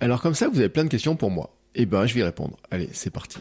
Alors comme ça, vous avez plein de questions pour moi. Eh ben, je vais y répondre. Allez, c'est parti.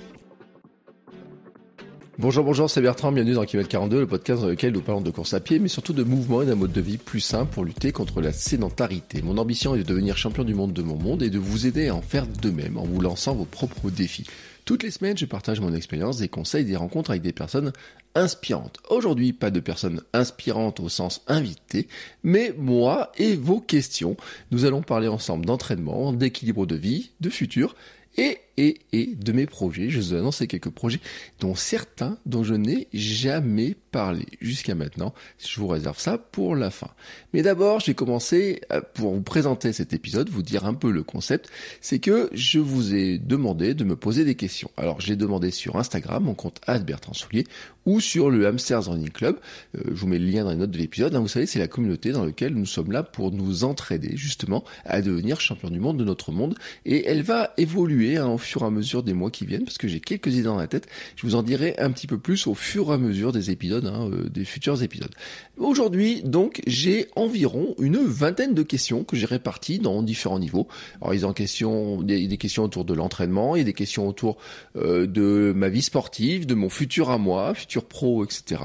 Bonjour, bonjour, c'est Bertrand, bienvenue dans Kilomètre 42, le podcast dans lequel nous parlons de course à pied, mais surtout de mouvement et d'un mode de vie plus sain pour lutter contre la sédentarité. Mon ambition est de devenir champion du monde de mon monde et de vous aider à en faire de même en vous lançant vos propres défis. Toutes les semaines, je partage mon expérience, des conseils, des rencontres avec des personnes inspirantes. Aujourd'hui, pas de personnes inspirantes au sens invité, mais moi et vos questions. Nous allons parler ensemble d'entraînement, d'équilibre de vie, de futur et, et, et de mes projets. Je vous ai annoncé quelques projets dont certains dont je n'ai jamais parlé jusqu'à maintenant. Je vous réserve ça pour la fin. Mais d'abord, j'ai commencé euh, pour vous présenter cet épisode, vous dire un peu le concept. C'est que je vous ai demandé de me poser des questions. Alors, j'ai demandé sur Instagram, mon compte Bertrand Soulier, ou sur le Hamsters Running Club. Euh, je vous mets le lien dans les notes de l'épisode. vous savez, c'est la communauté dans laquelle nous sommes là pour nous entraider justement à devenir champion du monde de notre monde. Et elle va évoluer hein, au fur et à mesure des mois qui viennent, parce que j'ai quelques idées dans la tête. Je vous en dirai un petit peu plus au fur et à mesure des épisodes, hein, euh, des futurs épisodes. Aujourd'hui, donc, j'ai environ une vingtaine de questions que j'ai réparties dans différents niveaux. Alors, il y a des questions, des, questions autour de l'entraînement, il y a des questions autour euh, de ma vie sportive, de mon futur à moi, futur pro, etc.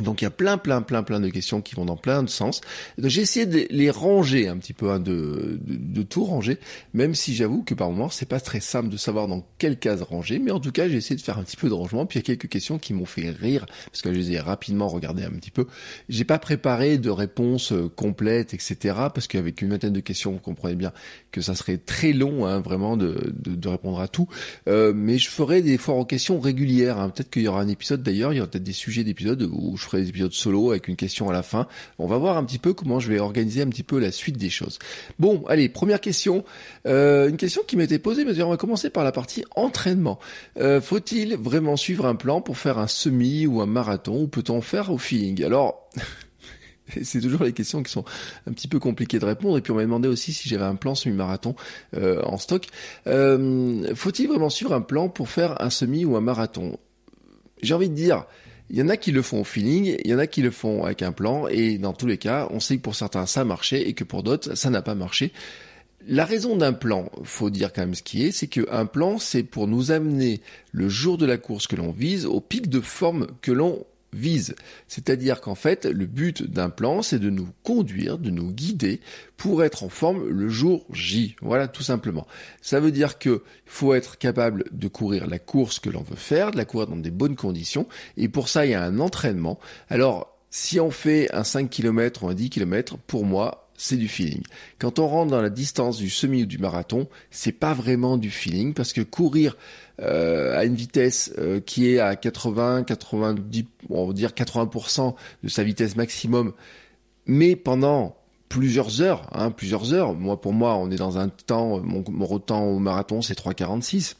Donc il y a plein, plein, plein, plein de questions qui vont dans plein de sens. J'ai essayé de les ranger un petit peu, hein, de, de, tout ranger, même si j'avoue que par moment c'est pas très simple de savoir dans quelle case ranger, mais en tout cas j'ai essayé de faire un petit peu de rangement. Puis il y a quelques questions qui m'ont fait rire parce que je les ai rapidement regardées un petit peu. J'ai pas préparé de réponses euh, complètes, etc. Parce qu'avec une vingtaine de questions, vous comprenez bien que ça serait très long, hein, vraiment, de, de, répondre à tout. Euh, mais je ferai des foires aux questions régulières. Hein. Peut-être qu'il y aura un épisode d'ailleurs, il y aura peut-être des sujets d'épisodes où je ferai des épisodes solo avec une question à la fin. On va voir un petit peu comment je vais organiser un petit peu la suite des choses. Bon, allez, première question. Euh, une question qui m'était posée, mais on va commencer par la partie entraînement. Euh, faut-il vraiment suivre un plan pour faire un semi ou un marathon ou peut-on faire au feeling? Alors... c'est toujours les questions qui sont un petit peu compliquées de répondre. Et puis on m'a demandé aussi si j'avais un plan semi-marathon euh, en stock. Faut-il vraiment suivre un plan pour faire un semi ou un marathon? J'ai envie de dire, il y en a qui le font au feeling, il y en a qui le font avec un plan, et dans tous les cas, on sait que pour certains ça a marché et que pour d'autres ça n'a pas marché. La raison d'un plan, faut dire quand même ce qui est, c'est qu'un plan, c'est pour nous amener le jour de la course que l'on vise au pic de forme que l'on vise. C'est-à-dire qu'en fait, le but d'un plan, c'est de nous conduire, de nous guider pour être en forme le jour J. Voilà, tout simplement. Ça veut dire que faut être capable de courir la course que l'on veut faire, de la courir dans des bonnes conditions, et pour ça, il y a un entraînement. Alors, si on fait un 5 km ou un 10 km, pour moi, c'est du feeling. Quand on rentre dans la distance du semi ou du marathon, c'est pas vraiment du feeling parce que courir euh, à une vitesse euh, qui est à 80, 90, on va dire 80% de sa vitesse maximum, mais pendant plusieurs heures, hein, plusieurs heures. Moi, pour moi, on est dans un temps, mon, mon au marathon, c'est 3,46.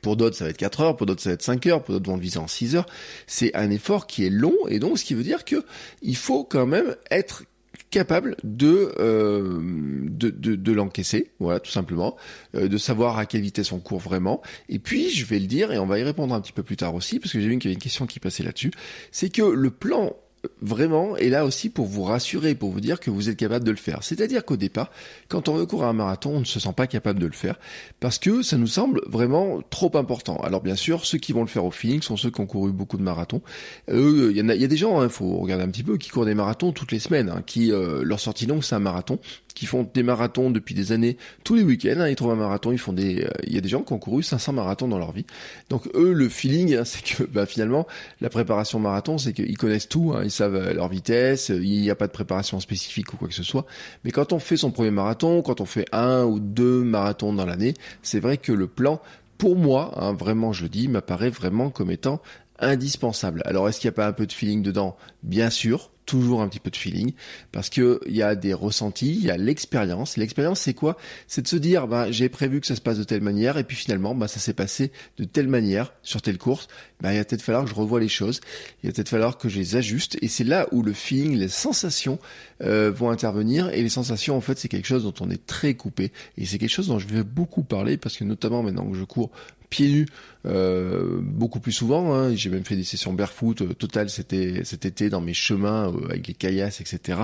Pour d'autres, ça va être 4 heures, pour d'autres, ça va être 5 heures, pour d'autres vont le viser en 6 heures. C'est un effort qui est long, et donc, ce qui veut dire que il faut quand même être capable de, euh, de, de, de l'encaisser, voilà, tout simplement, euh, de savoir à quelle vitesse on court vraiment. Et puis, je vais le dire, et on va y répondre un petit peu plus tard aussi, parce que j'ai vu qu'il y avait une question qui passait là-dessus, c'est que le plan vraiment est là aussi pour vous rassurer, pour vous dire que vous êtes capable de le faire. C'est-à-dire qu'au départ, quand on veut courir un marathon, on ne se sent pas capable de le faire parce que ça nous semble vraiment trop important. Alors bien sûr, ceux qui vont le faire au feeling sont ceux qui ont couru beaucoup de marathons. Eux, il y, en a, il y a des gens, il hein, faut regarder un petit peu, qui courent des marathons toutes les semaines, hein, qui euh, leur sortie longue c'est un marathon, qui font des marathons depuis des années, tous les week-ends, hein, ils trouvent un marathon, ils font des, euh, il y a des gens qui ont couru 500 marathons dans leur vie. Donc eux, le feeling, hein, c'est que bah, finalement, la préparation marathon, c'est qu'ils connaissent tout, hein, ils savent euh, leur vitesse, euh, il n'y a pas de préparation spécifique ou quoi que ce soit. Mais quand on fait son premier marathon, quand on fait un ou deux marathons dans l'année, c'est vrai que le plan, pour moi, hein, vraiment je le dis, m'apparaît vraiment comme étant indispensable. Alors est-ce qu'il n'y a pas un peu de feeling dedans? Bien sûr, toujours un petit peu de feeling parce que il y a des ressentis, il y a l'expérience. L'expérience, c'est quoi? C'est de se dire, bah, j'ai prévu que ça se passe de telle manière et puis finalement, bah, ça s'est passé de telle manière sur telle course. Bah, il va peut-être falloir que je revoie les choses. Il va peut-être falloir que je les ajuste et c'est là où le feeling, les sensations euh, vont intervenir et les sensations, en fait, c'est quelque chose dont on est très coupé et c'est quelque chose dont je vais beaucoup parler parce que notamment maintenant que je cours pieds nus euh, beaucoup plus souvent. Hein. J'ai même fait des sessions barefoot euh, total c'était cet été dans mes chemins euh, avec les caillasses, etc.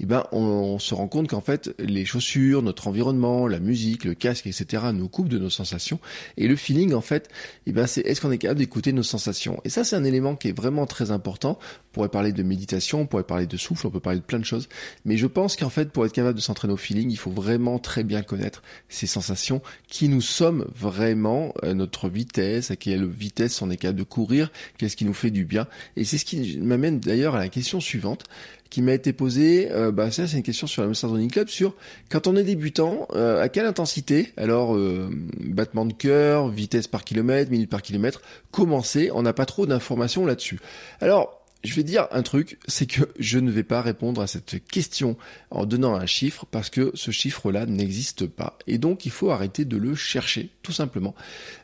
Et ben on, se rend compte qu'en fait les chaussures, notre environnement, la musique, le casque, etc. nous coupent de nos sensations. Et le feeling en fait, et ben c'est est-ce qu'on est capable d'écouter nos sensations? Et ça c'est un élément qui est vraiment très important. On pourrait parler de méditation, on pourrait parler de souffle, on peut parler de plein de choses. Mais je pense qu'en fait pour être capable de s'entraîner au feeling, il faut vraiment très bien connaître ces sensations qui nous sommes vraiment, notre vitesse à quelle vitesse on est capable de courir, qu'est-ce qui nous fait du bien. Et c'est ce qui m'amène d'ailleurs à la question suivante qui m'a été posée. Euh, bah ça c'est une question sur la Master Running Club sur quand on est débutant, euh, à quelle intensité Alors euh, battement de cœur, vitesse par kilomètre, minute par kilomètre, commencer. On n'a pas trop d'informations là-dessus. Alors je vais dire un truc, c'est que je ne vais pas répondre à cette question en donnant un chiffre parce que ce chiffre-là n'existe pas. Et donc il faut arrêter de le chercher, tout simplement.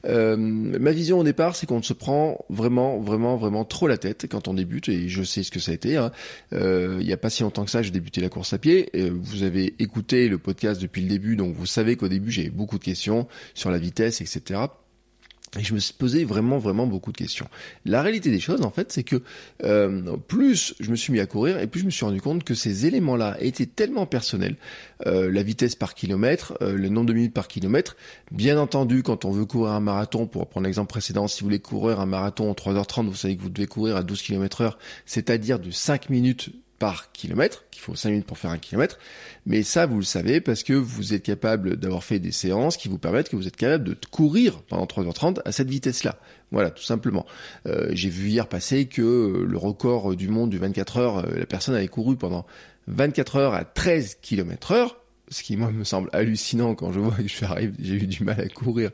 Euh, ma vision au départ, c'est qu'on se prend vraiment, vraiment, vraiment trop la tête quand on débute, et je sais ce que ça a été. Hein. Euh, il n'y a pas si longtemps que ça, j'ai débuté la course à pied. vous avez écouté le podcast depuis le début, donc vous savez qu'au début, j'ai beaucoup de questions sur la vitesse, etc. Et je me suis posé vraiment, vraiment beaucoup de questions. La réalité des choses, en fait, c'est que euh, plus je me suis mis à courir, et plus je me suis rendu compte que ces éléments-là étaient tellement personnels. Euh, la vitesse par kilomètre, euh, le nombre de minutes par kilomètre. Bien entendu, quand on veut courir un marathon, pour prendre l'exemple précédent, si vous voulez courir un marathon en 3h30, vous savez que vous devez courir à 12 km heure, c'est-à-dire de 5 minutes par kilomètre, qu'il faut 5 minutes pour faire un kilomètre. Mais ça, vous le savez parce que vous êtes capable d'avoir fait des séances qui vous permettent que vous êtes capable de courir pendant 3h30 à cette vitesse-là. Voilà, tout simplement. Euh, j'ai vu hier passer que le record du monde du 24 heures, euh, la personne avait couru pendant 24 heures à 13 km heure ce qui moi me semble hallucinant quand je vois que je suis arrivé, j'ai eu du mal à courir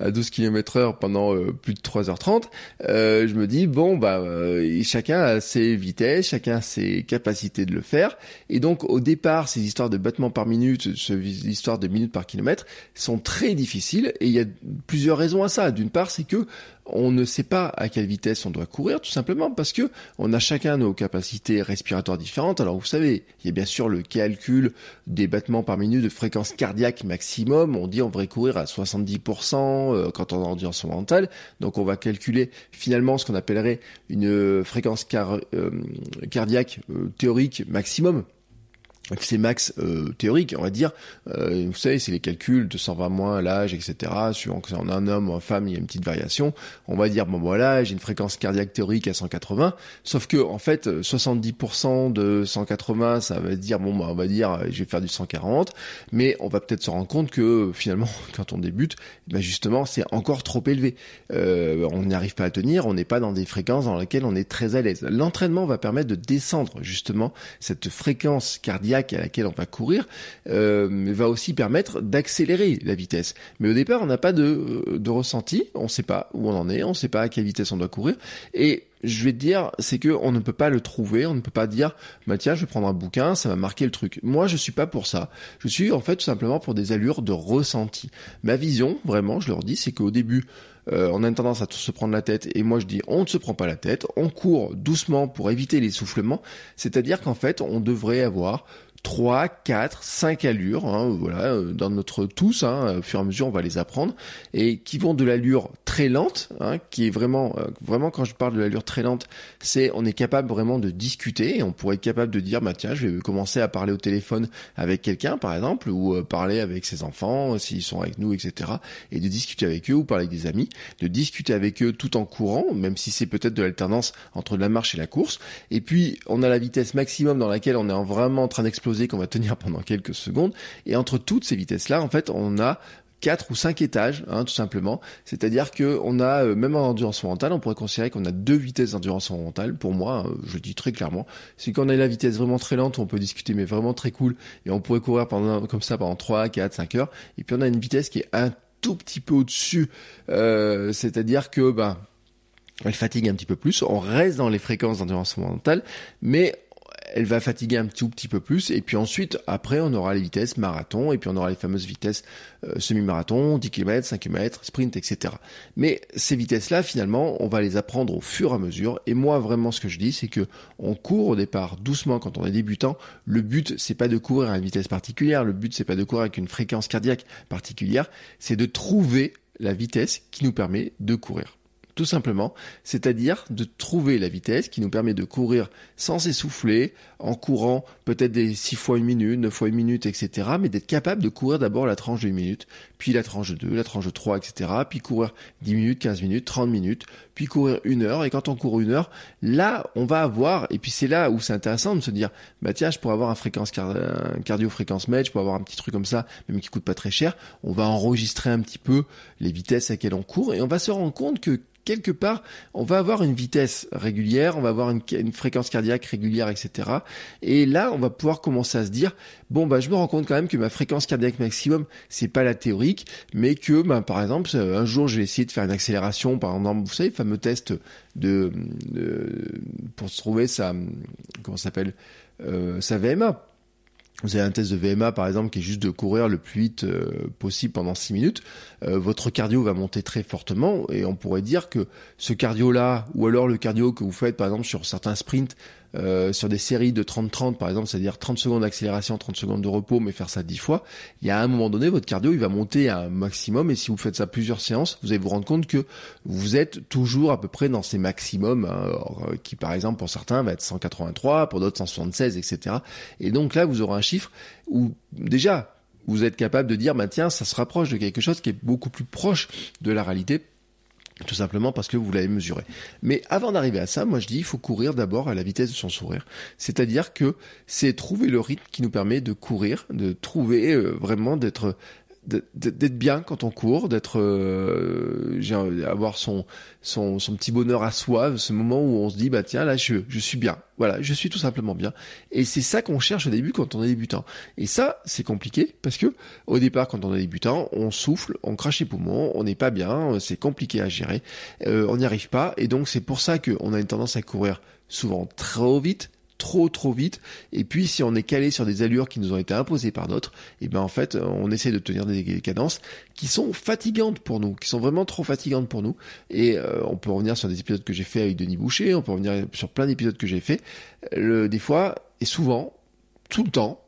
à 12 km heure pendant euh, plus de 3h30, euh, je me dis bon bah euh, chacun a ses vitesses, chacun a ses capacités de le faire et donc au départ ces histoires de battements par minute, ces histoires de minutes par kilomètre sont très difficiles et il y a plusieurs raisons à ça. D'une part, c'est que on ne sait pas à quelle vitesse on doit courir, tout simplement parce que on a chacun nos capacités respiratoires différentes. Alors vous savez, il y a bien sûr le calcul des battements par minute de fréquence cardiaque maximum. On dit on devrait courir à 70% euh, quand on est en endurance mentale. Donc on va calculer finalement ce qu'on appellerait une fréquence euh, cardiaque euh, théorique maximum c'est max euh, théorique, on va dire. Euh, vous savez, c'est les calculs de 120 moins l'âge, etc. Suivant que c'est en un homme ou une femme, il y a une petite variation. On va dire bon voilà, j'ai une fréquence cardiaque théorique à 180. Sauf que en fait, 70% de 180, ça va dire bon bah on va dire je vais faire du 140. Mais on va peut-être se rendre compte que finalement, quand on débute, bah justement, c'est encore trop élevé. Euh, on n'y arrive pas à tenir. On n'est pas dans des fréquences dans lesquelles on est très à l'aise. L'entraînement va permettre de descendre justement cette fréquence cardiaque à laquelle on va courir euh, va aussi permettre d'accélérer la vitesse. Mais au départ, on n'a pas de, ressenti, on ne sait pas où on en est, on ne sait pas à quelle vitesse on doit courir. Et je vais te dire, c'est que on ne peut pas le trouver, on ne peut pas dire, bah tiens, je vais prendre un bouquin, ça va marquer le truc. Moi, je suis pas pour ça. Je suis en fait tout simplement pour des allures de ressenti. Ma vision, vraiment, je leur dis, c'est qu'au début, euh, on a tendance à se prendre la tête, et moi je dis, on ne se prend pas la tête, on court doucement pour éviter l'essoufflement. C'est-à-dire qu'en fait, on devrait avoir 3, 4, 5 allures, hein, voilà, euh, dans notre tous, hein, au fur et à mesure on va les apprendre, et qui vont de l'allure très lente, hein, qui est vraiment, euh, vraiment quand je parle de l'allure très lente, c'est on est capable vraiment de discuter, et on pourrait être capable de dire, bah tiens, je vais commencer à parler au téléphone avec quelqu'un par exemple, ou euh, parler avec ses enfants s'ils sont avec nous, etc., et de discuter avec eux ou parler avec des amis, de discuter avec eux tout en courant, même si c'est peut-être de l'alternance entre la marche et la course, et puis on a la vitesse maximum dans laquelle on est vraiment en train d'exploser qu'on va tenir pendant quelques secondes. Et entre toutes ces vitesses-là, en fait, on a quatre ou cinq étages, hein, tout simplement. C'est-à-dire que on a, euh, même en endurance mentale, on pourrait considérer qu'on a deux vitesses d'endurance mentale. Pour moi, euh, je dis très clairement, c'est qu'on a la vitesse vraiment très lente, on peut discuter, mais vraiment très cool, et on pourrait courir pendant comme ça pendant 3, 4, 5 heures. Et puis on a une vitesse qui est un tout petit peu au-dessus, euh, c'est-à-dire que ben elle fatigue un petit peu plus, on reste dans les fréquences d'endurance mentale, mais elle va fatiguer un petit peu plus. Et puis ensuite, après, on aura les vitesses marathon, et puis on aura les fameuses vitesses euh, semi-marathon, 10 km, 5 km, sprint, etc. Mais ces vitesses-là, finalement, on va les apprendre au fur et à mesure. Et moi, vraiment, ce que je dis, c'est que on court au départ doucement quand on est débutant. Le but, c'est pas de courir à une vitesse particulière. Le but, c'est pas de courir avec une fréquence cardiaque particulière. C'est de trouver la vitesse qui nous permet de courir tout simplement, c'est-à-dire de trouver la vitesse qui nous permet de courir sans s'essouffler, en courant peut-être des 6 fois une minute, 9 fois une minute, etc., mais d'être capable de courir d'abord la tranche 1 minute, puis la tranche de 2, la tranche de 3, etc., puis courir 10 minutes, 15 minutes, 30 minutes, puis courir une heure, et quand on court une heure, là, on va avoir, et puis c'est là où c'est intéressant de se dire, bah tiens, je pourrais avoir un fréquence cardio-fréquence match, je pourrais avoir un petit truc comme ça, même qui coûte pas très cher, on va enregistrer un petit peu les vitesses à quelles on court, et on va se rendre compte que quelque part, on va avoir une vitesse régulière, on va avoir une, fréquence cardiaque régulière, etc. Et là, on va pouvoir commencer à se dire, bon, bah, je me rends compte quand même que ma fréquence cardiaque maximum, c'est pas la théorique, mais que, bah, par exemple, un jour, je vais essayer de faire une accélération, par exemple, vous savez, le fameux test de, pour trouver sa, comment s'appelle, euh, sa VMA vous avez un test de VMA par exemple qui est juste de courir le plus vite euh, possible pendant 6 minutes, euh, votre cardio va monter très fortement et on pourrait dire que ce cardio là ou alors le cardio que vous faites par exemple sur certains sprints euh, sur des séries de 30-30 par exemple, c'est-à-dire 30 secondes d'accélération, 30 secondes de repos, mais faire ça 10 fois, il y a un moment donné, votre cardio il va monter à un maximum et si vous faites ça plusieurs séances, vous allez vous rendre compte que vous êtes toujours à peu près dans ces maximums, hein, euh, qui par exemple pour certains va être 183, pour d'autres 176, etc. Et donc là, vous aurez un chiffre où déjà vous êtes capable de dire, bah tiens, ça se rapproche de quelque chose qui est beaucoup plus proche de la réalité tout simplement parce que vous l'avez mesuré. Mais avant d'arriver à ça, moi je dis il faut courir d'abord à la vitesse de son sourire. C'est-à-dire que c'est trouver le rythme qui nous permet de courir, de trouver euh, vraiment d'être d'être bien quand on court, d'être euh, avoir son, son son petit bonheur à soi, ce moment où on se dit bah tiens là je je suis bien, voilà je suis tout simplement bien. Et c'est ça qu'on cherche au début quand on est débutant. Et ça c'est compliqué parce que au départ quand on est débutant on souffle, on crache les poumons, on n'est pas bien, c'est compliqué à gérer, euh, on n'y arrive pas et donc c'est pour ça qu'on a une tendance à courir souvent trop vite, trop trop vite. Et puis si on est calé sur des allures qui nous ont été imposées par d'autres, et eh ben en fait on essaie de tenir des cadences qui sont fatigantes pour nous, qui sont vraiment trop fatigantes pour nous. Et euh, on peut revenir sur des épisodes que j'ai fait avec Denis Boucher, on peut revenir sur plein d'épisodes que j'ai fait. Le, des fois et souvent, tout le temps,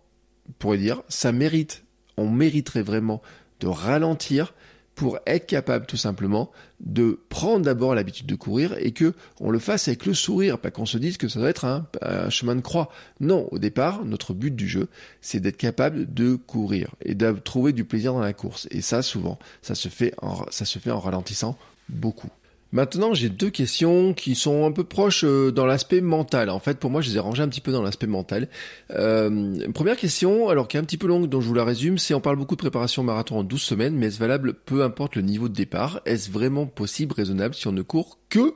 on pourrait dire, ça mérite, on mériterait vraiment de ralentir pour être capable tout simplement de prendre d'abord l'habitude de courir et que on le fasse avec le sourire, pas qu'on se dise que ça doit être un, chemin de croix. Non, au départ, notre but du jeu, c'est d'être capable de courir et de trouver du plaisir dans la course. Et ça, souvent, ça se fait ça se fait en ralentissant beaucoup. Maintenant, j'ai deux questions qui sont un peu proches euh, dans l'aspect mental. En fait, pour moi, je les ai rangées un petit peu dans l'aspect mental. Euh, première question, alors qui est un petit peu longue, dont je vous la résume, c'est on parle beaucoup de préparation marathon en 12 semaines, mais est-ce valable peu importe le niveau de départ? Est-ce vraiment possible, raisonnable, si on ne court que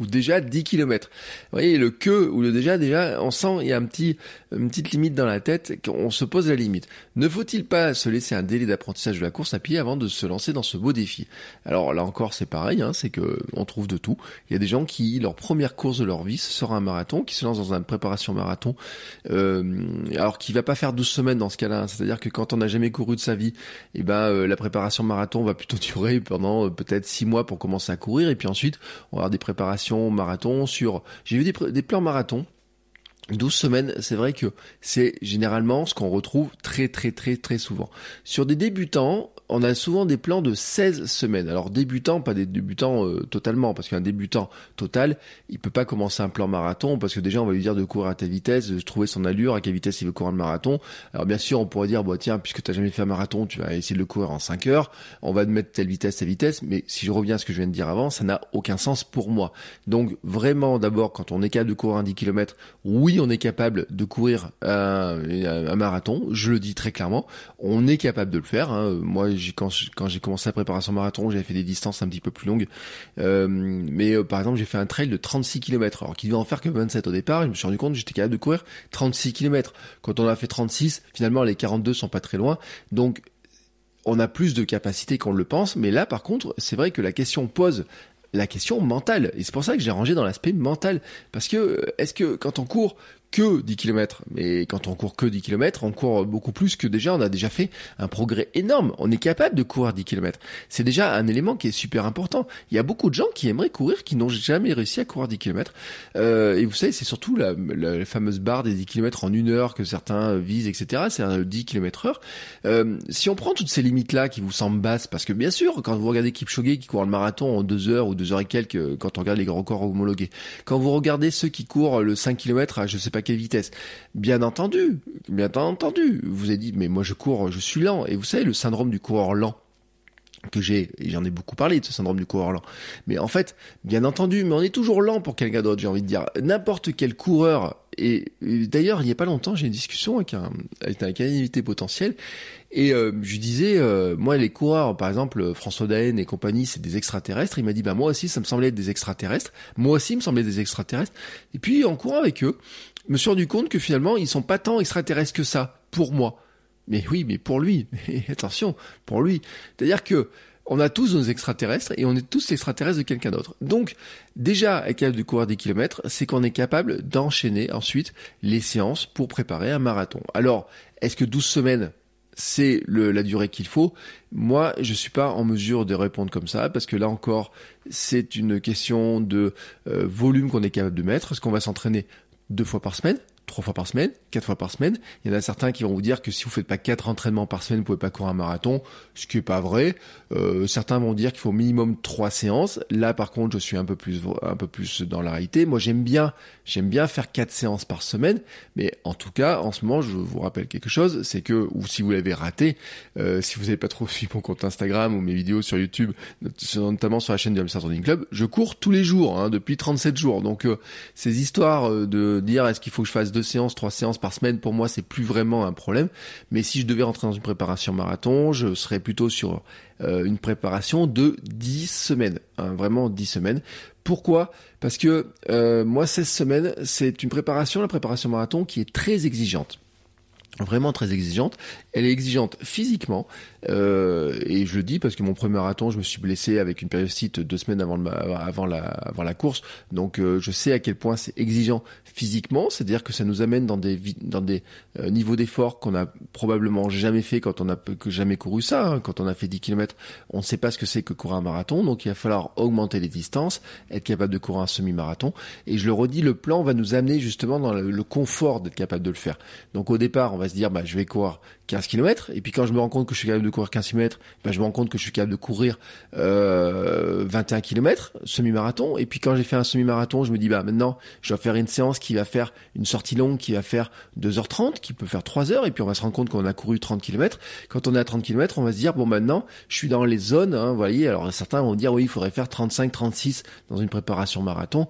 ou déjà 10 km. Vous voyez, le que ou le déjà, déjà, on sent il y a un petit, une petite limite dans la tête, qu'on se pose la limite. Ne faut-il pas se laisser un délai d'apprentissage de la course à pied avant de se lancer dans ce beau défi? Alors là encore, c'est pareil, hein, c'est que on trouve de tout. Il y a des gens qui, leur première course de leur vie, ce sera un marathon, qui se lancent dans une préparation marathon, euh, alors qui va pas faire 12 semaines dans ce cas-là. Hein. C'est-à-dire que quand on n'a jamais couru de sa vie, eh ben euh, la préparation marathon va plutôt durer pendant euh, peut-être 6 mois pour commencer à courir, et puis ensuite on va avoir des préparations marathon, sur... J'ai vu des, des plans marathon 12 semaines, c'est vrai que c'est généralement ce qu'on retrouve très très très très souvent. Sur des débutants, on a souvent des plans de 16 semaines. Alors débutant, pas des débutants euh, totalement, parce qu'un débutant total, il peut pas commencer un plan marathon, parce que déjà on va lui dire de courir à telle vitesse, de trouver son allure, à quelle vitesse il veut courir le marathon. Alors bien sûr, on pourrait dire, bon tiens, puisque tu n'as jamais fait un marathon, tu vas essayer de le courir en 5 heures, on va te mettre telle vitesse, telle vitesse, mais si je reviens à ce que je viens de dire avant, ça n'a aucun sens pour moi. Donc vraiment, d'abord, quand on est capable de courir un 10 km, oui, on est capable de courir un, marathon, je le dis très clairement, on est capable de le faire. Hein. Moi, quand, j'ai commencé la préparation marathon, j'avais fait des distances un petit peu plus longues. Euh, mais euh, par exemple, j'ai fait un trail de 36 km, alors qu'il devait en faire que 27 au départ. je me suis rendu compte que j'étais capable de courir 36 km. Quand on a fait 36, finalement, les 42 sont pas très loin. Donc, on a plus de capacité qu'on le pense, mais là par contre, c'est vrai que la question pose la question mentale. Et c'est pour ça que j'ai rangé dans l'aspect mental. Parce que, euh, est-ce que quand on court que 10 km. Mais quand on court que 10 km, on court beaucoup plus que déjà, on a déjà fait un progrès énorme. On est capable de courir 10 km. C'est déjà un élément qui est super important. Il y a beaucoup de gens qui aimeraient courir, qui n'ont jamais réussi à courir 10 km. Euh, et vous savez, c'est surtout la, la, fameuse barre des 10 km en une heure que certains visent, etc. C'est un 10 km heure. Euh, si on prend toutes ces limites-là qui vous semblent basses, parce que bien sûr, quand vous regardez Kipchoge qui court le marathon en deux heures ou deux heures et quelques, quand on regarde les records homologués, quand vous regardez ceux qui courent le 5 km à je sais pas quelle vitesse, bien entendu, bien entendu, vous avez dit, mais moi je cours, je suis lent. Et vous savez, le syndrome du coureur lent, que j'ai, et j'en ai beaucoup parlé de ce syndrome du coureur lent. Mais en fait, bien entendu, mais on est toujours lent pour quelqu'un d'autre, j'ai envie de dire. N'importe quel coureur, et, d'ailleurs, il n'y a pas longtemps, j'ai une discussion avec un, avec un invité potentiel, et euh, je disais, euh, moi, les coureurs, par exemple, François Daen et compagnie, c'est des extraterrestres. Il m'a dit, bah moi aussi, ça me semblait être des extraterrestres. Moi aussi, il me semblait des extraterrestres. Et puis, en courant avec eux, je me suis rendu compte que finalement, ils sont pas tant extraterrestres que ça, pour moi. Mais oui, mais pour lui. attention, pour lui. C'est-à-dire que on a tous nos extraterrestres et on est tous extraterrestres de quelqu'un d'autre. Donc, déjà, être capable de courir des kilomètres, c'est qu'on est capable d'enchaîner ensuite les séances pour préparer un marathon. Alors, est-ce que 12 semaines, c'est la durée qu'il faut? Moi, je suis pas en mesure de répondre comme ça parce que là encore, c'est une question de euh, volume qu'on est capable de mettre. Est-ce qu'on va s'entraîner deux fois par semaine? Trois fois par semaine, quatre fois par semaine. Il y en a certains qui vont vous dire que si vous faites pas quatre entraînements par semaine, vous pouvez pas courir un marathon, ce qui est pas vrai. Euh, certains vont dire qu'il faut au minimum trois séances. Là, par contre, je suis un peu plus un peu plus dans la réalité. Moi, j'aime bien j'aime bien faire quatre séances par semaine, mais en tout cas, en ce moment, je vous rappelle quelque chose, c'est que ou si vous l'avez raté, euh, si vous n'avez pas trop suivi mon compte Instagram ou mes vidéos sur YouTube, notamment sur la chaîne du Hamster Running Club, je cours tous les jours hein, depuis 37 jours. Donc euh, ces histoires de dire est-ce qu'il faut que je fasse deux séances, trois séances par semaine, pour moi, c'est plus vraiment un problème. Mais si je devais rentrer dans une préparation marathon, je serais plutôt sur euh, une préparation de 10 semaines, hein, vraiment 10 semaines. Pourquoi? Parce que euh, moi, 16 semaines, c'est une préparation, la préparation marathon, qui est très exigeante vraiment très exigeante. Elle est exigeante physiquement, euh, et je le dis parce que mon premier marathon, je me suis blessé avec une périostite deux semaines avant, le, avant, la, avant la course, donc je sais à quel point c'est exigeant physiquement, c'est-à-dire que ça nous amène dans des, dans des euh, niveaux d'effort qu'on a probablement jamais fait quand on a que jamais couru ça. Hein. Quand on a fait 10 km, on ne sait pas ce que c'est que courir un marathon, donc il va falloir augmenter les distances, être capable de courir un semi-marathon. Et je le redis, le plan va nous amener justement dans le, confort d'être capable de le faire. Donc au départ, on va se dire, bah, je vais courir 15 km. Et puis quand je me rends compte que je suis capable de courir 15 km, ben je me rends compte que je suis capable de courir euh, 21 km, semi-marathon. Et puis quand j'ai fait un semi-marathon, je me dis bah maintenant je dois faire une séance qui va faire une sortie longue qui va faire 2h30, qui peut faire 3h. Et puis on va se rendre compte qu'on a couru 30 km. Quand on est à 30 km, on va se dire bon maintenant je suis dans les zones. Hein, vous voyez, alors certains vont dire oui il faudrait faire 35, 36 dans une préparation marathon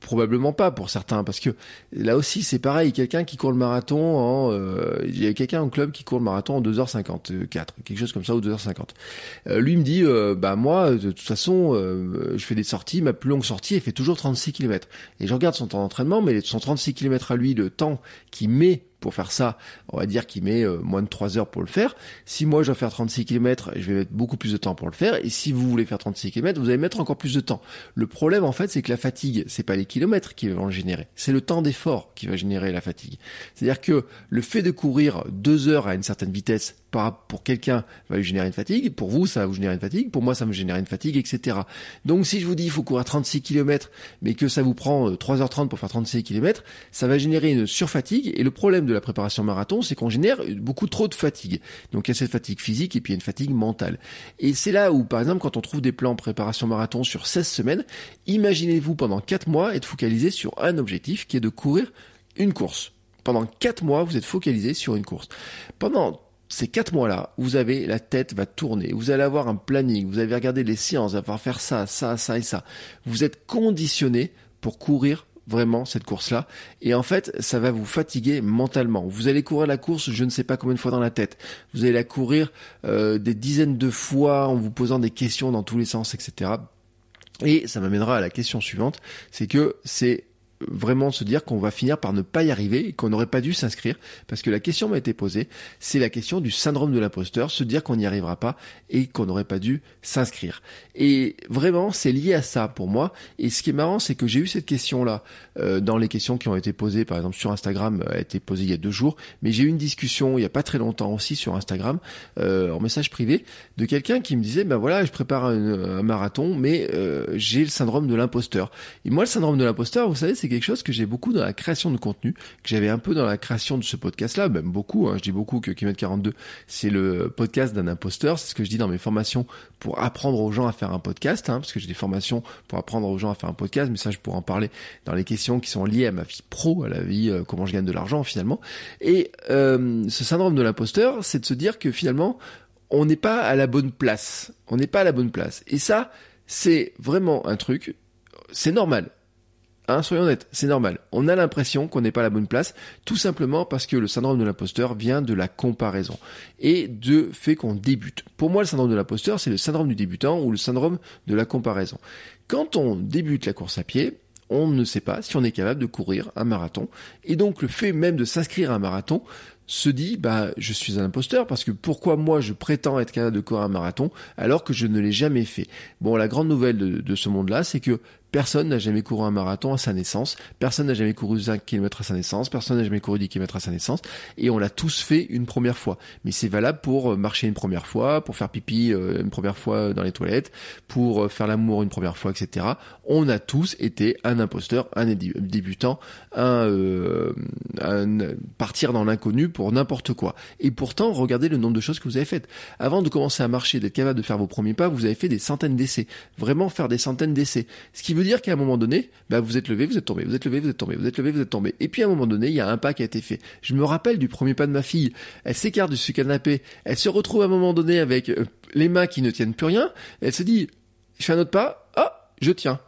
probablement pas pour certains parce que là aussi c'est pareil quelqu'un qui court le marathon en euh, il y a quelqu'un en club qui court le marathon en 2h54 quelque chose comme ça ou 2h50 euh, lui me dit euh, bah moi de toute façon je fais des sorties ma plus longue sortie elle fait toujours 36 km et je regarde son temps d'entraînement mais son 36 km à lui le temps qu'il met pour faire ça, on va dire qu'il met euh, moins de 3 heures pour le faire. Si moi je dois faire 36 km, je vais mettre beaucoup plus de temps pour le faire. Et si vous voulez faire 36 km, vous allez mettre encore plus de temps. Le problème en fait, c'est que la fatigue, c'est pas les kilomètres qui vont le générer, c'est le temps d'effort qui va générer la fatigue. C'est-à-dire que le fait de courir 2 heures à une certaine vitesse pour quelqu'un va lui générer une fatigue, pour vous ça va vous générer une fatigue, pour moi ça me génère une fatigue, etc. Donc si je vous dis il faut courir 36 km, mais que ça vous prend 3h30 euh, pour faire 36 km, ça va générer une surfatigue, et le problème de la préparation marathon, c'est qu'on génère beaucoup trop de fatigue. Donc il y a cette fatigue physique et puis il y a une fatigue mentale. Et c'est là où, par exemple, quand on trouve des plans préparation marathon sur 16 semaines, imaginez-vous pendant 4 mois être focalisé sur un objectif qui est de courir une course. Pendant 4 mois, vous êtes focalisé sur une course. Pendant ces quatre mois-là, vous avez la tête va tourner, vous allez avoir un planning, vous allez regarder les séances, vous allez faire ça, ça, ça et ça. Vous êtes conditionné pour courir vraiment cette course-là. Et en fait, ça va vous fatiguer mentalement. Vous allez courir la course, je ne sais pas combien de fois dans la tête. Vous allez la courir euh, des dizaines de fois en vous posant des questions dans tous les sens, etc. Et ça m'amènera à la question suivante, c'est que c'est vraiment se dire qu'on va finir par ne pas y arriver et qu'on n'aurait pas dû s'inscrire parce que la question m'a été posée, c'est la question du syndrome de l'imposteur, se dire qu'on n'y arrivera pas et qu'on n'aurait pas dû s'inscrire. Et vraiment, c'est lié à ça pour moi. Et ce qui est marrant, c'est que j'ai eu cette question-là euh, dans les questions qui ont été posées, par exemple sur Instagram, a été posée il y a deux jours, mais j'ai eu une discussion il y a pas très longtemps aussi sur Instagram, euh, en message privé, de quelqu'un qui me disait, ben voilà, je prépare un, marathon, mais euh, j'ai le syndrome de l'imposteur. Et moi, le syndrome de l'imposteur, vous savez, c'est quelque chose que j'ai beaucoup dans la création de contenu, que j'avais un peu dans la création de ce podcast-là, même beaucoup. Hein, je dis beaucoup que Kimet 42, c'est le podcast d'un imposteur. C'est ce que je dis dans mes formations pour apprendre aux gens à faire un podcast, hein, parce que j'ai des formations pour apprendre aux gens à faire un podcast. Mais ça, je pourrais en parler dans les questions qui sont liées à ma vie pro, à la vie, euh, comment je gagne de l'argent finalement. Et euh, ce syndrome de l'imposteur, c'est de se dire que finalement, on n'est pas à la bonne place. On n'est pas à la bonne place. Et ça, c'est vraiment un truc. C'est normal. Hein, soyons honnêtes, c'est normal. On a l'impression qu'on n'est pas à la bonne place, tout simplement parce que le syndrome de l'imposteur vient de la comparaison et de fait qu'on débute. Pour moi, le syndrome de l'imposteur, c'est le syndrome du débutant ou le syndrome de la comparaison. Quand on débute la course à pied, on ne sait pas si on est capable de courir un marathon. Et donc le fait même de s'inscrire à un marathon se dit bah je suis un imposteur parce que pourquoi moi je prétends être capable de courir un marathon alors que je ne l'ai jamais fait? Bon la grande nouvelle de, de ce monde-là c'est que Personne n'a jamais couru un marathon à sa naissance, personne n'a jamais couru 5 km à sa naissance, personne n'a jamais couru 10 km à sa naissance, et on l'a tous fait une première fois. Mais c'est valable pour euh, marcher une première fois, pour faire pipi euh, une première fois dans les toilettes, pour euh, faire l'amour une première fois, etc. On a tous été un imposteur, un débutant, un, partir dans l'inconnu pour n'importe quoi. Et pourtant, regardez le nombre de choses que vous avez faites. Avant de commencer à marcher, d'être capable de faire vos premiers pas, vous avez fait des centaines d'essais. Vraiment faire des centaines d'essais. Dire qu'à un moment donné, bah, vous êtes levé, vous êtes tombé, vous êtes levé, vous êtes tombé, vous êtes levé, vous êtes tombé. Et puis à un moment donné, il y a un pas qui a été fait. Je me rappelle du premier pas de ma fille. Elle s'écarte de ce canapé. Elle se retrouve à un moment donné avec euh, les mains qui ne tiennent plus rien. Elle se dit, je fais un autre pas, ah, je tiens.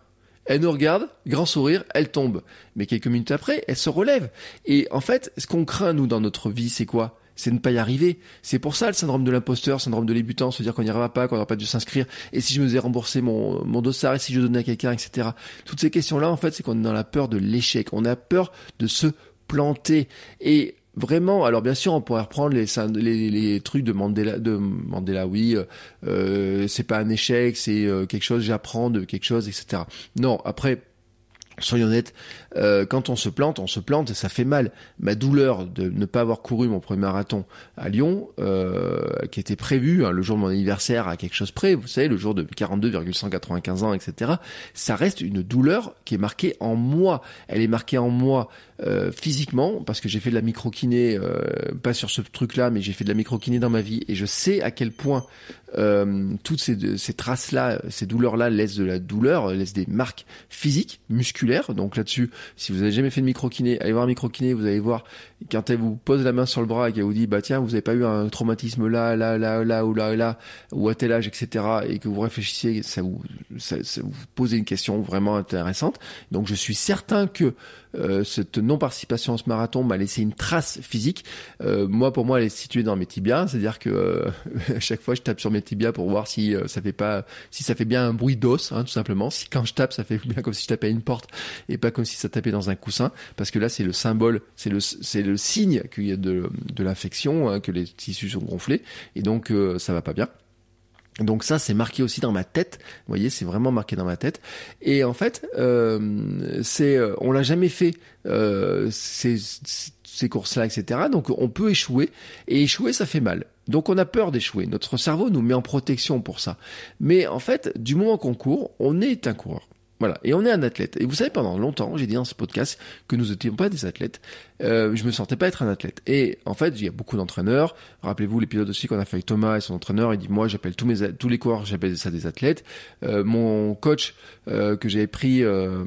Elle nous regarde, grand sourire, elle tombe. Mais quelques minutes après, elle se relève. Et en fait, ce qu'on craint, nous, dans notre vie, c'est quoi? C'est ne pas y arriver. C'est pour ça le syndrome de l'imposteur, syndrome de l'ébutant, se dire qu'on n'y arrivera pas, qu'on n'aura pas dû s'inscrire, et si je me faisais rembourser mon, mon dossard, et si je donnais à quelqu'un, etc. Toutes ces questions-là, en fait, c'est qu'on est dans la peur de l'échec. On a peur de se planter. Et vraiment, alors bien sûr, on pourrait reprendre les, les, les trucs de Mandela, de Mandela, oui, euh, euh c'est pas un échec, c'est euh, quelque chose, j'apprends de quelque chose, etc. Non, après, soyons honnêtes, euh, quand on se plante, on se plante et ça fait mal. Ma douleur de ne pas avoir couru mon premier marathon à Lyon, euh, qui était prévu hein, le jour de mon anniversaire à quelque chose près, vous savez, le jour de 42,195 ans, etc. Ça reste une douleur qui est marquée en moi. Elle est marquée en moi euh, physiquement parce que j'ai fait de la microkiné, pas sur ce truc-là, mais j'ai fait de la microkiné dans ma vie et je sais à quel point euh, toutes ces, ces traces-là, ces douleurs-là laissent de la douleur, laissent des marques physiques, musculaires. Donc là-dessus, si vous avez jamais fait de microkiné, allez voir un microkiné, vous allez voir quand elle vous pose la main sur le bras et qu'elle vous dit bah tiens, vous n'avez pas eu un traumatisme là, là, là, là ou là, là, ou à tel âge, etc. et que vous réfléchissiez, ça vous, ça, vous pose une question vraiment intéressante. Donc je suis certain que euh, cette non-participation à ce marathon m'a laissé une trace physique. Euh, moi, pour moi, elle est située dans mes tibias, c'est-à-dire que euh, à chaque fois, je tape sur mes tibias pour voir si ça fait pas, si ça fait bien un bruit d'os, hein, tout simplement. Si quand je tape, ça fait bien comme si je tapais une porte et pas comme si ça tapait dans un coussin, parce que là, c'est le symbole, c'est le, c'est signe qu'il y a de, de l'infection, hein, que les tissus sont gonflés, et donc ça va pas bien. Donc ça, c'est marqué aussi dans ma tête. Vous voyez, c'est vraiment marqué dans ma tête. Et en fait, euh, c'est, euh, on l'a jamais fait euh, ces courses-là, etc. Donc on peut échouer et échouer, ça fait mal. Donc on a peur d'échouer. Notre cerveau nous met en protection pour ça. Mais en fait, du moment qu'on court, on est un coureur. Voilà. Et on est un athlète. Et vous savez, pendant longtemps, j'ai dit dans ce podcast que nous n'étions pas des athlètes. Euh, je me sentais pas être un athlète. Et en fait, il y a beaucoup d'entraîneurs. Rappelez-vous l'épisode aussi qu'on a fait avec Thomas et son entraîneur. Il dit moi, j'appelle tous mes tous les coureurs, j'appelle ça des athlètes. Euh, mon coach euh, que j'avais pris, euh,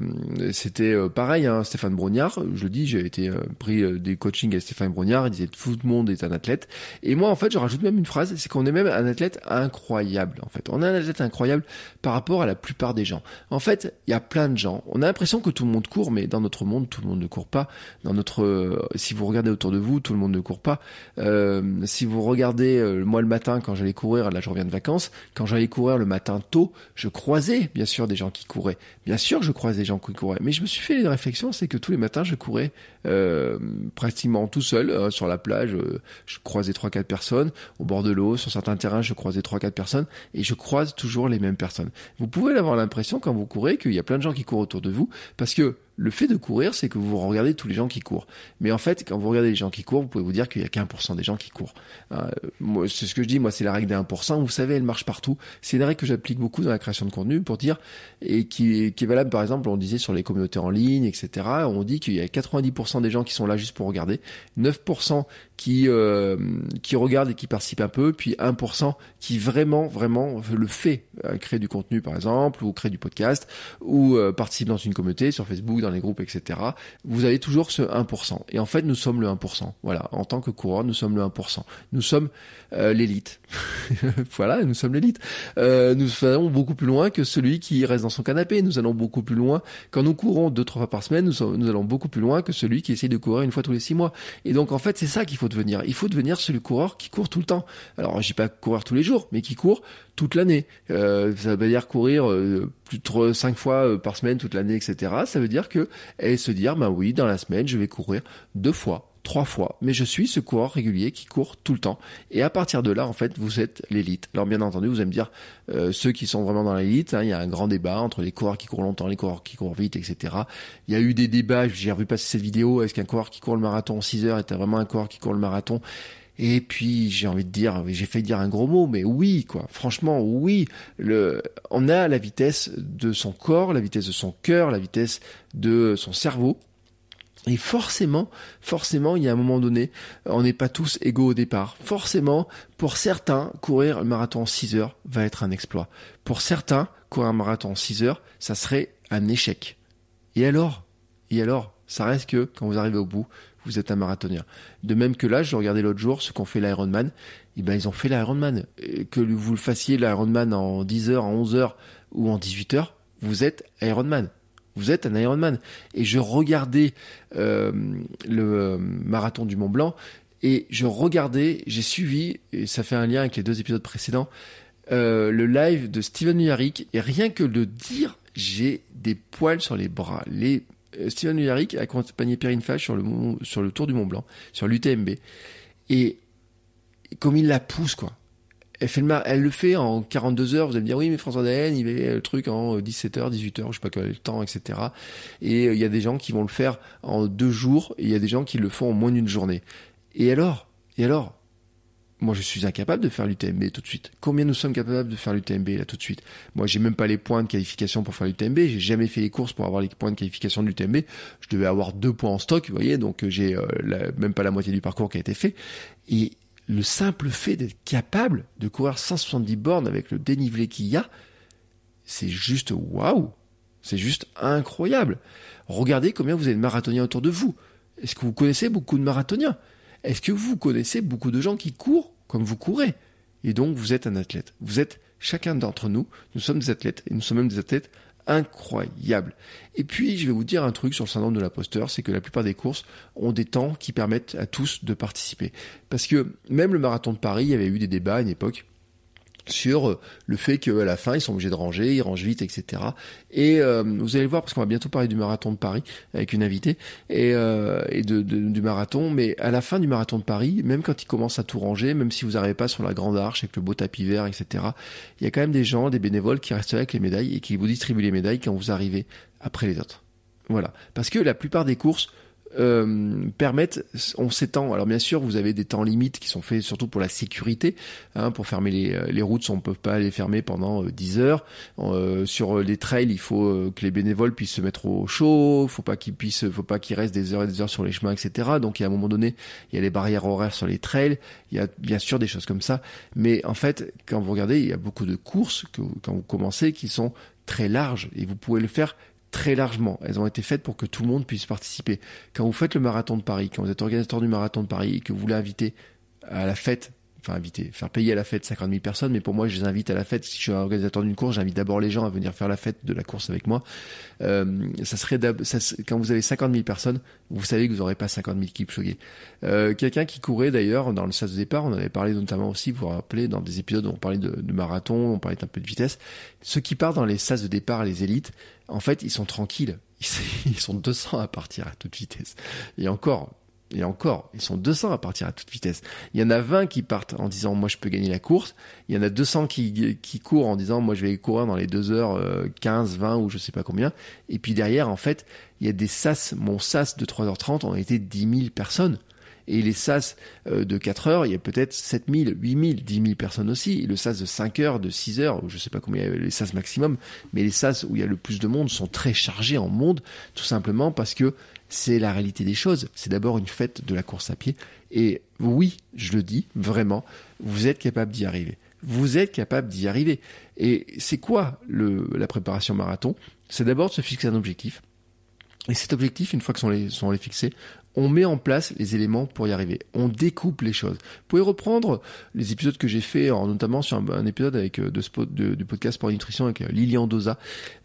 c'était euh, pareil, hein, Stéphane Brognard. Je le dis, j'ai été pris des coachings avec Stéphane Brognard. Il disait tout le monde est un athlète. Et moi, en fait, je rajoute même une phrase, c'est qu'on est même un athlète incroyable. En fait, on est un athlète incroyable par rapport à la plupart des gens. En fait, il y a plein de gens. On a l'impression que tout le monde court, mais dans notre monde, tout le monde ne court pas. Dans notre, euh, si vous regardez autour de vous, tout le monde ne court pas. Euh, si vous regardez euh, moi le matin quand j'allais courir, là je reviens de vacances, quand j'allais courir le matin tôt, je croisais bien sûr des gens qui couraient. Bien sûr, je croisais des gens qui couraient, mais je me suis fait une réflexion, c'est que tous les matins je courais euh, pratiquement tout seul sur la plage. je croisais trois quatre personnes au bord de l'eau, sur certains terrains je croisais trois quatre personnes et je croise toujours les mêmes personnes. Vous pouvez avoir l'impression quand vous courez qu'il y a plein de gens qui courent autour de vous parce que le fait de courir, c'est que vous regardez tous les gens qui courent. Mais en fait, quand vous regardez les gens qui courent, vous pouvez vous dire qu'il y a qu'un pour cent des gens qui courent. Euh, moi, c'est ce que je dis, moi, c'est la règle des 1%. Vous savez, elle marche partout. C'est une règle que j'applique beaucoup dans la création de contenu pour dire, et qui, qui est valable, par exemple, on disait sur les communautés en ligne, etc. On dit qu'il y a 90% des gens qui sont là juste pour regarder, 9% qui, euh, qui regardent et qui participent un peu, puis 1% qui vraiment, vraiment le fait, euh, créer du contenu, par exemple, ou créer du podcast, ou euh, participe dans une communauté, sur Facebook, dans les groupes, etc. Vous avez toujours ce 1%. Et en fait, nous sommes le 1%. Voilà. En tant que coureur, nous sommes le 1%. Nous sommes euh, l'élite. voilà, nous sommes l'élite. Euh, nous allons beaucoup plus loin que celui qui reste dans son canapé. Nous allons beaucoup plus loin. Quand nous courons deux, trois fois par semaine, nous, allons beaucoup plus loin que celui qui essaie de courir une fois tous les six mois. Et donc, en fait, c'est ça qu'il faut devenir. Il faut devenir celui coureur qui court tout le temps. Alors, je dis pas courir tous les jours, mais qui court toute l'année. Euh, ça veut dire courir euh, plus de cinq fois euh, par semaine toute l'année, etc. Ça veut dire que et se dire, ben oui, dans la semaine, je vais courir deux fois trois fois, mais je suis ce coureur régulier qui court tout le temps. Et à partir de là, en fait, vous êtes l'élite. Alors bien entendu, vous allez me dire, ceux qui sont vraiment dans l'élite, hein, il y a un grand débat entre les coureurs qui courent longtemps, les coureurs qui courent vite, etc. Il y a eu des débats, j'ai revu passer cette vidéo, est-ce qu'un coureur qui court le marathon en 6 heures est vraiment un coureur qui court le marathon? Et puis j'ai envie de dire, j'ai failli dire un gros mot, mais oui, quoi. Franchement, oui. Le, on a la vitesse de son corps, la vitesse de son cœur, la vitesse de son cerveau. Et forcément, forcément, il y a un moment donné, on n'est pas tous égaux au départ. Forcément, pour certains, courir un marathon en 6 heures va être un exploit. Pour certains, courir un marathon en 6 heures, ça serait un échec. Et alors? Et alors? Ça reste que, quand vous arrivez au bout, vous êtes un marathonien. De même que là, je regardais l'autre jour ce qu'ont fait l'Ironman. Eh ben, ils ont fait l'Ironman. Que vous le fassiez l'Ironman en 10 heures, en 11 heures ou en 18 heures, vous êtes Ironman. Vous êtes un Ironman. Et je regardais euh, le euh, marathon du Mont Blanc et je regardais, j'ai suivi, et ça fait un lien avec les deux épisodes précédents, euh, le live de Steven Yarrick. Et rien que de dire, j'ai des poils sur les bras. Les euh, Steven Ulrich a accompagné Perrine Fage sur le, sur le Tour du Mont Blanc, sur l'UTMB. Et comme il la pousse, quoi. Elle, fait le, elle le fait en 42 heures. Vous allez me dire, oui, mais François Daen, il fait le truc en 17 heures, 18 heures, je sais pas quel temps, etc. Et euh, il y a des gens qui vont le faire en deux jours, et il y a des gens qui le font en moins d'une journée. Et alors? Et alors? Moi, je suis incapable de faire l'UTMB tout de suite. Combien nous sommes capables de faire l'UTMB là tout de suite? Moi, j'ai même pas les points de qualification pour faire l'UTMB. J'ai jamais fait les courses pour avoir les points de qualification de l'UTMB. Je devais avoir deux points en stock, vous voyez. Donc, j'ai euh, même pas la moitié du parcours qui a été fait. Et le simple fait d'être capable de courir 170 bornes avec le dénivelé qu'il y a, c'est juste waouh C'est juste incroyable. Regardez combien vous avez de marathoniens autour de vous. Est-ce que vous connaissez beaucoup de marathoniens? Est-ce que vous connaissez beaucoup de gens qui courent comme vous courez Et donc vous êtes un athlète. Vous êtes chacun d'entre nous, nous sommes des athlètes, et nous sommes même des athlètes incroyables. Et puis, je vais vous dire un truc sur le syndrome de l'imposteur, c'est que la plupart des courses ont des temps qui permettent à tous de participer. Parce que même le marathon de Paris, il y avait eu des débats à une époque sur euh, le fait qu'à la fin ils sont obligés de ranger, ils rangent vite, etc. Et euh, vous allez voir parce qu'on va bientôt parler du marathon de Paris avec une invitée et, euh, et du marathon. Mais à la fin du marathon de Paris, même quand ils commencent à tout ranger, même si vous n'arrivez pas sur la grande arche avec le beau tapis vert, etc. Il y a quand même des gens, des bénévoles qui restent avec les médailles et qui vous distribuent les médailles quand vous arrivez après les autres. Voilà, parce que la plupart des courses euh, permettent, on s'étend. Alors bien sûr, vous avez des temps limites qui sont faits surtout pour la sécurité, hein, pour fermer les, euh, les routes, on ne peut pas les fermer pendant 10 euh, heures. Euh, sur les trails, il faut que les bénévoles puissent se mettre au chaud, faut pas qu'ils puissent, faut pas qu'ils restent des heures et des heures sur les chemins, etc. Donc, à un moment donné, il y a les barrières horaires sur les trails, il y a bien sûr des choses comme ça. Mais en fait, quand vous regardez, il y a beaucoup de courses que, quand vous commencez qui sont très larges et vous pouvez le faire très largement. Elles ont été faites pour que tout le monde puisse participer. Quand vous faites le marathon de Paris, quand vous êtes organisateur du marathon de Paris et que vous voulez inviter à la fête inviter, faire payer à la fête 50 000 personnes, mais pour moi, je les invite à la fête. Si je suis un organisateur d'une course, j'invite d'abord les gens à venir faire la fête de la course avec moi. Euh, ça serait ça, quand vous avez 50 000 personnes, vous savez que vous n'aurez pas 50 000 Kipchoge. Euh, Quelqu'un qui courait d'ailleurs dans le sas de départ, on avait parlé notamment aussi, vous vous rappelez, dans des épisodes où on parlait de, de marathon, on parlait un peu de vitesse. Ceux qui partent dans les sas de départ, les élites, en fait, ils sont tranquilles. Ils sont 200 à partir à toute vitesse. Et encore, et encore, ils sont 200 à partir à toute vitesse. Il y en a 20 qui partent en disant moi je peux gagner la course. Il y en a 200 qui, qui courent en disant moi je vais courir dans les 2 heures 15, 20 ou je sais pas combien. Et puis derrière, en fait, il y a des sas. Mon sas de 3h30 ont été 10 000 personnes. Et les SAS de 4 heures, il y a peut-être 7000, 8000, 10 000 personnes aussi. Et le SAS de 5 heures, de 6 heures, je sais pas combien les SAS maximum, mais les SAS où il y a le plus de monde sont très chargés en monde, tout simplement parce que c'est la réalité des choses. C'est d'abord une fête de la course à pied. Et oui, je le dis vraiment, vous êtes capable d'y arriver. Vous êtes capable d'y arriver. Et c'est quoi la préparation marathon? C'est d'abord de se fixer un objectif. Et cet objectif, une fois que sont les, sont les fixés, on met en place les éléments pour y arriver. On découpe les choses. Vous pouvez reprendre les épisodes que j'ai fait, notamment sur un, épisode avec de, du podcast Sport Nutrition avec Lilian Doza.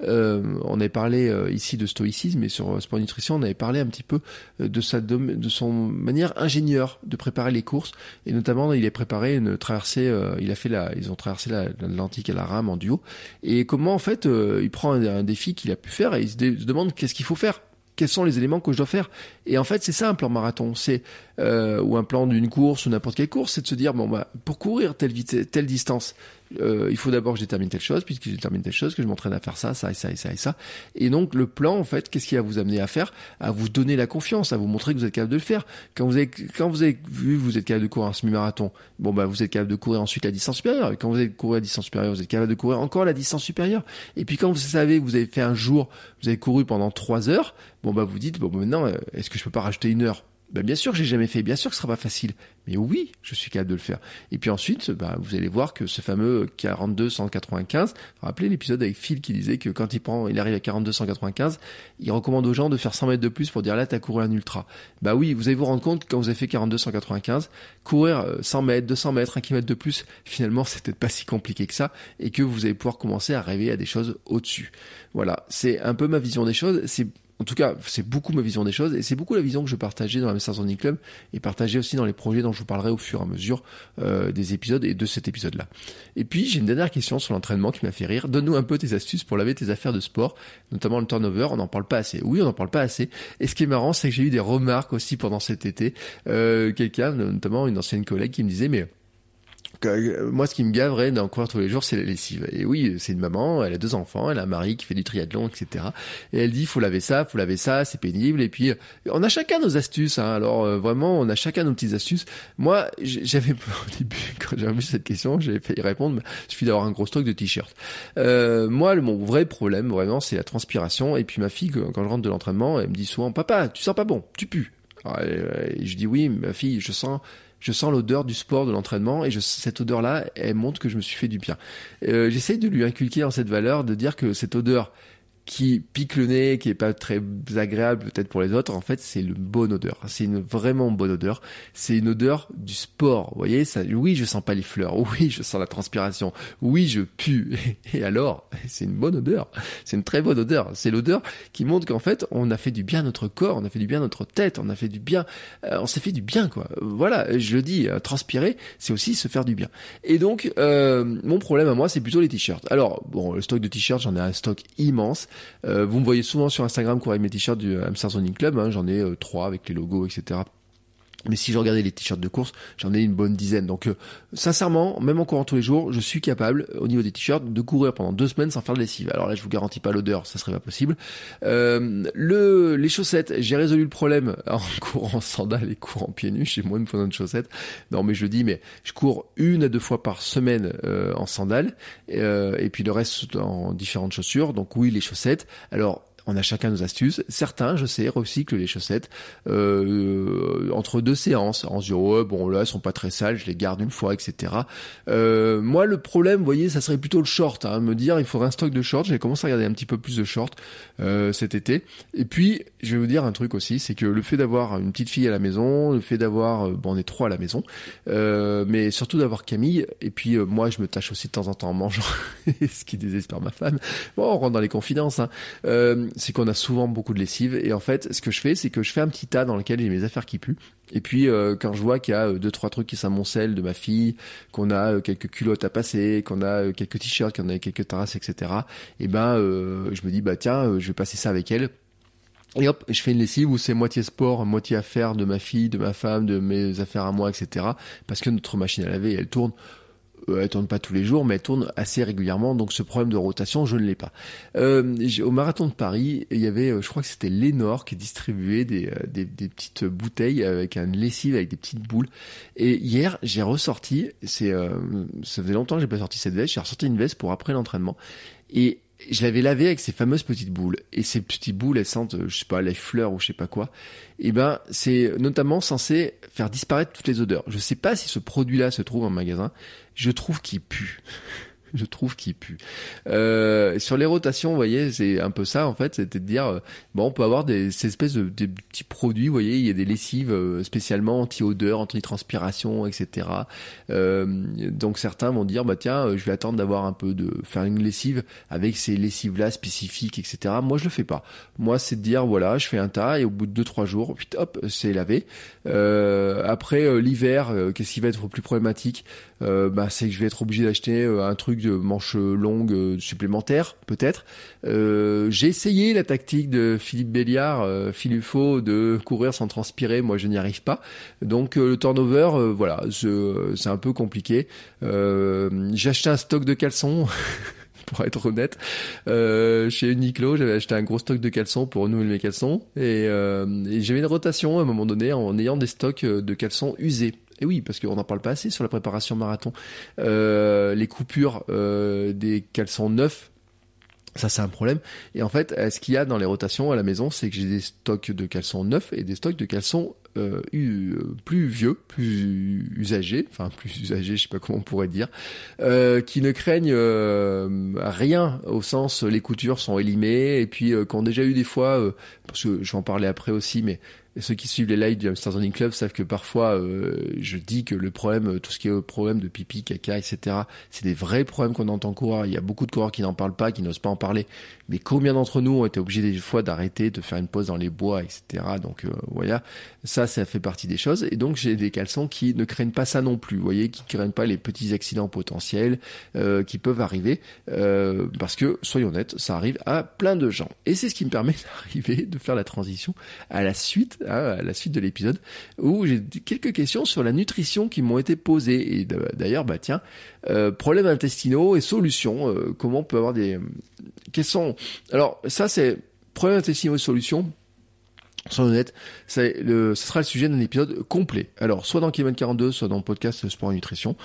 Euh, on avait parlé euh, ici de stoïcisme, et sur Sport Nutrition, on avait parlé un petit peu euh, de sa de son manière ingénieure de préparer les courses, et notamment il a préparé une traversée. Euh, il a fait la, ils ont traversé l'Atlantique à la rame en duo, et comment en fait il prend un, défi qu'il a pu faire et il se demande qu'est-ce qu'il faut faire quels sont les éléments que je dois faire. Et en fait, c'est un plan marathon, c'est euh, ou un plan d'une course ou n'importe quelle course, c'est de se dire bon bah pour courir telle vitesse, telle distance, euh, il faut d'abord que je détermine telle chose, puisque je détermine telle chose, que je m'entraîne à faire ça, ça et ça et ça et ça. Et donc le plan, en fait, qu'est-ce qui va vous amener à faire? À vous donner la confiance, à vous montrer que vous êtes capable de le faire. Quand vous avez quand vous avez vu vous êtes capable de courir un semi-marathon, bon bah vous êtes capable de courir ensuite la distance supérieure. Et quand vous avez couru la distance supérieure, vous êtes capable de courir encore la distance supérieure. Et puis quand vous savez vous avez fait un jour, vous avez couru pendant trois heures, bon bah vous dites bon maintenant est-ce que je peux pas rajouter une heure? Ben bien sûr j'ai jamais fait, bien sûr que ce sera pas facile, mais oui, je suis capable de le faire. Et puis ensuite, ben, vous allez voir que ce fameux 42 195, rappelez l'épisode avec Phil qui disait que quand il prend, il arrive à 42 195, il recommande aux gens de faire 100 mètres de plus pour dire là t'as couru un ultra. Bah oui, vous allez vous rendre compte que quand vous avez fait 42 195, courir 100 mètres, 200 mètres, 1 km de plus, finalement c'est peut-être pas si compliqué que ça, et que vous allez pouvoir commencer à rêver à des choses au-dessus. Voilà, c'est un peu ma vision des choses. C'est en tout cas, c'est beaucoup ma vision des choses et c'est beaucoup la vision que je partageais dans la Masters Running Club et partageais aussi dans les projets dont je vous parlerai au fur et à mesure euh, des épisodes et de cet épisode-là. Et puis, j'ai une dernière question sur l'entraînement qui m'a fait rire. Donne-nous un peu tes astuces pour laver tes affaires de sport, notamment le turnover. On n'en parle pas assez. Oui, on n'en parle pas assez. Et ce qui est marrant, c'est que j'ai eu des remarques aussi pendant cet été. Euh, Quelqu'un, notamment une ancienne collègue, qui me disait, mais moi, ce qui me gaverait d'en courir tous les jours, c'est la lessive. Et oui, c'est une maman, elle a deux enfants, elle a un mari qui fait du triathlon, etc. Et elle dit, faut laver ça, faut laver ça, c'est pénible. Et puis, on a chacun nos astuces. Hein. Alors, euh, vraiment, on a chacun nos petites astuces. Moi, j'avais au début, quand j'ai vu cette question, j'ai fait y répondre. Il suffit d'avoir un gros stock de t-shirts. Euh, moi, mon vrai problème, vraiment, c'est la transpiration. Et puis, ma fille, quand je rentre de l'entraînement, elle me dit souvent, papa, tu sens pas bon, tu pues. Et je dis oui, ma fille, je sens je sens l'odeur du sport, de l'entraînement, et je, cette odeur-là, elle montre que je me suis fait du bien. Euh, de lui inculquer en cette valeur, de dire que cette odeur, qui pique le nez, qui est pas très agréable peut-être pour les autres, en fait, c'est une bonne odeur. C'est une vraiment bonne odeur. C'est une odeur du sport. Vous voyez, ça, oui, je sens pas les fleurs. Oui, je sens la transpiration. Oui, je pue. Et alors, c'est une bonne odeur. C'est une très bonne odeur. C'est l'odeur qui montre qu'en fait, on a fait du bien à notre corps, on a fait du bien à notre tête, on a fait du bien, euh, on s'est fait du bien, quoi. Voilà, je le dis, euh, transpirer, c'est aussi se faire du bien. Et donc, euh, mon problème à moi, c'est plutôt les t-shirts. Alors, bon, le stock de t-shirts, j'en ai un stock immense. Euh, vous me voyez souvent sur Instagram courir avec mes t-shirts du Hamster Zoning Club, hein, j'en ai euh, trois avec les logos, etc. Mais si je regardais les t-shirts de course, j'en ai une bonne dizaine. Donc euh, sincèrement, même en courant tous les jours, je suis capable, au niveau des t-shirts, de courir pendant deux semaines sans faire de lessive. Alors là, je vous garantis pas l'odeur, ça serait pas possible. Euh, le, les chaussettes, j'ai résolu le problème en courant sandales et courant pieds nus. J'ai moins besoin de chaussettes. Non, mais je dis, mais je cours une à deux fois par semaine euh, en sandales, et puis le reste en différentes chaussures. Donc oui, les chaussettes. Alors on a chacun nos astuces. Certains, je sais, recyclent les chaussettes euh, entre deux séances en se disant ouais bon là elles sont pas très sales, je les garde une fois, etc. Euh, moi le problème, vous voyez, ça serait plutôt le short. Hein, me dire il faudrait un stock de shorts. J'ai commencé à regarder un petit peu plus de shorts euh, cet été. Et puis je vais vous dire un truc aussi, c'est que le fait d'avoir une petite fille à la maison, le fait d'avoir bon on est trois à la maison, mais surtout d'avoir Camille. Et puis moi je me tâche aussi de temps en temps en mangeant, ce qui désespère ma femme. Bon on rentre dans les confidences. Hein c'est qu'on a souvent beaucoup de lessive. Et en fait ce que je fais c'est que je fais un petit tas dans lequel j'ai mes affaires qui puent. Et puis euh, quand je vois qu'il y a euh, deux trois trucs qui s'amoncellent de ma fille qu'on a euh, quelques culottes à passer qu'on a quelques t-shirts qu'on a quelques terrasses etc et ben je me dis bah tiens je vais passer ça avec elle. Et hop, je fais une lessive où c'est moitié sport, moitié affaires de ma fille, de ma femme, de mes affaires à moi, etc. Parce que notre machine à laver, elle tourne. euh, elle tourne pas tous les jours, mais elle tourne assez régulièrement, donc ce problème de rotation, je ne l'ai pas. Euh, au marathon de Paris, il y avait, euh, je crois que c'était Lénore qui distribuait des, des, des, petites bouteilles avec un lessive avec des petites boules. Et hier, j'ai ressorti, c'est, ça faisait longtemps que j'ai pas sorti cette veste, j'ai ressorti une veste pour après l'entraînement. Et je l'avais lavé avec ces fameuses petites boules. Et ces petites boules, elles sentent, je sais pas, les fleurs ou je sais pas quoi. Et ben, c'est notamment censé faire disparaître toutes les odeurs. Je sais pas si ce produit-là se trouve en magasin. Je trouve qu'il pue je trouve qu'il pue. Euh, sur les rotations, vous voyez, c'est un peu ça en fait, c'était de dire euh, bon, on peut avoir des ces espèces de petits produits, vous voyez, il y a des lessives euh, spécialement anti-odeur, anti-transpiration, etc. Donc certains vont dire bah tiens, je vais attendre d'avoir un peu de faire une lessive avec ces lessives là spécifiques, etc. Moi je le fais pas. Moi c'est de dire voilà, je fais un tas et au bout de 2-3 jours, hop, c'est lavé. après l'hiver, qu'est-ce qui va être plus problématique? Bah, c'est que je vais être obligé d'acheter un truc de manches longues euh, supplémentaires, peut-être. Euh, j'ai essayé la tactique de Philippe Béliard, euh, Philufo, de courir sans transpirer. Moi, je n'y arrive pas. Donc, le turnover, voilà, c'est un peu compliqué. j'ai acheté un stock de caleçons. pour être honnête. chez Uniqlo, j'avais acheté un gros stock de caleçons pour renouveler mes caleçons et, et j'avais une rotation à un moment donné en ayant des stocks de caleçons usés. Et oui, parce qu'on n'en parle pas assez sur la préparation marathon. Euh, les coupures euh, des caleçons neufs, ça c'est un problème. Et en fait, ce qu'il y a dans les rotations à la maison, c'est que j'ai des stocks de caleçons neufs et des stocks de caleçons euh, plus vieux, plus usagés, enfin plus usagés, je sais pas comment on pourrait dire, euh, qui ne craignent euh, rien au sens les coutures sont élimées et puis qui ont déjà eu des fois, parce que je vais en parler après aussi, mais ceux qui suivent les lives du Hamster Running Club savent que parfois euh, je dis que le problème, tout ce qui est problème de pipi, caca, etc., c'est des vrais problèmes qu'on entend courir. Il y a beaucoup de coureurs qui n'en parlent pas, qui n'osent pas en parler. Mais combien d'entre nous ont été obligés des fois d'arrêter, de faire une pause dans les bois, etc. Donc euh, voilà, ça, ça fait partie des choses. Et donc j'ai des caleçons qui ne craignent pas ça non plus. Vous voyez, qui craignent pas les petits accidents potentiels euh, qui peuvent arriver, euh, parce que soyons honnêtes, ça arrive à plein de gens. Et c'est ce qui me permet d'arriver, de faire la transition à la suite Hein, à la suite de l'épisode, où j'ai quelques questions sur la nutrition qui m'ont été posées. Et d'ailleurs, bah tiens, euh, problèmes intestinaux et solutions. Euh, comment on peut avoir des... Quels sont... Alors ça c'est problèmes intestinaux et solutions Soyons honnêtes, c'est le, sera le sujet d'un épisode complet. Alors, soit dans Kilomètre 42, soit dans le podcast Sport et Nutrition.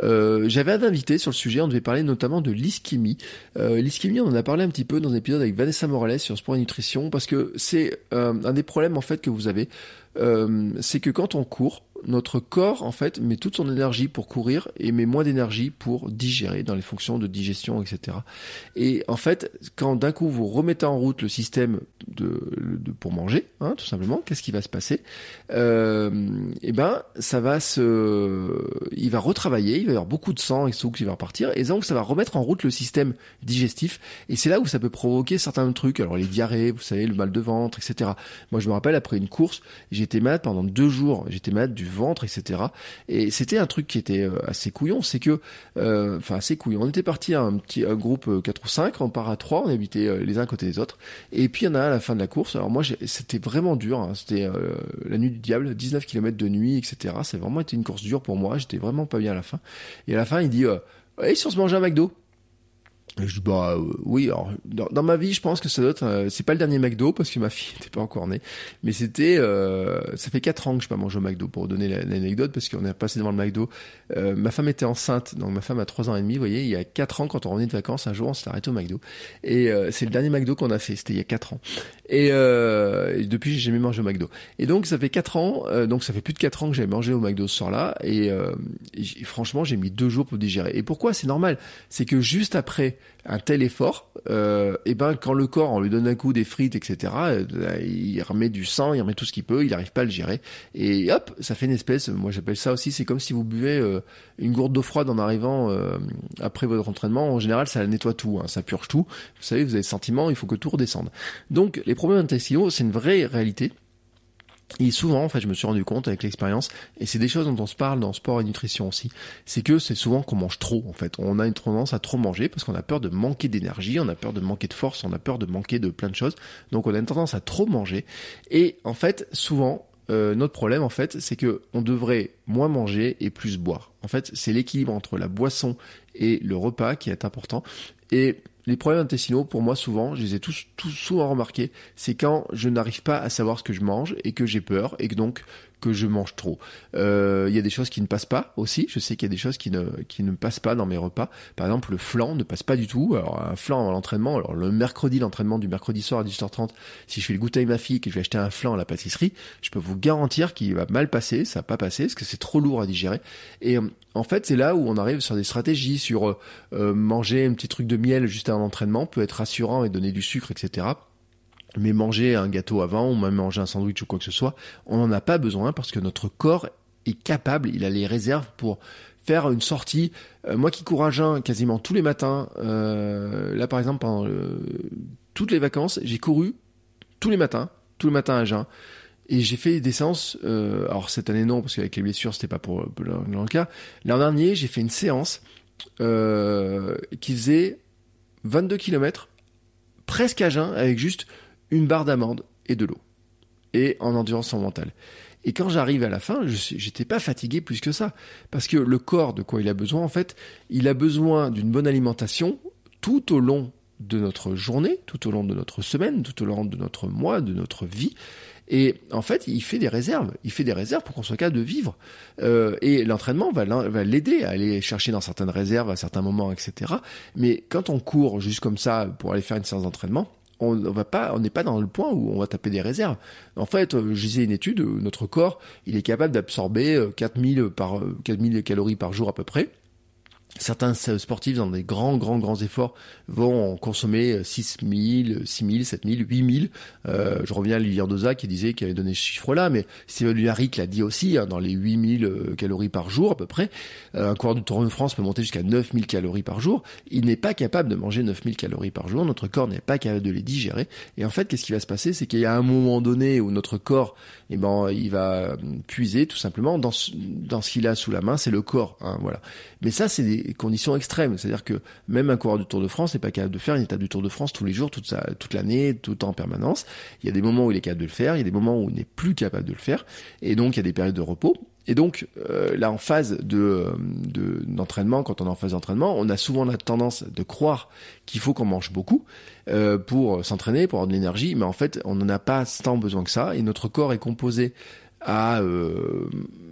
Euh, J'avais un invité sur le sujet, on devait parler notamment de l'ischémie. Euh, l'ischémie, on en a parlé un petit peu dans un épisode avec Vanessa Morales sur Sport et Nutrition, parce que c'est euh, un des problèmes en fait que vous avez. C'est que quand on court, notre corps, en fait, met toute son énergie pour courir et met moins d'énergie pour digérer dans les fonctions de digestion, etc. Et en fait, quand d'un coup vous remettez en route le système de, de pour manger, hein, tout simplement, qu'est-ce qui va se passer? Euh, Eh ben, ça va se, il va retravailler, il va y avoir beaucoup de sang et tout qui va repartir, et donc ça va remettre en route le système digestif. Et c'est là où ça peut provoquer certains trucs. Alors les diarrhées, vous savez, le mal de ventre, etc. Moi, je me rappelle après une course, j'étais malade pendant deux jours. J'étais malade du ventre, etc. Et c'était un truc qui était euh, assez couillon, c'est que, euh, enfin assez couillon. On était parti à un petit groupe 4 euh, ou 5, on part à 3, on habitait les uns à côté des autres. Et puis il y en a à la fin de la course. Alors moi, c'était vraiment dur. Hein. C'était la nuit du diable, 19 km de nuit, etc. C'est vraiment été une course dure pour moi. J'étais vraiment pas bien à la fin. Et à la fin, il dit, euh, hey, si on se mangeait un McDo Et je dis bah euh, oui alors dans, ma vie je pense que ça doit être euh, c'est pas le dernier McDo parce que ma fille n'était pas encore née mais c'était euh, ça fait quatre ans que je pas mangé au McDo pour donner l'anecdote parce qu'on est passé devant le McDo. Ma femme était enceinte donc ma femme a trois ans et demi vous voyez il y a quatre ans quand on revenait de vacances un jour on s'est arrêté au McDo. Et c'est le dernier McDo qu'on a fait c'était il y a quatre ans. Et, depuis j'ai jamais mangé au McDo. Et donc ça fait quatre ans donc ça fait plus de quatre ans que j'ai mangé au McDo ce soir-là et, et franchement j'ai mis deux jours pour digérer. Et pourquoi? C'est normal. C'est que juste après un tel effort, euh, et ben quand le corps on lui donne un coup des frites, etc., euh, il remet du sang, il remet tout ce qu'il peut, il n'arrive pas à le gérer, et hop, ça fait une espèce, moi j'appelle ça aussi, c'est comme si vous buvez euh, une gourde d'eau froide en arrivant euh, après votre entraînement. En général, ça nettoie tout, hein, ça purge tout. Vous savez, vous avez le sentiment, il faut que tout redescende. Donc les problèmes intestinaux, c'est une vraie réalité. Et souvent, en fait, je me suis rendu compte avec l'expérience, et c'est des choses dont on se parle dans sport et nutrition aussi, c'est que c'est souvent qu'on mange trop, en fait. On a une tendance à trop manger parce qu'on a peur de manquer d'énergie, on a peur de manquer de force, on a peur de manquer de plein de choses. Donc on a une tendance à trop manger. Et en fait, souvent, euh, notre problème, en fait, c'est que on devrait moins manger et plus boire. En fait, c'est l'équilibre entre la boisson et le repas qui est important. Et les problèmes intestinaux, pour moi, souvent, je les ai tous, tous souvent remarqués, c'est quand je n'arrive pas à savoir ce que je mange et que j'ai peur et que donc que je mange trop. Euh, il y a des choses qui ne passent pas aussi. Je sais qu'il y a des choses qui ne, qui ne passent pas dans mes repas. Par exemple, le flan ne passe pas du tout. Alors, un flan à l'entraînement, alors le mercredi, l'entraînement du mercredi soir à 18h30, si je fais le goûter avec ma fille et que je vais acheter un flan à la pâtisserie, je peux vous garantir qu'il va mal passer, ça va pas passer, parce que c'est trop lourd à digérer. Et euh, en fait, c'est là où on arrive sur des stratégies, sur euh, manger un petit truc de miel juste avant l'entraînement peut être rassurant et donner du sucre, etc mais manger un gâteau avant ou même manger un sandwich ou quoi que ce soit, on n'en a pas besoin parce que notre corps est capable, il a les réserves pour faire une sortie. Euh, moi qui cours à jeun quasiment tous les matins, euh, là par exemple pendant toutes les vacances, j'ai couru tous les matins, tous les matins à jeun. Et j'ai fait des séances, euh, alors cette année non, parce qu'avec les blessures, c'était pas pour, pour le cas. L'an dernier, j'ai fait une séance qui faisait 22 km, presque à jeun, avec juste une barre d'amande et de l'eau. Et en endurance mentale. Et quand j'arrive à la fin, j'étais pas fatigué plus que ça. Parce que le corps, de quoi il a besoin, en fait, il a besoin d'une bonne alimentation tout au long de notre journée, tout au long de notre semaine, tout au long de notre mois, de notre vie. Et en fait, il fait des réserves. Il fait des réserves pour qu'on soit capable de vivre. Euh, et l'entraînement va l'aider à aller chercher dans certaines réserves à certains moments, etc. Mais quand on court juste comme ça pour aller faire une séance d'entraînement, on va pas, on n'est pas dans le point où on va taper des réserves. En fait, euh, je disais une étude, euh, notre corps, il est capable d'absorber 4000 euh, par 4000 calories par jour à peu près certains sportifs dans des grands, grands, grands efforts vont consommer 6 000, 6 000, 7 000, 8 000. Euh, je reviens à Lilian Doza qui disait qu'il avait donné ce chiffre-là, mais Steven Luaric l'a dit aussi, hein, dans les 8 000 euh, calories par jour à peu près. Euh, un coureur du Tour de France peut monter jusqu'à 9 000 calories par jour. Il n'est pas capable de manger 9 000 calories par jour. Notre corps n'est pas capable de les digérer. Et en fait, qu'est-ce qui va se passer? C'est qu'il y a un moment donné où notre corps, eh ben, il va euh, puiser tout simplement dans ce, dans ce qu'il a sous la main, c'est le corps. Hein, voilà. Mais ça, c'est des conditions extrêmes. C'est-à-dire que même un coureur du Tour de France n'est pas capable de faire une étape du Tour de France tous les jours, toute, l'année, tout en permanence. Il y a des moments où il est capable de le faire, il y a des moments où il n'est plus capable de le faire. Et donc, il y a des périodes de repos. Et donc, euh, là, en phase de, d'entraînement, quand on est en phase d'entraînement, on a souvent la tendance de croire qu'il faut qu'on mange beaucoup euh, pour s'entraîner, pour avoir de l'énergie, mais en fait, on n'en a pas tant besoin que ça. Et notre corps est composé à euh,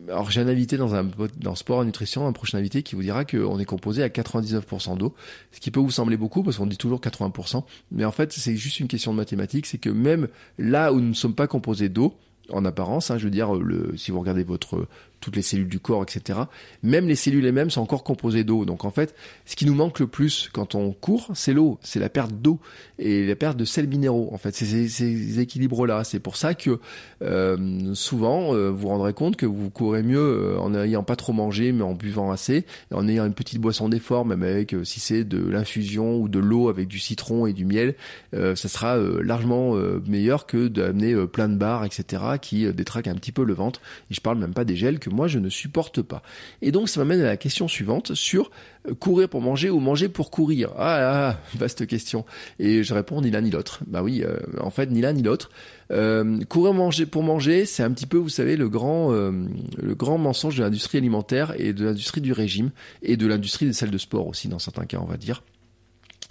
alors j'ai un invité dans un dans sport et nutrition, un prochain invité qui vous dira qu'on est composé à 99% d'eau, ce qui peut vous sembler beaucoup parce qu'on dit toujours 80%, mais en fait c'est juste une question de mathématiques, c'est que même là où nous ne sommes pas composés d'eau, en apparence, hein, je veux dire, si vous regardez votre toutes les cellules du corps, etc. Même les cellules elles-mêmes sont encore composées d'eau. Donc en fait, ce qui nous manque le plus quand on court, c'est l'eau, c'est la perte d'eau et la perte de sels minéraux. En fait, c'est ces, équilibres-là. C'est pour ça que euh, souvent, euh, vous vous rendrez compte que vous courez mieux euh, en n'ayant pas trop mangé, mais en buvant assez, en ayant une petite boisson d'effort, même avec si c'est de l'infusion ou de l'eau avec du citron et du miel, ça sera largement meilleur que d'amener plein de barres, etc., qui détraquent un petit peu le ventre. Et je parle même pas des gels que moi je ne supporte pas. Et donc ça m'amène à la question suivante sur euh, courir pour manger ou manger pour courir. Ah là, vaste question. Et je réponds ni l'un ni l'autre. Bah oui, euh, en fait ni l'un ni l'autre. Euh, courir manger pour manger, c'est un petit peu, vous savez, le grand, le grand mensonge de l'industrie alimentaire et de l'industrie du régime et de l'industrie des salles de sport aussi dans certains cas, on va dire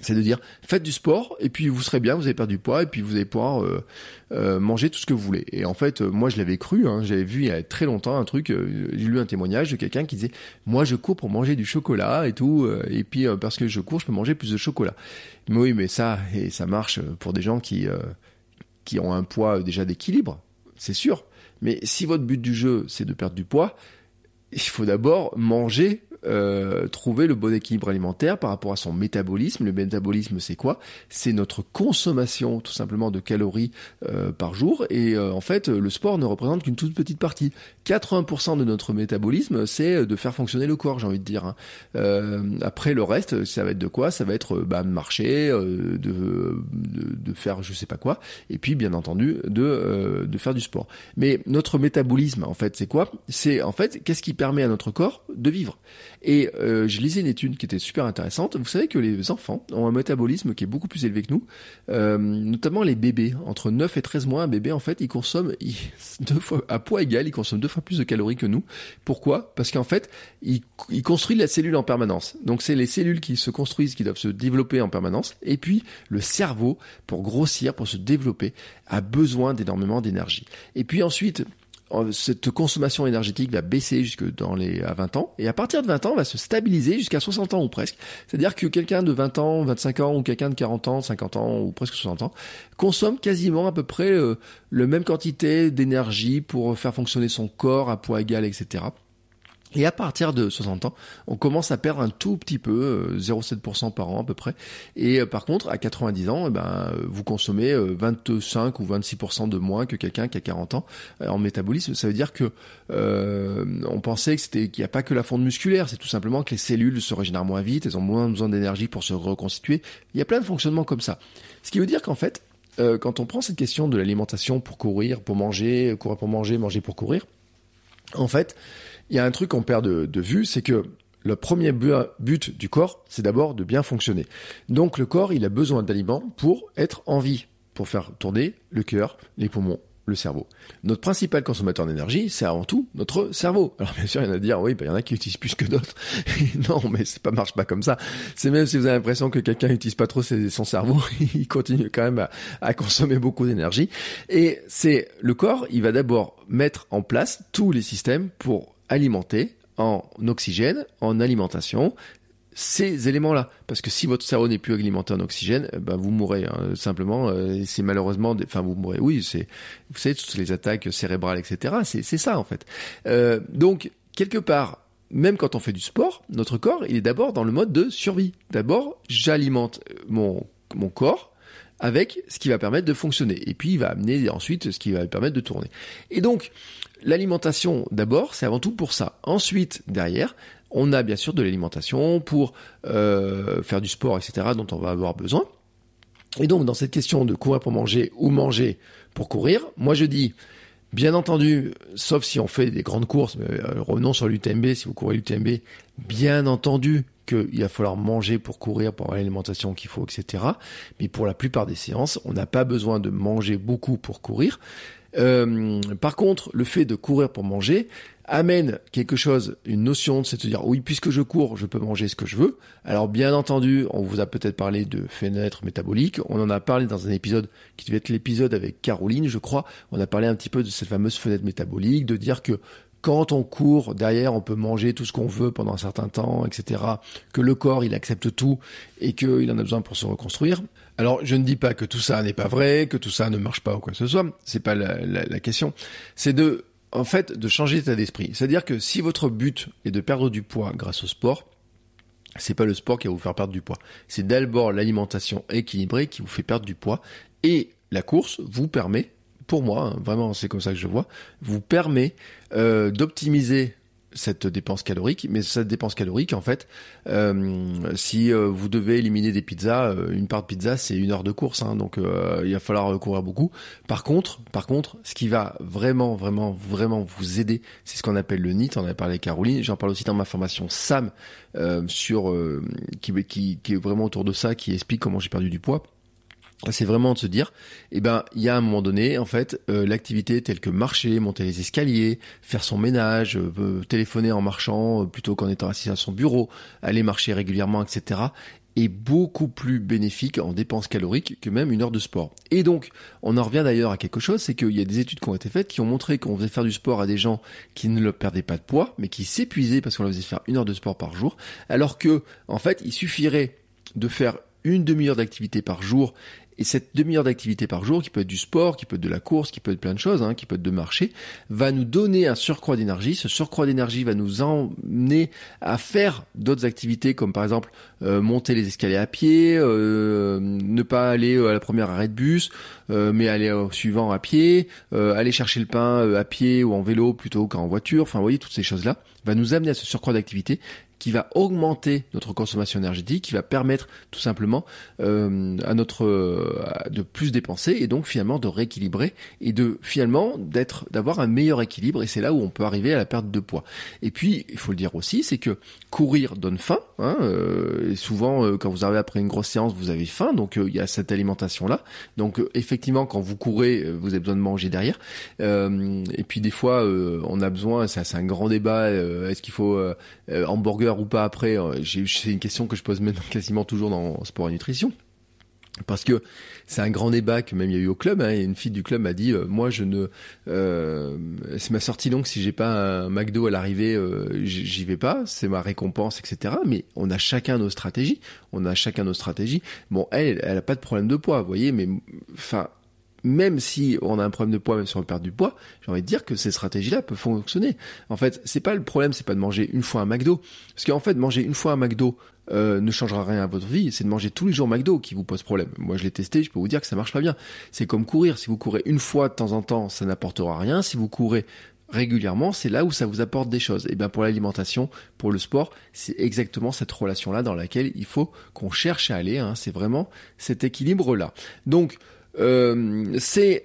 c'est de dire faites du sport et puis vous serez bien, vous allez perdre du poids et puis vous allez pouvoir euh, euh, manger tout ce que vous voulez. Et en fait, euh, moi je l'avais cru, hein, j'avais vu il y a très longtemps un truc, j'ai lu un témoignage de quelqu'un qui disait moi je cours pour manger du chocolat et tout, et puis parce que je cours je peux manger plus de chocolat. Mais oui, mais ça et ça marche pour des gens qui qui ont un poids déjà d'équilibre, c'est sûr. Mais si votre but du jeu c'est de perdre du poids, il faut d'abord manger euh, trouver le bon équilibre alimentaire par rapport à son métabolisme. Le métabolisme, c'est quoi? C'est notre consommation tout simplement de calories euh, par jour. Et euh, en fait, le sport ne représente qu'une toute petite partie. 80% de notre métabolisme, c'est de faire fonctionner le corps, j'ai envie de dire. Hein. après, le reste, ça va être de quoi? Ça va être bah, de marcher, de, de, de, faire je sais pas quoi, et puis bien entendu de, de faire du sport. Mais notre métabolisme, en fait, c'est quoi? C'est en fait qu'est-ce qui permet à notre corps de vivre? Et euh, je lisais une étude qui était super intéressante. Vous savez que les enfants ont un métabolisme qui est beaucoup plus élevé que nous, euh, notamment les bébés. Entre 9 et 13 mois, un bébé, en fait, il consomme deux fois, à poids égal, il consomme deux plus de calories que nous. Pourquoi? Parce qu'en fait, il, il construit la cellule en permanence. Donc c'est les cellules qui se construisent, qui doivent se développer en permanence. Et puis le cerveau, pour grossir, pour se développer, a besoin d'énormément d'énergie. Et puis ensuite, cette consommation énergétique va baisser jusque dans les à 20 ans et à partir de 20 ans va se stabiliser jusqu'à 60 ans ou presque. C'est-à-dire que quelqu'un de 20 ans, 25 ans ou quelqu'un de 40 ans, 50 ans ou presque 60 ans consomme quasiment à peu près euh, le même quantité d'énergie pour faire fonctionner son corps à poids égal, etc. Et à partir de 60 ans, on commence à perdre un tout petit peu, 0,7% euh, par an à peu près. Et euh, par contre, à 90 ans, eh ben, vous consommez 25 euh, ou 26% de moins que quelqu'un qui a 40 ans en métabolisme. Ça veut dire que on pensait que c'était qu'il n'y a pas que la fonte musculaire, c'est tout simplement que les cellules se régénèrent moins vite, elles ont moins besoin d'énergie pour se reconstituer. Il y a plein de fonctionnements comme ça. Ce qui veut dire qu'en fait, quand on prend cette question de l'alimentation pour courir, pour manger, courir pour manger, manger pour courir, en fait, il y a un truc qu'on perd de, vue, c'est que le premier but du corps, c'est d'abord de bien fonctionner. Donc le corps, il a besoin d'aliments pour être en vie, pour faire tourner le cœur, les poumons, le cerveau. Notre principal consommateur d'énergie, c'est avant tout notre cerveau. Alors bien sûr, il y en a à dire, oui, il y en a qui utilisent plus que d'autres. non, mais ça marche pas comme ça. C'est même si vous avez l'impression que quelqu'un n'utilise pas trop son cerveau, il continue quand même à consommer beaucoup d'énergie. Et c'est le corps, il va d'abord mettre en place tous les systèmes pour alimenter en oxygène, en alimentation, ces éléments-là. Parce que si votre cerveau n'est plus alimenté en oxygène, ben vous mourrez hein, simplement. Euh, c'est malheureusement, enfin vous mourrez. Oui, c'est vous savez toutes les attaques cérébrales, etc. C'est ça en fait. Euh, donc quelque part, même quand on fait du sport, notre corps, il est d'abord dans le mode de survie. D'abord, j'alimente mon mon corps avec ce qui va permettre de fonctionner. Et puis il va amener ensuite ce qui va permettre de tourner. Et donc l'alimentation, d'abord, c'est avant tout pour ça. Ensuite, derrière, on a bien sûr de l'alimentation pour euh, faire du sport, etc., dont on va avoir besoin. Et donc, dans cette question de courir pour manger ou manger pour courir, moi je dis, bien entendu, sauf si on fait des grandes courses, mais euh, revenons sur l'UTMB, si vous courez l'UTMB, bien entendu qu'il va falloir manger pour courir, pour avoir l'alimentation qu'il faut, etc. Mais pour la plupart des séances, on n'a pas besoin de manger beaucoup pour courir. Euh, par contre, le fait de courir pour manger amène quelque chose, une notion, c'est de se dire oui, puisque je cours, je peux manger ce que je veux. Alors bien entendu, on vous a peut-être parlé de fenêtre métabolique, on en a parlé dans un épisode qui devait être l'épisode avec Caroline, je crois. On a parlé un petit peu de cette fameuse fenêtre métabolique, de dire que quand on court, derrière, on peut manger tout ce qu'on veut pendant un certain temps, etc. Que le corps, il accepte tout et qu'il en a besoin pour se reconstruire. Alors, je ne dis pas que tout ça n'est pas vrai, que tout ça ne marche pas ou quoi que ce soit. C'est pas la, question. C'est de, en fait, de changer d'état d'esprit. C'est-à-dire que si votre but est de perdre du poids grâce au sport, c'est pas le sport qui va vous faire perdre du poids. C'est d'abord l'alimentation équilibrée qui vous fait perdre du poids et la course vous permet pour moi, hein, vraiment c'est comme ça que je vois, vous permet euh, d'optimiser cette dépense calorique, mais cette dépense calorique, en fait, euh, si euh, vous devez éliminer des pizzas, une part de pizza, c'est une heure de course, hein, donc il va falloir courir beaucoup. Par contre, par contre, ce qui va vraiment, vraiment, vraiment vous aider, c'est ce qu'on appelle le NIT. On a parlé avec Caroline, j'en parle aussi dans ma formation SAM sur qui, qui, qui est vraiment autour de ça, qui explique comment j'ai perdu du poids c'est vraiment de se dire, eh ben, il y a un moment donné, en fait, euh, l'activité telle que marcher, monter les escaliers, faire son ménage, euh, téléphoner en marchant euh, plutôt qu'en étant assis à son bureau, aller marcher régulièrement, etc., est beaucoup plus bénéfique en dépenses caloriques que même une heure de sport. Et donc, on en revient d'ailleurs à quelque chose, c'est qu'il y a des études qui ont été faites qui ont montré qu'on faisait faire du sport à des gens qui ne le perdaient pas de poids, mais qui s'épuisaient parce qu'on leur faisait faire une heure de sport par jour, alors que, en fait, il suffirait de faire une demi-heure d'activité par jour et cette demi-heure d'activité par jour, qui peut être du sport, qui peut être de la course, qui peut être plein de choses, hein, qui peut être de marcher, va nous donner un surcroît d'énergie. Ce surcroît d'énergie va nous emmener à faire d'autres activités, comme par exemple euh, monter les escaliers à pied, euh, ne pas aller euh, à la première arrêt de bus, mais aller au suivant à pied, aller chercher le pain à pied ou en vélo plutôt qu'en voiture. Enfin, vous voyez, toutes ces choses-là va nous amener à ce surcroît d'activité qui va augmenter notre consommation énergétique, qui va permettre tout simplement euh, à notre euh, de plus dépenser et donc finalement de rééquilibrer et de finalement d'être d'avoir un meilleur équilibre et c'est là où on peut arriver à la perte de poids. Et puis il faut le dire aussi, c'est que courir donne faim. Hein, euh, souvent quand vous arrivez après une grosse séance, vous avez faim, donc il y a cette alimentation là. Donc effectivement quand vous courez, vous avez besoin de manger derrière. et puis des fois on a besoin, ça c'est un grand débat. Est-ce qu'il faut hamburger ou pas après, euh, c'est une question que je pose maintenant quasiment toujours dans sport et nutrition. Parce que c'est un grand débat que même il y a eu au club. Hein, et une fille du club m'a dit, euh, moi je ne, euh, c'est ma sortie longue. Si j'ai pas un McDo à l'arrivée, j'y vais pas. C'est ma récompense, etc. Mais on a chacun nos stratégies. On a chacun nos stratégies. Bon, elle, elle a pas de problème de poids, vous voyez. Mais enfin, même si on a un problème de poids, même si on perd du poids, j'ai envie de dire que ces stratégies-là peuvent fonctionner. En fait, c'est pas le problème, c'est pas de manger une fois un McDo, parce qu'en fait, manger une fois un McDo euh, ne changera rien à votre vie. C'est de manger tous les jours McDo qui vous pose problème. Moi, je l'ai testé, je peux vous dire que ça marche pas bien. C'est comme courir. Si vous courez une fois de temps en temps, ça n'apportera rien. Si vous courez régulièrement, c'est là où ça vous apporte des choses. Et bien pour l'alimentation, pour le sport, c'est exactement cette relation-là dans laquelle il faut qu'on cherche à aller. Hein. C'est vraiment cet équilibre-là. Donc c'est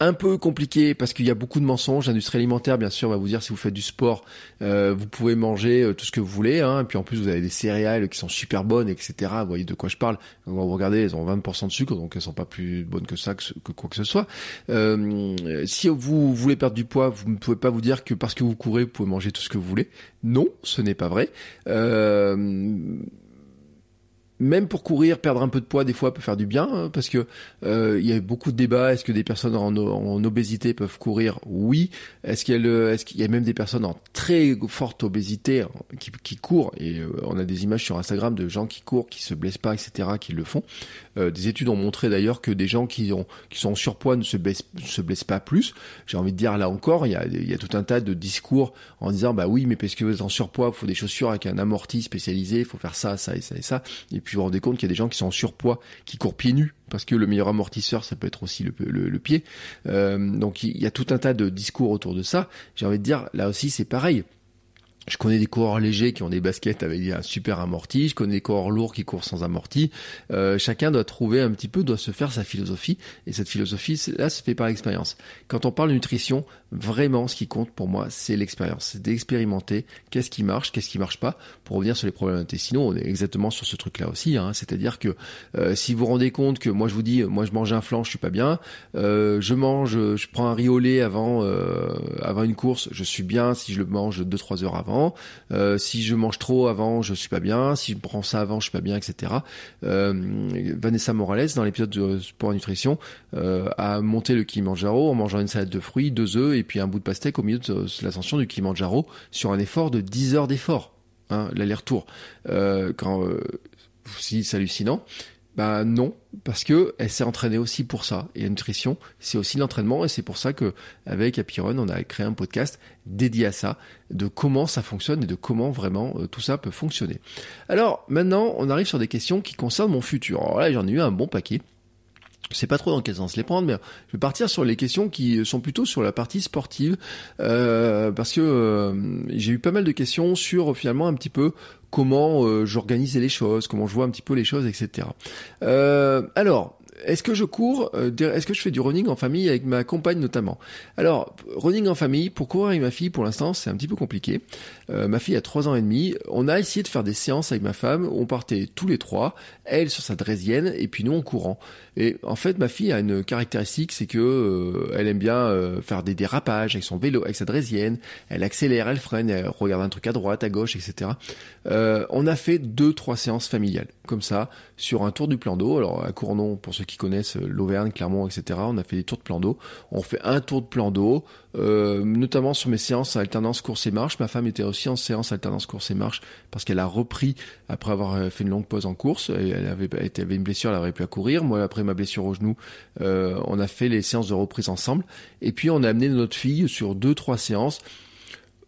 un peu compliqué parce qu'il y a beaucoup de mensonges. L'industrie alimentaire, bien sûr, va vous dire si vous faites du sport, euh, vous pouvez manger euh, tout ce que vous voulez. Hein, et puis en plus, vous avez des céréales qui sont super bonnes, etc. Vous voyez de quoi je parle. Vous regardez, elles ont 20% de sucre, donc elles sont pas plus bonnes que ça, que, quoi que ce soit. Euh, si vous voulez perdre du poids, vous ne pouvez pas vous dire que parce que vous courez, vous pouvez manger tout ce que vous voulez. Non, ce n'est pas vrai. Euh, même pour courir, perdre un peu de poids des fois peut faire du bien hein, parce que euh, il y a beaucoup de débats. Est-ce que des personnes en, obésité peuvent courir? Oui. Est-ce qu'il y, a même des personnes en très forte obésité hein, qui, qui courent? Et euh, on a des images sur Instagram de gens qui courent, qui se blessent pas, etc., qui le font. Euh, des études ont montré d'ailleurs que des gens qui, ont, qui sont en surpoids ne se blessent, se blessent pas plus. J'ai envie de dire là encore, il y a, y a tout un tas de discours en disant bah oui, mais parce que vous êtes en surpoids, il faut des chaussures avec un amorti spécialisé, il faut faire ça, ça et ça et ça. Et puis vous vous rendez compte qu'il y a des gens qui sont en surpoids, qui courent pieds nus, parce que le meilleur amortisseur, ça peut être aussi le, le, pied. Euh, donc il y a tout un tas de discours autour de ça. J'ai envie de dire, là aussi c'est pareil. Je connais des coureurs légers qui ont des baskets avec un super amorti. Je connais des coureurs lourds qui courent sans amorti. Euh, chacun doit trouver un petit peu, doit se faire sa philosophie. Et cette philosophie, là, se fait par l'expérience. Quand on parle nutrition, vraiment, ce qui compte pour moi, c'est l'expérience. C'est d'expérimenter qu'est-ce qui marche, qu'est-ce qui marche pas. Pour revenir sur les problèmes intestinaux, on est exactement sur ce truc-là aussi. Hein. C'est-à-dire que euh, si vous vous rendez compte que moi, je vous dis, moi, je mange un flan, je suis pas bien. Euh, je mange, je prends un riz au lait avant, avant une course, je suis bien si je le mange 2-3 heures avant euh, si je mange trop avant, je suis pas bien. Si je prends ça avant, je suis pas bien, etc. Euh, Vanessa Morales, dans l'épisode de Sport Nutrition, euh, a monté le Kilimanjaro en mangeant une salade de fruits, deux œufs puis un bout de pastèque au milieu de l'ascension du Kilimanjaro sur un effort de 10 heures d'effort. Hein, l'aller-retour. quand si c'est hallucinant. Bah non, parce que elle s'est entraînée aussi pour ça. Et la nutrition, c'est aussi l'entraînement, et c'est pour ça que avec Apiron, on a créé un podcast dédié à ça, de comment ça fonctionne et de comment vraiment euh, tout ça peut fonctionner. Alors maintenant, on arrive sur des questions qui concernent mon futur. Alors là, j'en ai eu un bon paquet. Je sais pas trop dans quel sens les prendre, mais je vais partir sur les questions qui sont plutôt sur la partie sportive, euh, parce que euh, j'ai eu pas mal de questions sur finalement un petit peu comment euh, j'organisais les choses, comment je vois un petit peu les choses, etc. alors, est-ce que je cours Est-ce que je fais du running en famille avec ma compagne notamment? Alors, running en famille, pour courir avec ma fille, pour l'instant, c'est un petit peu compliqué. ma fille a 3 ans et demi. On a essayé de faire des séances avec ma femme. On partait tous les trois, elle sur sa draisienne et puis nous en courant. Et en fait, ma fille a une caractéristique, c'est que elle aime bien faire des dérapages avec son vélo, avec sa draisienne. Elle accélère, elle freine, elle regarde un truc à droite, à gauche, etc. on a fait deux, trois séances familiales comme ça sur un tour du plan d'eau. Alors à Cournon, pour ceux qui connaissent euh, l'Auvergne, Clermont, etc., on a fait des tours de plan d'eau. On fait un tour de plan d'eau, euh, notamment sur mes séances alternance course et marche. Ma femme était aussi en séance alternance course et marche parce qu'elle a repris après avoir euh, fait une longue pause en course. Elle avait, elle avait une blessure, elle avait plus à courir. Moi, après ma blessure au genou, on a fait les séances de reprise ensemble. Et puis on a amené notre fille sur deux, trois séances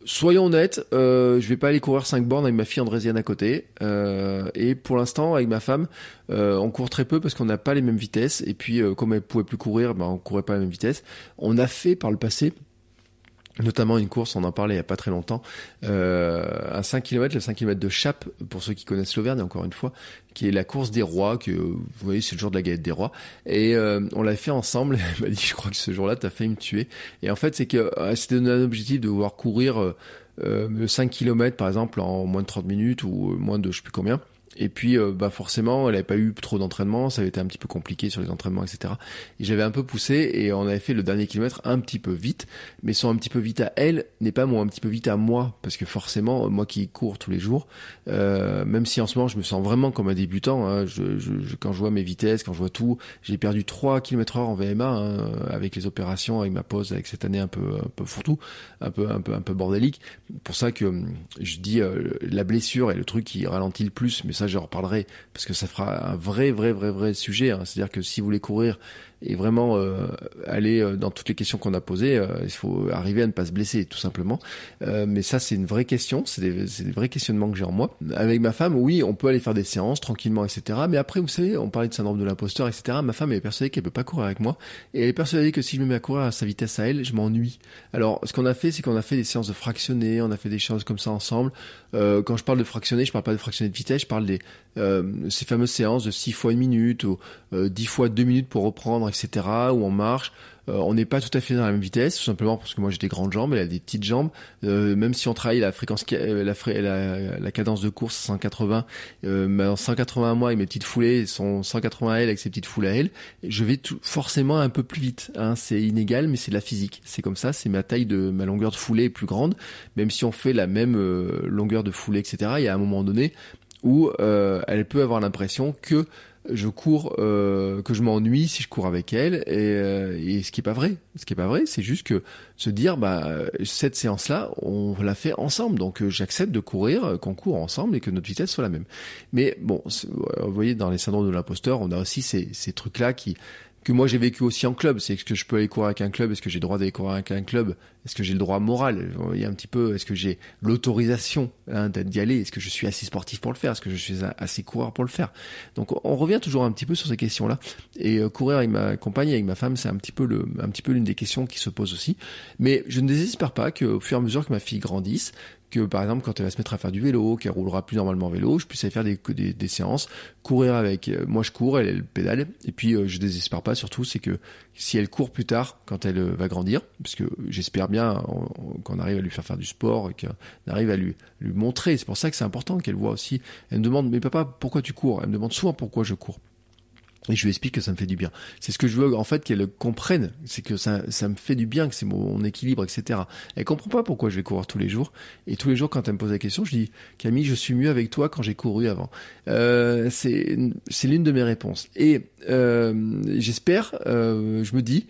soyons honnêtes, euh, je vais pas aller courir 5 bornes avec ma fille Andrésienne à côté. Euh, et pour l'instant, avec ma femme, euh, on court très peu parce qu'on n'a pas les mêmes vitesses. Et puis, euh, comme elle pouvait plus courir, ben, on courait pas à la même vitesse. On a fait par le passé notamment une course, on en parlait il y a pas très longtemps, euh, un 5 km, le 5 km de Chape, pour ceux qui connaissent l'Auvergne encore une fois, qui est la course des rois, que vous voyez c'est le jour de la galette des rois, et euh, on l'a fait ensemble, elle m'a dit je crois que ce jour-là t'as failli me tuer, et en fait c'est que euh, c'était un objectif de vouloir courir euh, 5 km par exemple en moins de 30 minutes ou moins de je sais plus combien, et puis, euh, bah forcément, elle n'avait pas eu trop d'entraînement, ça avait été un petit peu compliqué sur les entraînements, etc. Et j'avais un peu poussé et on avait fait le dernier kilomètre un petit peu vite, mais son un petit peu vite à elle n'est pas mon un petit peu vite à moi, parce que forcément, moi qui cours tous les jours, euh, même si en ce moment je me sens vraiment comme un débutant, hein, quand je vois mes vitesses, quand je vois tout, j'ai perdu 3 km heure en VMA hein, avec les opérations, avec ma pause, avec cette année un peu un peu fourre-tout, un peu un peu un peu bordélique. Pour ça que je dis euh, la blessure est le truc qui ralentit le plus, mais ça je reparlerai parce que ça fera un vrai, vrai, vrai, vrai sujet. Hein. C'est-à-dire que si vous voulez courir et vraiment euh, aller euh, dans toutes les questions qu'on a posées, euh, il faut arriver à ne pas se blesser, tout simplement. mais ça, c'est une vraie question, c'est des, vrais questionnements que j'ai en moi. Avec ma femme, oui, on peut aller faire des séances tranquillement, etc. Mais après, vous savez, on parlait de syndrome de l'imposteur, etc. Ma femme est persuadée qu'elle peut pas courir avec moi, et elle est persuadée que si je me mets à courir à sa vitesse à elle, je m'ennuie. Alors, ce qu'on a fait, c'est qu'on a fait des séances de fractionner, on a fait des choses comme ça ensemble. quand je parle de fractionner, je parle pas de fractionner de vitesse, je parle des ces fameuses séances de 6 fois une minute ou 10 fois 2 minutes pour reprendre etc., où on marche. Euh, on n'est pas tout à fait dans la même vitesse, tout simplement parce que moi j'ai des grandes jambes, elle a des petites jambes. Euh, même si on travaille la fréquence, euh, la, la, cadence de course 180, euh, 180 à moi avec mes petites foulées, son 180 à elle avec ses petites foulées à elle, je vais tout, forcément un peu plus vite. Hein. C'est inégal, mais c'est de la physique. C'est comme ça, c'est ma taille de ma longueur de foulée est plus grande. Même si on fait la même longueur de foulée, etc. Il y a un moment donné où elle peut avoir l'impression que je cours, euh, que je m'ennuie si je cours avec elle, et, euh, et ce qui est pas vrai. Ce qui est pas vrai, c'est juste que se dire, bah cette séance-là, on l'a fait ensemble, donc euh, j'accepte de courir, qu'on court ensemble et que notre vitesse soit la même. Mais bon, vous voyez, dans les syndromes de l'imposteur, on a aussi ces, ces trucs-là qui que moi j'ai vécu aussi en club. C'est est-ce que je peux aller courir avec un club? Est-ce que j'ai le droit d'aller courir avec un club? Est-ce que j'ai le droit moral? Il y a un petit peu. Est-ce que j'ai l'autorisation hein, d'y aller? Est-ce que je suis assez sportif pour le faire? Est-ce que je suis assez coureur pour le faire? Donc on revient toujours un petit peu sur ces questions-là. Et euh, courir avec ma compagne, avec ma femme, c'est un petit peu le, un petit peu l'une des questions qui se posent aussi. Mais je ne désespère pas qu'au fur et à mesure que ma fille grandisse, que par exemple quand elle va se mettre à faire du vélo, qu'elle roulera plus normalement en vélo, je puisse aller faire des, des, des séances, courir avec. Euh, moi je cours, elle, pédale, et puis euh, je désespère pas surtout, c'est que si elle court plus tard, quand elle euh, va grandir, parce que j'espère bien qu'on arrive à lui faire faire du sport, qu'on arrive à lui, lui montrer, c'est pour ça que c'est important qu'elle voit aussi. Elle me demande mais papa pourquoi tu cours? Elle me demande souvent pourquoi je cours. Et je lui explique que ça me fait du bien. C'est ce que je veux en fait qu'elle comprenne, c'est que ça, ça me fait du bien, que c'est mon équilibre, etc. Elle comprend pas pourquoi je vais courir tous les jours. Et tous les jours, quand elle me pose la question, je dis Camille, je suis mieux avec toi quand j'ai couru avant. Euh, c'est l'une de mes réponses. Et euh, j'espère, euh, je me dis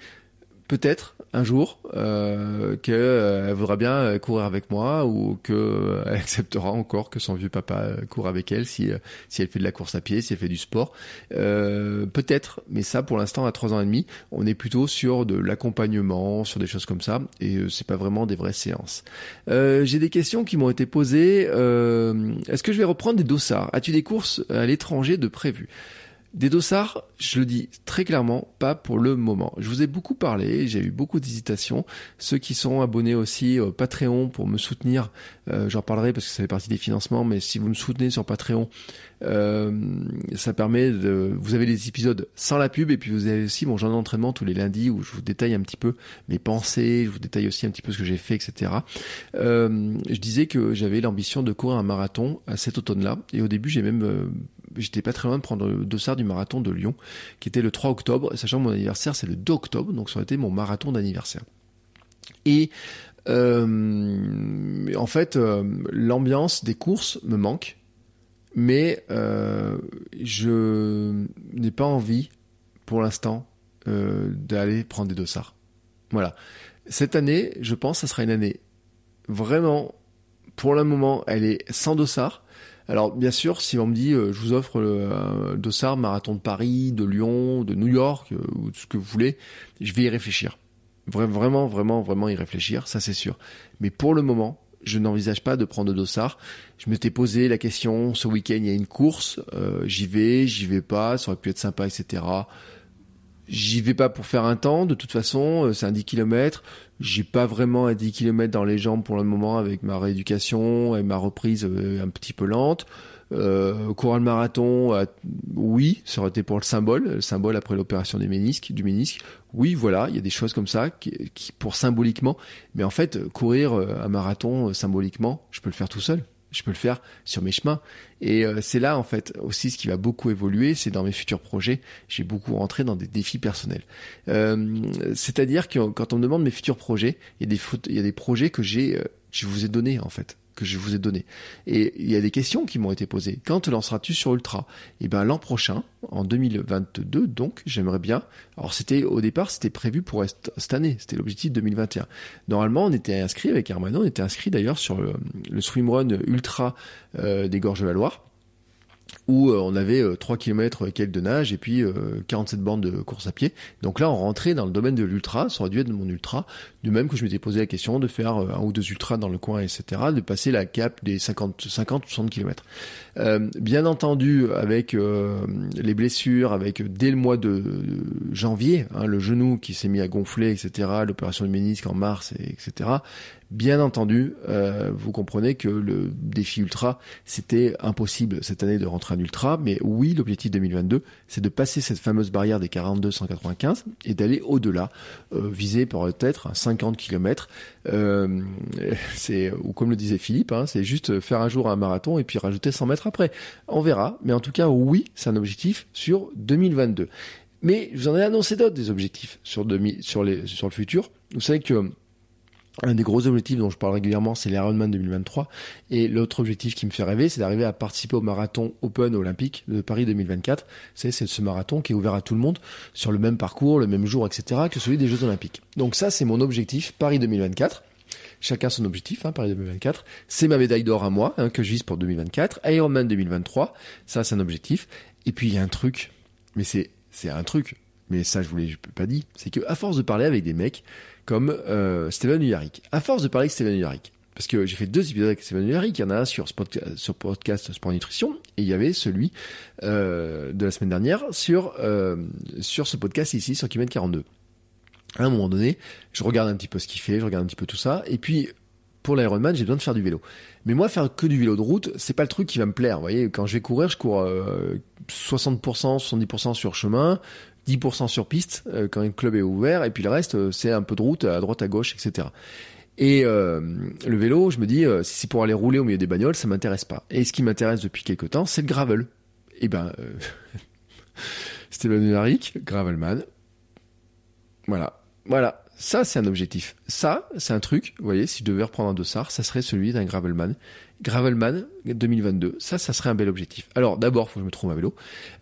peut-être un jour euh, qu'elle euh, voudra bien euh, courir avec moi ou qu'elle euh, acceptera encore que son vieux papa court avec elle si si elle fait de la course à pied, si elle fait du sport. Peut-être, mais ça pour l'instant à trois ans et demi, on est plutôt sur de l'accompagnement, sur des choses comme ça et c'est pas vraiment des vraies séances. J'ai des questions qui m'ont été posées. Est-ce que je vais reprendre des dossards? As-tu des courses à l'étranger de prévues? Des dossards, je le dis très clairement, pas pour le moment. Je vous ai beaucoup parlé, j'ai eu beaucoup d'hésitations. Ceux qui sont abonnés aussi au Patreon pour me soutenir, euh, j'en parlerai parce que ça fait partie des financements, mais si vous me soutenez sur Patreon, euh, ça permet de... Vous avez des épisodes sans la pub et puis vous avez aussi mon journal d'entraînement tous les lundis où je vous détaille un petit peu mes pensées, je vous détaille aussi un petit peu ce que j'ai fait, etc. Euh, je disais que j'avais l'ambition de courir un marathon à cet automne-là et au début j'ai même... J'étais pas très loin de prendre le dossard du marathon de Lyon qui était le 3 octobre, sachant que mon anniversaire c'est le 2 octobre, donc ça aurait été mon marathon d'anniversaire. Et euh, en fait, euh, l'ambiance des courses me manque mais euh, je n'ai pas envie, pour l'instant, d'aller prendre des dossards. Voilà. Cette année, je pense, ça sera une année vraiment, pour le moment, elle est sans dossard. Alors bien sûr, si on me dit, euh, je vous offre le dossard marathon de Paris, de Lyon, de New York, ou ce que vous voulez, je vais y réfléchir. Vraiment, vraiment, vraiment y réfléchir, ça c'est sûr. Mais pour le moment, je n'envisage pas de prendre de dossard. Je m'étais posé la question, ce week-end il y a une course, euh, j'y vais, j'y vais pas, ça aurait pu être sympa, etc. J'y vais pas pour faire un temps, de toute façon, euh, c'est un 10 km. J'ai pas vraiment un 10 km dans les jambes pour le moment avec ma rééducation et ma reprise euh, un petit peu lente. Euh, courir le marathon, euh, oui, ça aurait été pour le symbole, le symbole après l'opération du ménisque, du ménisque. Oui, voilà, il y a des choses comme ça qui, pour symboliquement. Mais en fait, courir un marathon symboliquement, je peux le faire tout seul. Je peux le faire sur mes chemins. Et c'est là, en fait, aussi ce qui va beaucoup évoluer, c'est dans mes futurs projets, j'ai beaucoup rentré dans des défis personnels. Euh, C'est-à-dire que quand on me demande mes futurs projets, il y a des, projets que j'ai, je vous ai donnés, en fait que je vous ai donné. Et il y a des questions qui m'ont été posées. Quand te lanceras-tu sur Ultra? Eh ben l'an prochain, en 2022, donc j'aimerais bien. Alors c'était au départ, c'était prévu pour cette année. C'était l'objectif 2021. Normalement, on était inscrit avec Hermano, on était inscrit d'ailleurs sur le, swimrun ultra euh, des Gorges de Loire où euh, on avait 3 euh, km quelques de nage et puis 47 euh, bandes de course à pied. Donc là, on rentrait dans le domaine de l'ultra, ça aurait dû être mon ultra, du même que je m'étais posé la question de faire un ou deux ultras dans le coin, etc., de passer la cap des 50, 50 60 km. Bien entendu, avec les blessures, avec dès le mois de janvier, hein, le genou qui s'est mis à gonfler, etc., l'opération du ménisque en mars, etc., Bien entendu, euh, vous comprenez que le défi ultra, c'était impossible cette année de rentrer en ultra, mais oui, l'objectif 2022, c'est de passer cette fameuse barrière des 42-195 et d'aller au-delà, euh, viser peut-être 50 km. Euh, c'est ou comme le disait Philippe, hein, c'est juste faire un jour un marathon et puis rajouter 100 mètres après. On verra, mais en tout cas, oui, c'est un objectif sur 2022. Mais je vous en ai annoncé d'autres des objectifs sur, demi, sur, les, sur le futur. Vous savez que un des gros objectifs dont je parle régulièrement, c'est l'Ironman 2023. Et l'autre objectif qui me fait rêver, c'est d'arriver à participer au marathon Open olympique de Paris 2024. C'est ce marathon qui est ouvert à tout le monde sur le même parcours, le même jour, etc. que celui des Jeux olympiques. Donc ça, c'est mon objectif Paris 2024. Chacun son objectif, hein, Paris 2024. C'est ma médaille d'or à moi hein, que je vise pour 2024. Ironman 2023, ça c'est un objectif. Et puis il y a un truc, mais c'est c'est un truc, mais ça je vous l'ai pas dit, c'est que à force de parler avec des mecs comme euh, Steven Uyarick. À force de parler avec Steven Uyarick, parce que j'ai fait deux épisodes avec Steven Uyarick, il y en a un sur, sur podcast Sport Nutrition, et il y avait celui euh, de la semaine dernière sur, euh, sur ce podcast ici, sur Kimet 42. À un moment donné, je regarde un petit peu ce qu'il fait, je regarde un petit peu tout ça, et puis pour l'Ironman, j'ai besoin de faire du vélo. Mais moi, faire que du vélo de route, c'est pas le truc qui va me plaire. Vous voyez, quand je vais courir, je cours euh, 60%, 70% sur chemin, 10% sur piste euh, quand un club est ouvert, et puis le reste, euh, c'est un peu de route à droite, à gauche, etc. Et euh, le vélo, je me dis, si c'est pour aller rouler au milieu des bagnoles, ça m'intéresse pas. Et ce qui m'intéresse depuis quelques temps, c'est le gravel. Et ben, euh, Stéphane Henrique, Gravelman. Voilà. Voilà. Ça, c'est un objectif. Ça, c'est un truc, vous voyez, si je devais reprendre un dossard, ça serait celui d'un Gravelman Gravelman 2022, ça, ça serait un bel objectif. Alors d'abord, faut que je me trouve un vélo.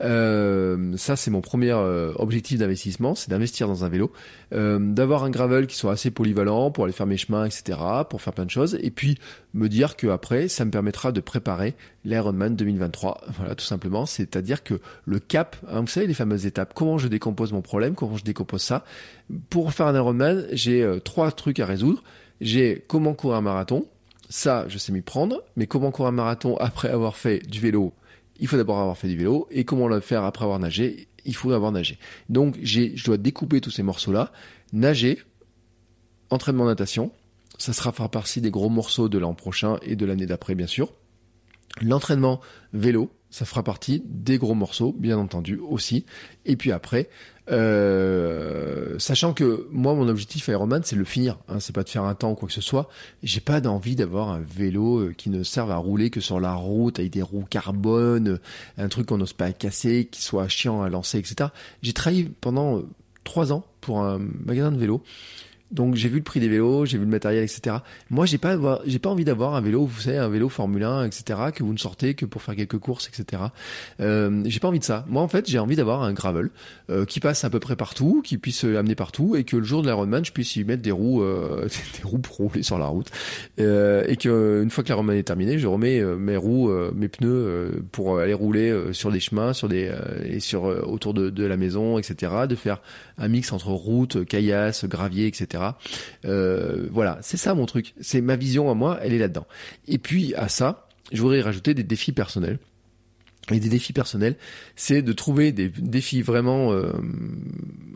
Euh, ça, c'est mon premier euh, objectif d'investissement, c'est d'investir dans un vélo, euh, d'avoir un gravel qui soit assez polyvalent pour aller faire mes chemins, etc., pour faire plein de choses, et puis me dire que après, ça me permettra de préparer l'Ironman 2023. Voilà, tout simplement. C'est-à-dire que le cap, hein, vous savez les fameuses étapes, comment je décompose mon problème, comment je décompose ça? Pour faire un Ironman, j'ai euh, trois trucs à résoudre. J'ai comment courir un marathon, ça, je sais m'y prendre, mais comment courir un marathon après avoir fait du vélo? Il faut d'abord avoir fait du vélo. Et comment le faire après avoir nagé? Il faut avoir nagé. Donc je dois découper tous ces morceaux-là. Nager, entraînement natation, ça sera fera partie des gros morceaux de l'an prochain et de l'année d'après, bien sûr. L'entraînement vélo, ça fera partie des gros morceaux, bien entendu aussi. Et puis après, euh, sachant que moi, mon objectif Ironman, c'est le finir. Hein, c'est pas de faire un temps ou quoi que ce soit. J'ai pas d'envie d'avoir un vélo euh, qui ne serve à rouler que sur la route avec des roues carbone, un truc qu'on n'ose pas casser, qui soit chiant à lancer, etc. J'ai travaillé pendant euh, trois ans pour un magasin de vélo donc j'ai vu le prix des vélos, j'ai vu le matériel, etc. Moi, j'ai pas, j'ai pas envie d'avoir un vélo, vous savez, un vélo Formule 1, etc. Que vous ne sortez que pour faire quelques courses, etc. Euh, j'ai pas envie de ça. Moi, en fait, j'ai envie d'avoir un gravel euh, qui passe à peu près partout, qui puisse amener partout, et que le jour de l'Ironman, je puisse y mettre des roues, euh, des roues pour rouler sur la route, euh, et que une fois que l'Ironman est terminé, je remets euh, mes roues, euh, mes pneus pour aller rouler sur des chemins, sur des et sur autour de, de la maison, etc. De faire un mix entre route, caillasse, gravier, etc. Euh, voilà, c'est ça mon truc. C'est ma vision à moi, elle est là-dedans. Et puis à ça, je voudrais rajouter des défis personnels. Et des défis personnels, c'est de trouver des défis vraiment. Euh,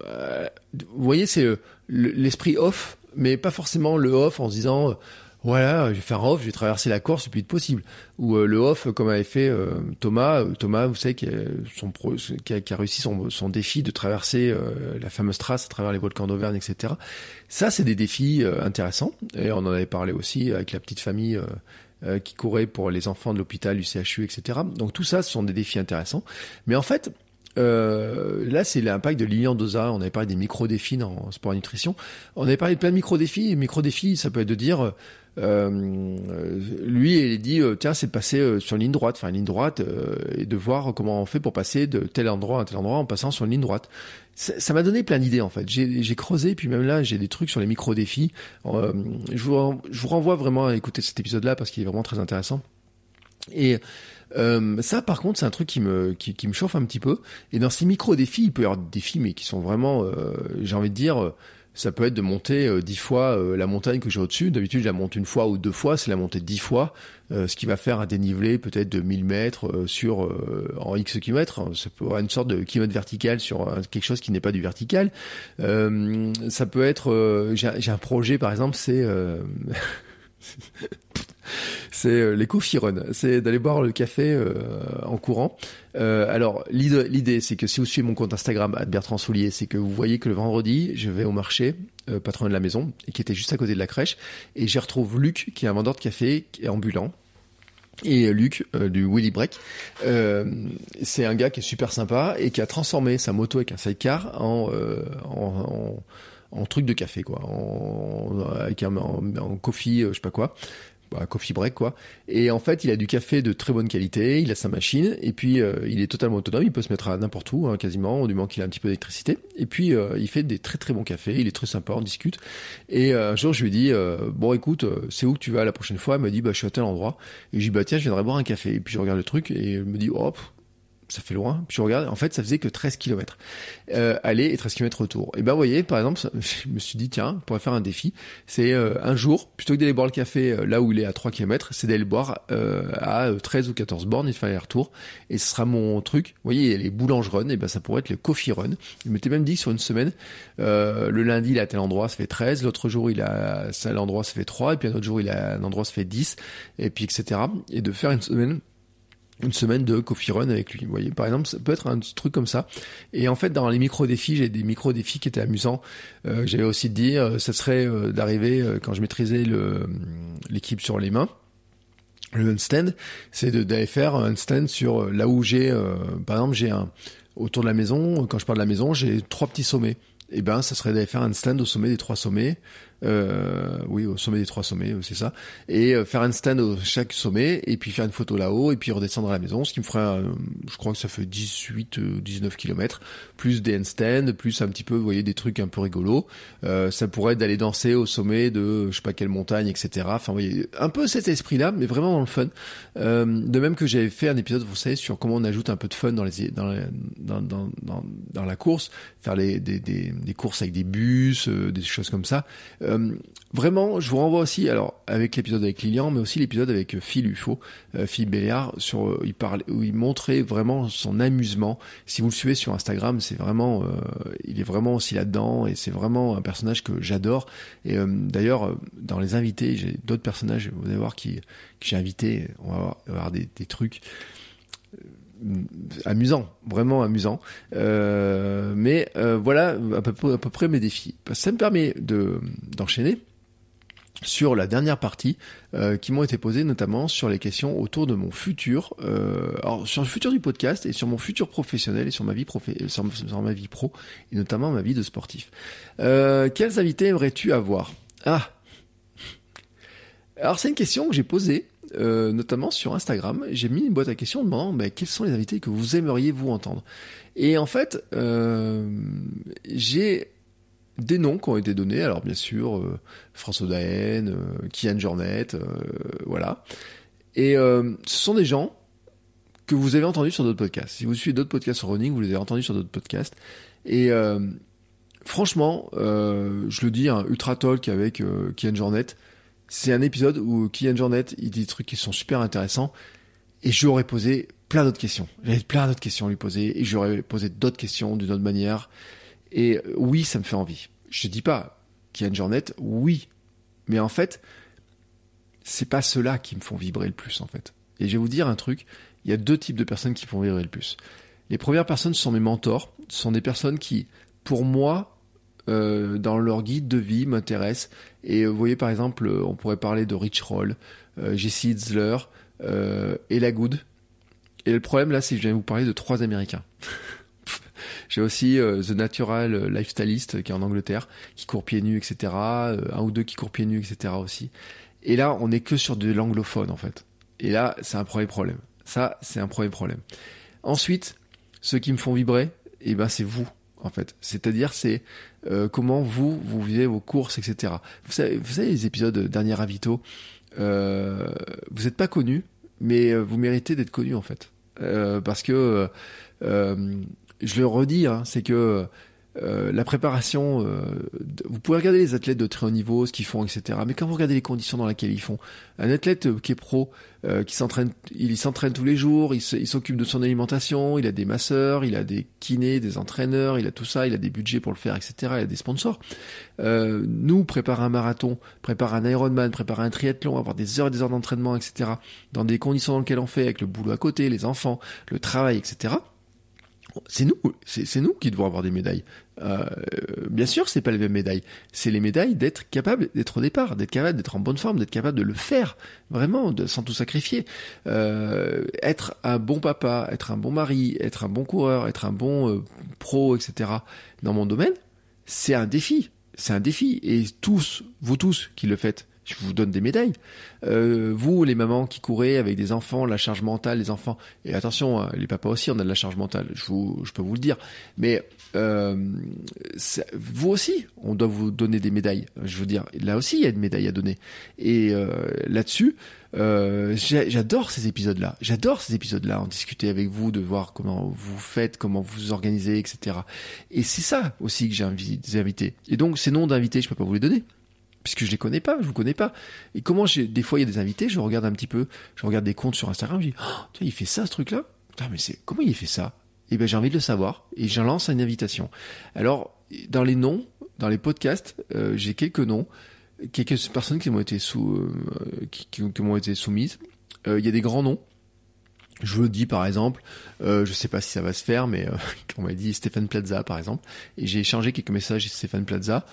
euh, vous voyez, c'est l'esprit off, mais pas forcément le off en se disant voilà, je vais faire un off, je vais traverser la Corse le plus vite possible. Ou euh, le off, comme avait fait euh, Thomas. Euh, Thomas, vous savez, qui a, qui a, qui a réussi son, son, défi de traverser la fameuse trace à travers les volcans d'Auvergne, etc. Ça, c'est des défis intéressants. Et on en avait parlé aussi avec la petite famille qui courait pour les enfants de l'hôpital, du CHU, etc. Donc tout ça, ce sont des défis intéressants. Mais en fait, euh, là, c'est l'impact de Lilian Doza. On avait parlé des micro-défis dans sport et nutrition. On avait parlé de plein de micro-défis. Micro-défis, ça peut être de dire, euh, lui, il dit, euh, tiens, c'est de passer euh, sur une ligne droite, enfin une ligne droite, et de voir comment on fait pour passer de tel endroit à tel endroit en passant sur une ligne droite. Ça m'a donné plein d'idées en fait. J'ai creusé, puis même là, j'ai des trucs sur les micro-défis. je, vous, je vous renvoie vraiment à écouter cet épisode-là parce qu'il est vraiment très intéressant. Et euh, ça, par contre, c'est un truc qui me qui, me chauffe un petit peu. Et dans ces micro défis, il peut y avoir des défis, mais qui sont vraiment, euh, j'ai envie de dire, ça peut être de monter euh, dix fois euh, la montagne que j'ai au-dessus. D'habitude, je la monte une fois ou deux fois. C'est la montée dix fois, euh, ce qui va faire un dénivelé peut-être de 1000 mètres sur en X kilomètres. Ça peut avoir une sorte de kilomètre vertical sur quelque chose qui n'est pas du vertical. ça peut être, j'ai un projet par exemple, c'est c'est euh, run. C'est d'aller boire le café euh, en courant. Euh, alors l'idée, c'est que si vous suivez mon compte Instagram Bertrand Soulier, c'est que vous voyez que le vendredi, je vais au marché, patron de la maison, qui était juste à côté de la crèche, et j'y retrouve Luc, qui est un vendeur de café, qui est ambulant. Et Luc du Willy Break, c'est un gars qui est super sympa et qui a transformé sa moto avec un sidecar en, truc de café quoi, en, avec un, en coffee, je sais pas quoi bah, coffee break quoi. Et en fait, il a du café de très bonne qualité, il a sa machine, et puis euh, il est totalement autonome, il peut se mettre à n'importe où, hein, quasiment, du moment qu'il a un petit peu d'électricité. Et puis euh, il fait des très très bons cafés, il est très sympa, on discute. Et euh, un jour, je lui ai dit, bon écoute, c'est où que tu vas la prochaine fois? Il m'a dit, bah je suis à tel endroit. Et je lui dit, bah tiens, je viendrai boire un café. Et puis je regarde le truc, et il me dit, oh, ça fait loin. Puis je regarde, en fait, ça faisait que 13 km. Euh, aller et 13 km retour. Et ben, vous voyez, par exemple, je me suis dit, tiens, on pourrait faire un défi. C'est euh, un jour, plutôt que d'aller boire le café euh, là où il est à 3 km, c'est d'aller le boire euh, à 13 ou 14 bornes et de faire les retours. Et ce sera mon truc. Vous voyez, les boulanges run, et ben, ça pourrait être le coffee run. Il m'était même dit sur une semaine, le lundi, il est à tel endroit, ça fait 13. L'autre jour, il a à l'endroit, ça fait 3. Et puis un autre jour, il a un endroit, ça fait 10. Et puis, etc. Et de faire une semaine une semaine de coffee run avec lui. Vous voyez, par exemple, ça peut être un truc comme ça. Et en fait, dans les micro-défis, j'ai des micro-défis qui étaient amusants. Euh, J'avais aussi dit, euh, ça serait euh, d'arriver, euh, quand je maîtrisais l'équipe sur les mains, le handstand, c'est d'aller faire un handstand sur là où j'ai, par exemple, j'ai un, autour de la maison, quand je parle de la maison, j'ai trois petits sommets. Et eh ben, ça serait d'aller faire un stand au sommet des trois sommets, euh, oui, au sommet des trois sommets, c'est ça. Et euh, faire un stand au chaque sommet, et puis faire une photo là-haut, et puis redescendre à la maison, ce qui me ferait, je crois que ça fait 18, 19 km, plus des handstands, plus un petit peu, vous voyez, des trucs un peu rigolos. Euh, ça pourrait être d'aller danser au sommet de, je sais pas quelle montagne, etc. Enfin, vous voyez, un peu cet esprit-là, mais vraiment dans le fun. Euh, de même que j'avais fait un épisode, vous savez, sur comment on ajoute un peu de fun dans les, dans, dans, dans, dans, la course, faire des, des des courses avec des bus, des choses comme ça. Vraiment, je vous renvoie aussi, alors avec l'épisode avec Lilian, mais aussi l'épisode avec Phil Ufo, Philippe Béliard, sur il parle, où il montrait vraiment son amusement. Si vous le suivez sur Instagram, c'est vraiment, il est vraiment aussi là-dedans et c'est vraiment un personnage que j'adore. Et d'ailleurs, dans les invités, j'ai d'autres personnages, vous allez voir qui que j'ai invité, on va avoir, des, des trucs amusant, vraiment amusant. Euh, mais euh, voilà à peu, près mes défis. Ça me permet de d'enchaîner sur la dernière partie euh, qui m'ont été posées notamment sur les questions autour de mon futur, alors sur le futur du podcast et sur mon futur professionnel et sur ma vie sur, ma vie pro et notamment ma vie de sportif. quels invités aimerais-tu avoir? Ah, alors c'est une question que j'ai posée euh, notamment sur Instagram, j'ai mis une boîte à questions demandant bah, quels sont les invités que vous aimeriez vous entendre? Et en fait, euh, j'ai des noms qui ont été donnés. Alors bien sûr, euh, François Daen, Kian Jornet, voilà. Et ce sont des gens que vous avez entendus sur d'autres podcasts. Si vous suivez d'autres podcasts sur running, vous les avez entendus sur d'autres podcasts. Et franchement, je le dis, un Ultra Talk avec Kian Jornet, c'est un épisode où Kylian Jornet, il dit des trucs qui sont super intéressants. Et je lui aurais posé plein d'autres questions. J'avais plein d'autres questions à lui poser. Et je lui aurais posé d'autres questions d'une autre manière. Et oui, ça me fait envie. Je dis pas, Kylian Jornet, oui. Mais en fait, c'est pas ceux-là qui me font vibrer le plus, en fait. Et je vais vous dire un truc. Il y a deux types de personnes qui font vibrer le plus. Les premières personnes sont mes mentors. Ce sont des personnes qui, pour moi, euh, dans leur guide de vie m'intéresse. Et euh, vous voyez par exemple, euh, on pourrait parler de Rich Roll, Jesse Itzler, Ella Good. Et le problème là, c'est que je viens vous parler de trois Américains. J'ai aussi The Natural Lifestylist qui est en Angleterre, qui court pieds nus, etc. un ou deux qui courent pieds nus, etc. aussi. Et là, on est que sur de l'anglophone en fait. Et là, c'est un premier problème. Ça, c'est un premier problème. Ensuite, ceux qui me font vibrer, eh ben c'est vous en fait. C'est-à-dire, c'est euh, comment vous, vous vivez vos courses, etc. Vous savez, les épisodes Dernier Ravito, euh, vous n'êtes pas connu, mais euh, vous méritez d'être connu, en fait. Euh, parce que, je le redis, hein, c'est que euh, la préparation, euh, vous pouvez regarder les athlètes de très haut niveau, ce qu'ils font, etc. Mais quand vous regardez les conditions dans lesquelles ils font, un athlète euh, qui est pro, qui s'entraîne, il s'entraîne tous les jours, il s'occupe de son alimentation, il a des masseurs, il a des kinés, des entraîneurs, il a tout ça, il a des budgets pour le faire, etc. Il a des sponsors. nous, préparer un marathon, préparer un Ironman, préparer un triathlon, avoir des heures et des heures d'entraînement, etc. Dans des conditions dans lesquelles on fait, avec le boulot à côté, les enfants, le travail, etc c'est nous, c'est nous qui devons avoir des médailles. Euh, bien sûr, c'est pas les mêmes médailles. C'est les médailles d'être capable d'être au départ, d'être capable d'être en bonne forme, d'être capable de le faire vraiment, sans tout sacrifier. Euh, être un bon papa, être un bon mari, être un bon coureur, être un bon euh, pro, etc. Dans mon domaine, c'est un défi. C'est un défi. Et tous, vous tous qui le faites, je vous donne des médailles. Euh, vous, les mamans qui courez avec des enfants, la charge mentale des enfants, et attention, hein, les papas aussi, on a de la charge mentale, je, vous, je peux vous le dire, mais euh, vous aussi, on doit vous donner des médailles. Je veux dire, là aussi, il y a une médaille à donner. Et euh, là-dessus, euh, j'adore ces épisodes-là. J'adore ces épisodes-là, en discuter avec vous, de voir comment vous faites, comment vous organisez, etc. Et c'est ça aussi que j'ai invités. Et donc, ces noms d'invités, je peux pas vous les donner puisque je les connais pas, je vous connais pas. Et comment j'ai, des fois il y a des invités, je regarde un petit peu, je regarde des comptes sur Instagram, je dis, oh, tiens, il fait ça ce truc-là. Putain, mais c'est, comment il fait ça? Eh ben, j'ai envie de le savoir, et j'en lance une invitation. Alors, dans les noms, dans les podcasts, euh, j'ai quelques noms, quelques personnes qui m'ont été sous, euh, qui, m'ont été soumises. Euh, il y a des grands noms. Je le dis par exemple, euh, je sais pas si ça va se faire, mais on m'a dit Stéphane Plaza par exemple, et j'ai échangé quelques messages avec Stéphane Plaza.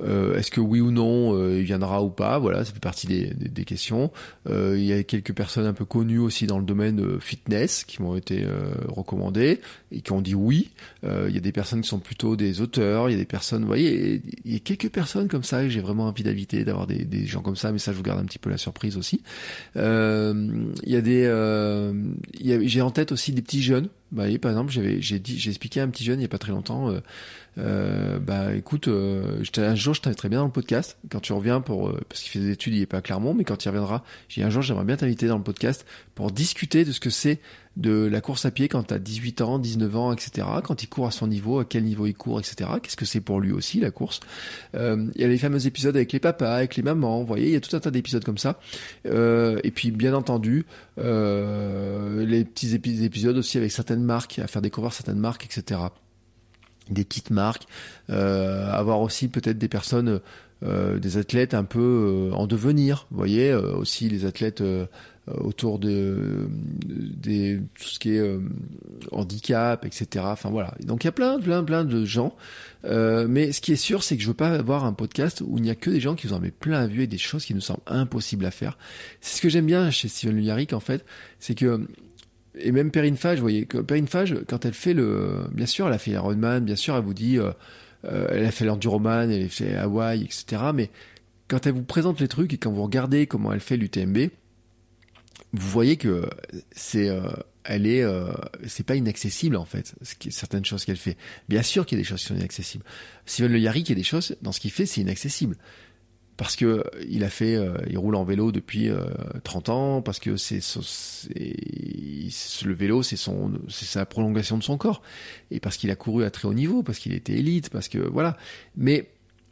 Euh, est-ce que oui ou non euh, il viendra ou pas? Voilà, ça fait partie des, des, questions. Euh, il y a quelques personnes un peu connues aussi dans le domaine fitness qui m'ont été recommandées et qui ont dit oui. il y a des personnes qui sont plutôt des auteurs. Il y a des personnes, vous voyez, il y a quelques personnes comme ça et j'ai vraiment envie d'inviter, d'avoir des, des, gens comme ça. Mais ça, je vous garde un petit peu la surprise aussi. il y a des, j'ai en tête aussi des petits jeunes. Bah, par exemple, j'avais, j'ai dit, j'ai expliqué à un petit jeune il y a pas très longtemps. Euh, bah écoute, euh, un jour je t'inviterai bien dans le podcast quand tu reviens pour euh, parce qu'il fait des études, il est pas à Clermont, mais quand il reviendra, j'ai un jour j'aimerais bien t'inviter dans le podcast pour discuter de ce que c'est de la course à pied quand tu as 18 ans, 19 ans, etc. Quand il court à son niveau, à quel niveau il court, etc. Qu'est-ce que c'est pour lui aussi la course? Euh, Il y a les fameux épisodes avec les papas, avec les mamans, vous voyez, il y a tout un tas d'épisodes comme ça. Euh, et puis bien entendu, les petits épisodes aussi avec certaines marques, à faire découvrir certaines marques, etc. Des petites marques, euh, avoir aussi peut-être des personnes, euh, des athlètes un peu en devenir, vous voyez, aussi les athlètes euh, autour de, tout ce qui est euh, handicap, etc. Enfin voilà. Donc il y a plein, plein, plein de gens. Euh, mais ce qui est sûr, c'est que je veux pas avoir un podcast où il n'y a que des gens qui vous en mettent plein à vue et des choses qui nous semblent impossibles à faire. C'est ce que j'aime bien chez Steven Luyaric en fait, c'est que et même Perrine Fage, vous voyez, Perrine Fage, quand elle fait le, bien sûr, elle a fait Ironman, bien sûr, elle vous dit, euh, elle a fait l'enduroman, elle a fait Hawaï, etc. Mais quand elle vous présente les trucs et quand vous regardez comment elle fait l'UTMB, vous voyez que c'est euh, elle est euh, c'est pas inaccessible en fait certaines choses qu'elle fait bien sûr qu'il y a des choses qui sont inaccessibles Steven Le Yari il y a des choses dans ce qu'il fait c'est inaccessible parce que il a fait euh, il roule en vélo depuis 30 ans parce que c'est le vélo c'est son c'est sa prolongation de son corps et parce qu'il a couru à très haut niveau parce qu'il était élite parce que voilà mais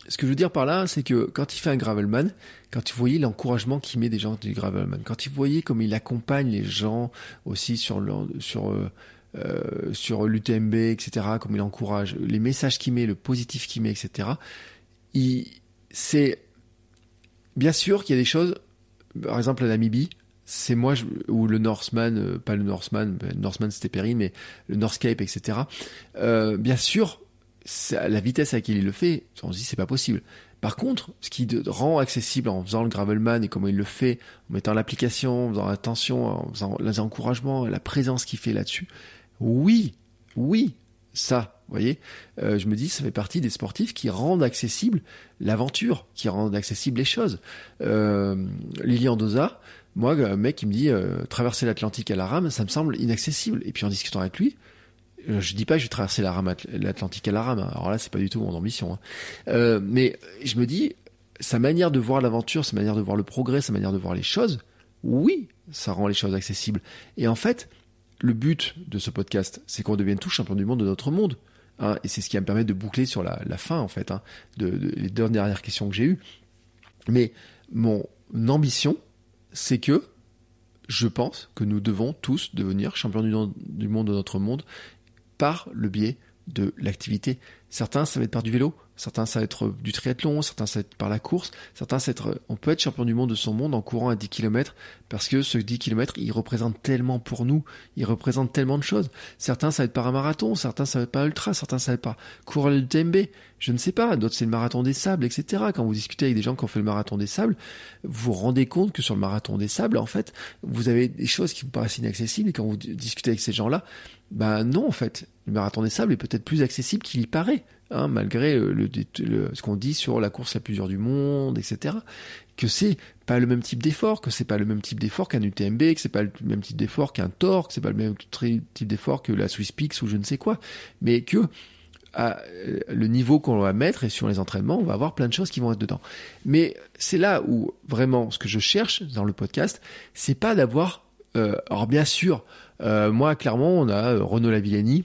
ce que je veux dire par là, c'est que quand il fait un gravelman, quand vous voyez l'encouragement qu'il met des gens du gravelman, quand vous voyez comme il accompagne les gens aussi sur sur euh, euh sur l'UTMB, etc., comme il encourage, les messages qu'il met, le positif qu'il met, etc. Il, c'est bien sûr qu'il y a des choses, par exemple la Namibie, c'est moi ou le Northman, euh, pas le Northman, ben, le Northman c'était Perry, mais le Northcape, etc. Euh, bien sûr, la vitesse à laquelle il le fait, on se dit c'est pas possible. Par contre, ce qui rend accessible en faisant le gravelman et comment il le fait, en mettant l'application, en faisant attention, en faisant les encouragements, la présence qu'il fait là-dessus, oui, oui, ça, vous voyez, euh, je me dis ça fait partie des sportifs qui rendent accessible l'aventure, qui rendent accessible les choses. Euh, Lilian Doza, moi, un mec qui me dit euh, traverser l'Atlantique à la rame, ça me semble inaccessible. Et puis en discutant avec lui, euh, je dis pas que je vais traverser l'Atlantique à la rame. Hein. Alors là, c'est pas du tout mon ambition. Hein. Mais je me dis, sa manière de voir l'aventure, sa manière de voir le progrès, sa manière de voir les choses, oui, ça rend les choses accessibles. Et en fait, le but de ce podcast, c'est qu'on devienne tous champions du monde de notre monde. Hein, et c'est ce qui va me permettre de boucler sur la, fin, en fait, hein, les deux dernières questions que j'ai eues. Mais mon ambition, c'est que je pense que nous devons tous devenir champions du monde de notre monde par le biais de l'activité. Certains, ça va être par du vélo, certains, ça va être du triathlon, certains, ça va être par la course, certains, ça va être, on peut être champion du monde de son monde en courant à 10 km parce que ce 10 km, il représente tellement pour nous, il représente tellement de choses. Certains, ça va être par un marathon, certains, ça va être par ultra, certains, ça va être par courir le TMB, je ne sais pas, d'autres, c'est le marathon des sables, etc. Quand vous discutez avec des gens qui ont fait le marathon des sables, vous vous rendez compte que sur le marathon des sables, en fait, vous avez des choses qui vous paraissent inaccessibles. Et quand vous discutez avec ces gens-là, ben non, en fait, le marathon des sables est peut-être plus accessible qu'il y paraît, hein, malgré le, ce qu'on dit sur la course la plus dure du monde, etc. Que c'est pas le même type d'effort, que c'est pas le même type d'effort qu'un UTMB, que c'est pas le même type d'effort qu'un Torque, que c'est pas le même type d'effort que la Swiss Peaks ou je ne sais quoi, mais que à le niveau qu'on va mettre et sur les entraînements, on va avoir plein de choses qui vont être dedans. Mais c'est là où vraiment ce que je cherche dans le podcast, c'est pas d'avoir, euh, alors bien sûr, euh, moi clairement, on a euh, Renaud Lavillani,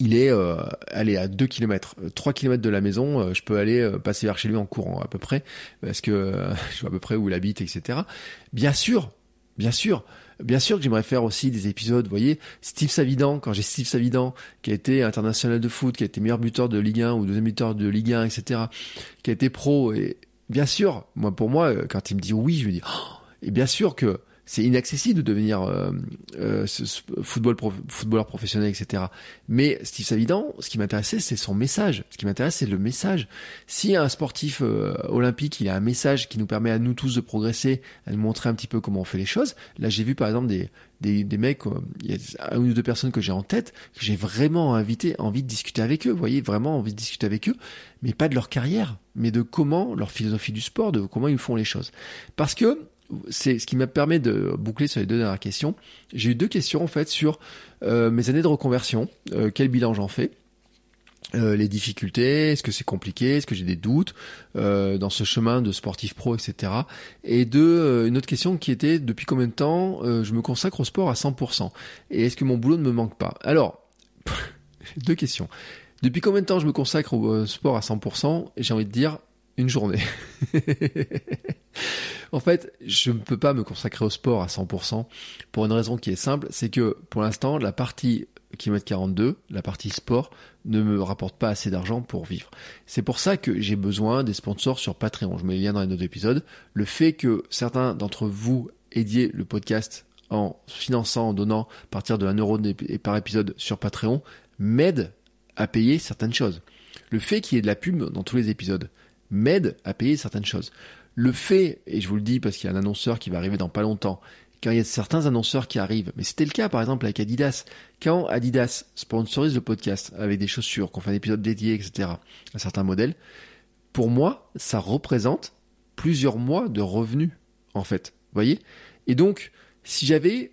il est euh, allez à 2 km, 3 km de la maison, euh, je peux aller passer vers chez lui en courant à peu près, parce que je vois à peu près où il habite, etc. Bien sûr, bien sûr, bien sûr que j'aimerais faire aussi des épisodes, vous voyez, Steve Savidan, quand j'ai Steve Savidan, qui a été international de foot, qui a été meilleur buteur de Ligue 1 ou deuxième buteur de Ligue 1, etc., qui a été pro, et bien sûr, moi pour moi, quand il me dit oui, je lui dis, oh, et bien sûr que c'est inaccessible de devenir euh, euh, football footballeur professionnel, etc. Mais Steve Savidan, ce qui m'intéressait, c'est son message. Ce qui m'intéresse, c'est le message. Si un sportif euh, olympique, il a un message qui nous permet à nous tous de progresser, à nous montrer un petit peu comment on fait les choses. Là, j'ai vu par exemple des, des, des mecs, il y a une ou deux personnes que j'ai en tête, que j'ai vraiment invité, envie de discuter avec eux. Vous voyez, vraiment envie de discuter avec eux, mais pas de leur carrière, mais de comment leur philosophie du sport, de comment ils font les choses. Parce que c'est ce qui m'a permis de boucler sur les deux dernières questions. J'ai eu deux questions en fait sur euh, mes années de reconversion, euh, quel bilan j'en fais? euh, les difficultés, est-ce que c'est compliqué, est-ce que j'ai des doutes dans ce chemin de sportif pro, etc. Et deux, une autre question qui était depuis combien de temps je me consacre au sport à 100% et est-ce que mon boulot ne me manque pas? Alors, deux questions. Depuis combien de temps je me consacre au sport à 100% J'ai envie de dire une journée. en fait, je ne peux pas me consacrer au sport à 100% pour une raison qui est simple, c'est que pour l'instant, la partie kilomètre 42, la partie sport, ne me rapporte pas assez d'argent pour vivre. C'est pour ça que j'ai besoin des sponsors sur Patreon. Je mets les liens dans les notes d'épisode. Le fait que certains d'entre vous aidiez le podcast en finançant, en donnant à partir de 1 euro par épisode sur Patreon m'aide à payer certaines choses. Le fait qu'il y ait de la pub dans tous les épisodes m'aide à payer certaines choses. Le fait, et je vous le dis parce qu'il y a un annonceur qui va arriver dans pas longtemps, quand il y a certains annonceurs qui arrivent, mais c'était le cas par exemple avec Adidas, quand Adidas sponsorise le podcast avec des chaussures, qu'on fait un épisode dédié, etc., à certains modèles, pour moi, ça représente plusieurs mois de revenus, en fait. Voyez? Et donc, si j'avais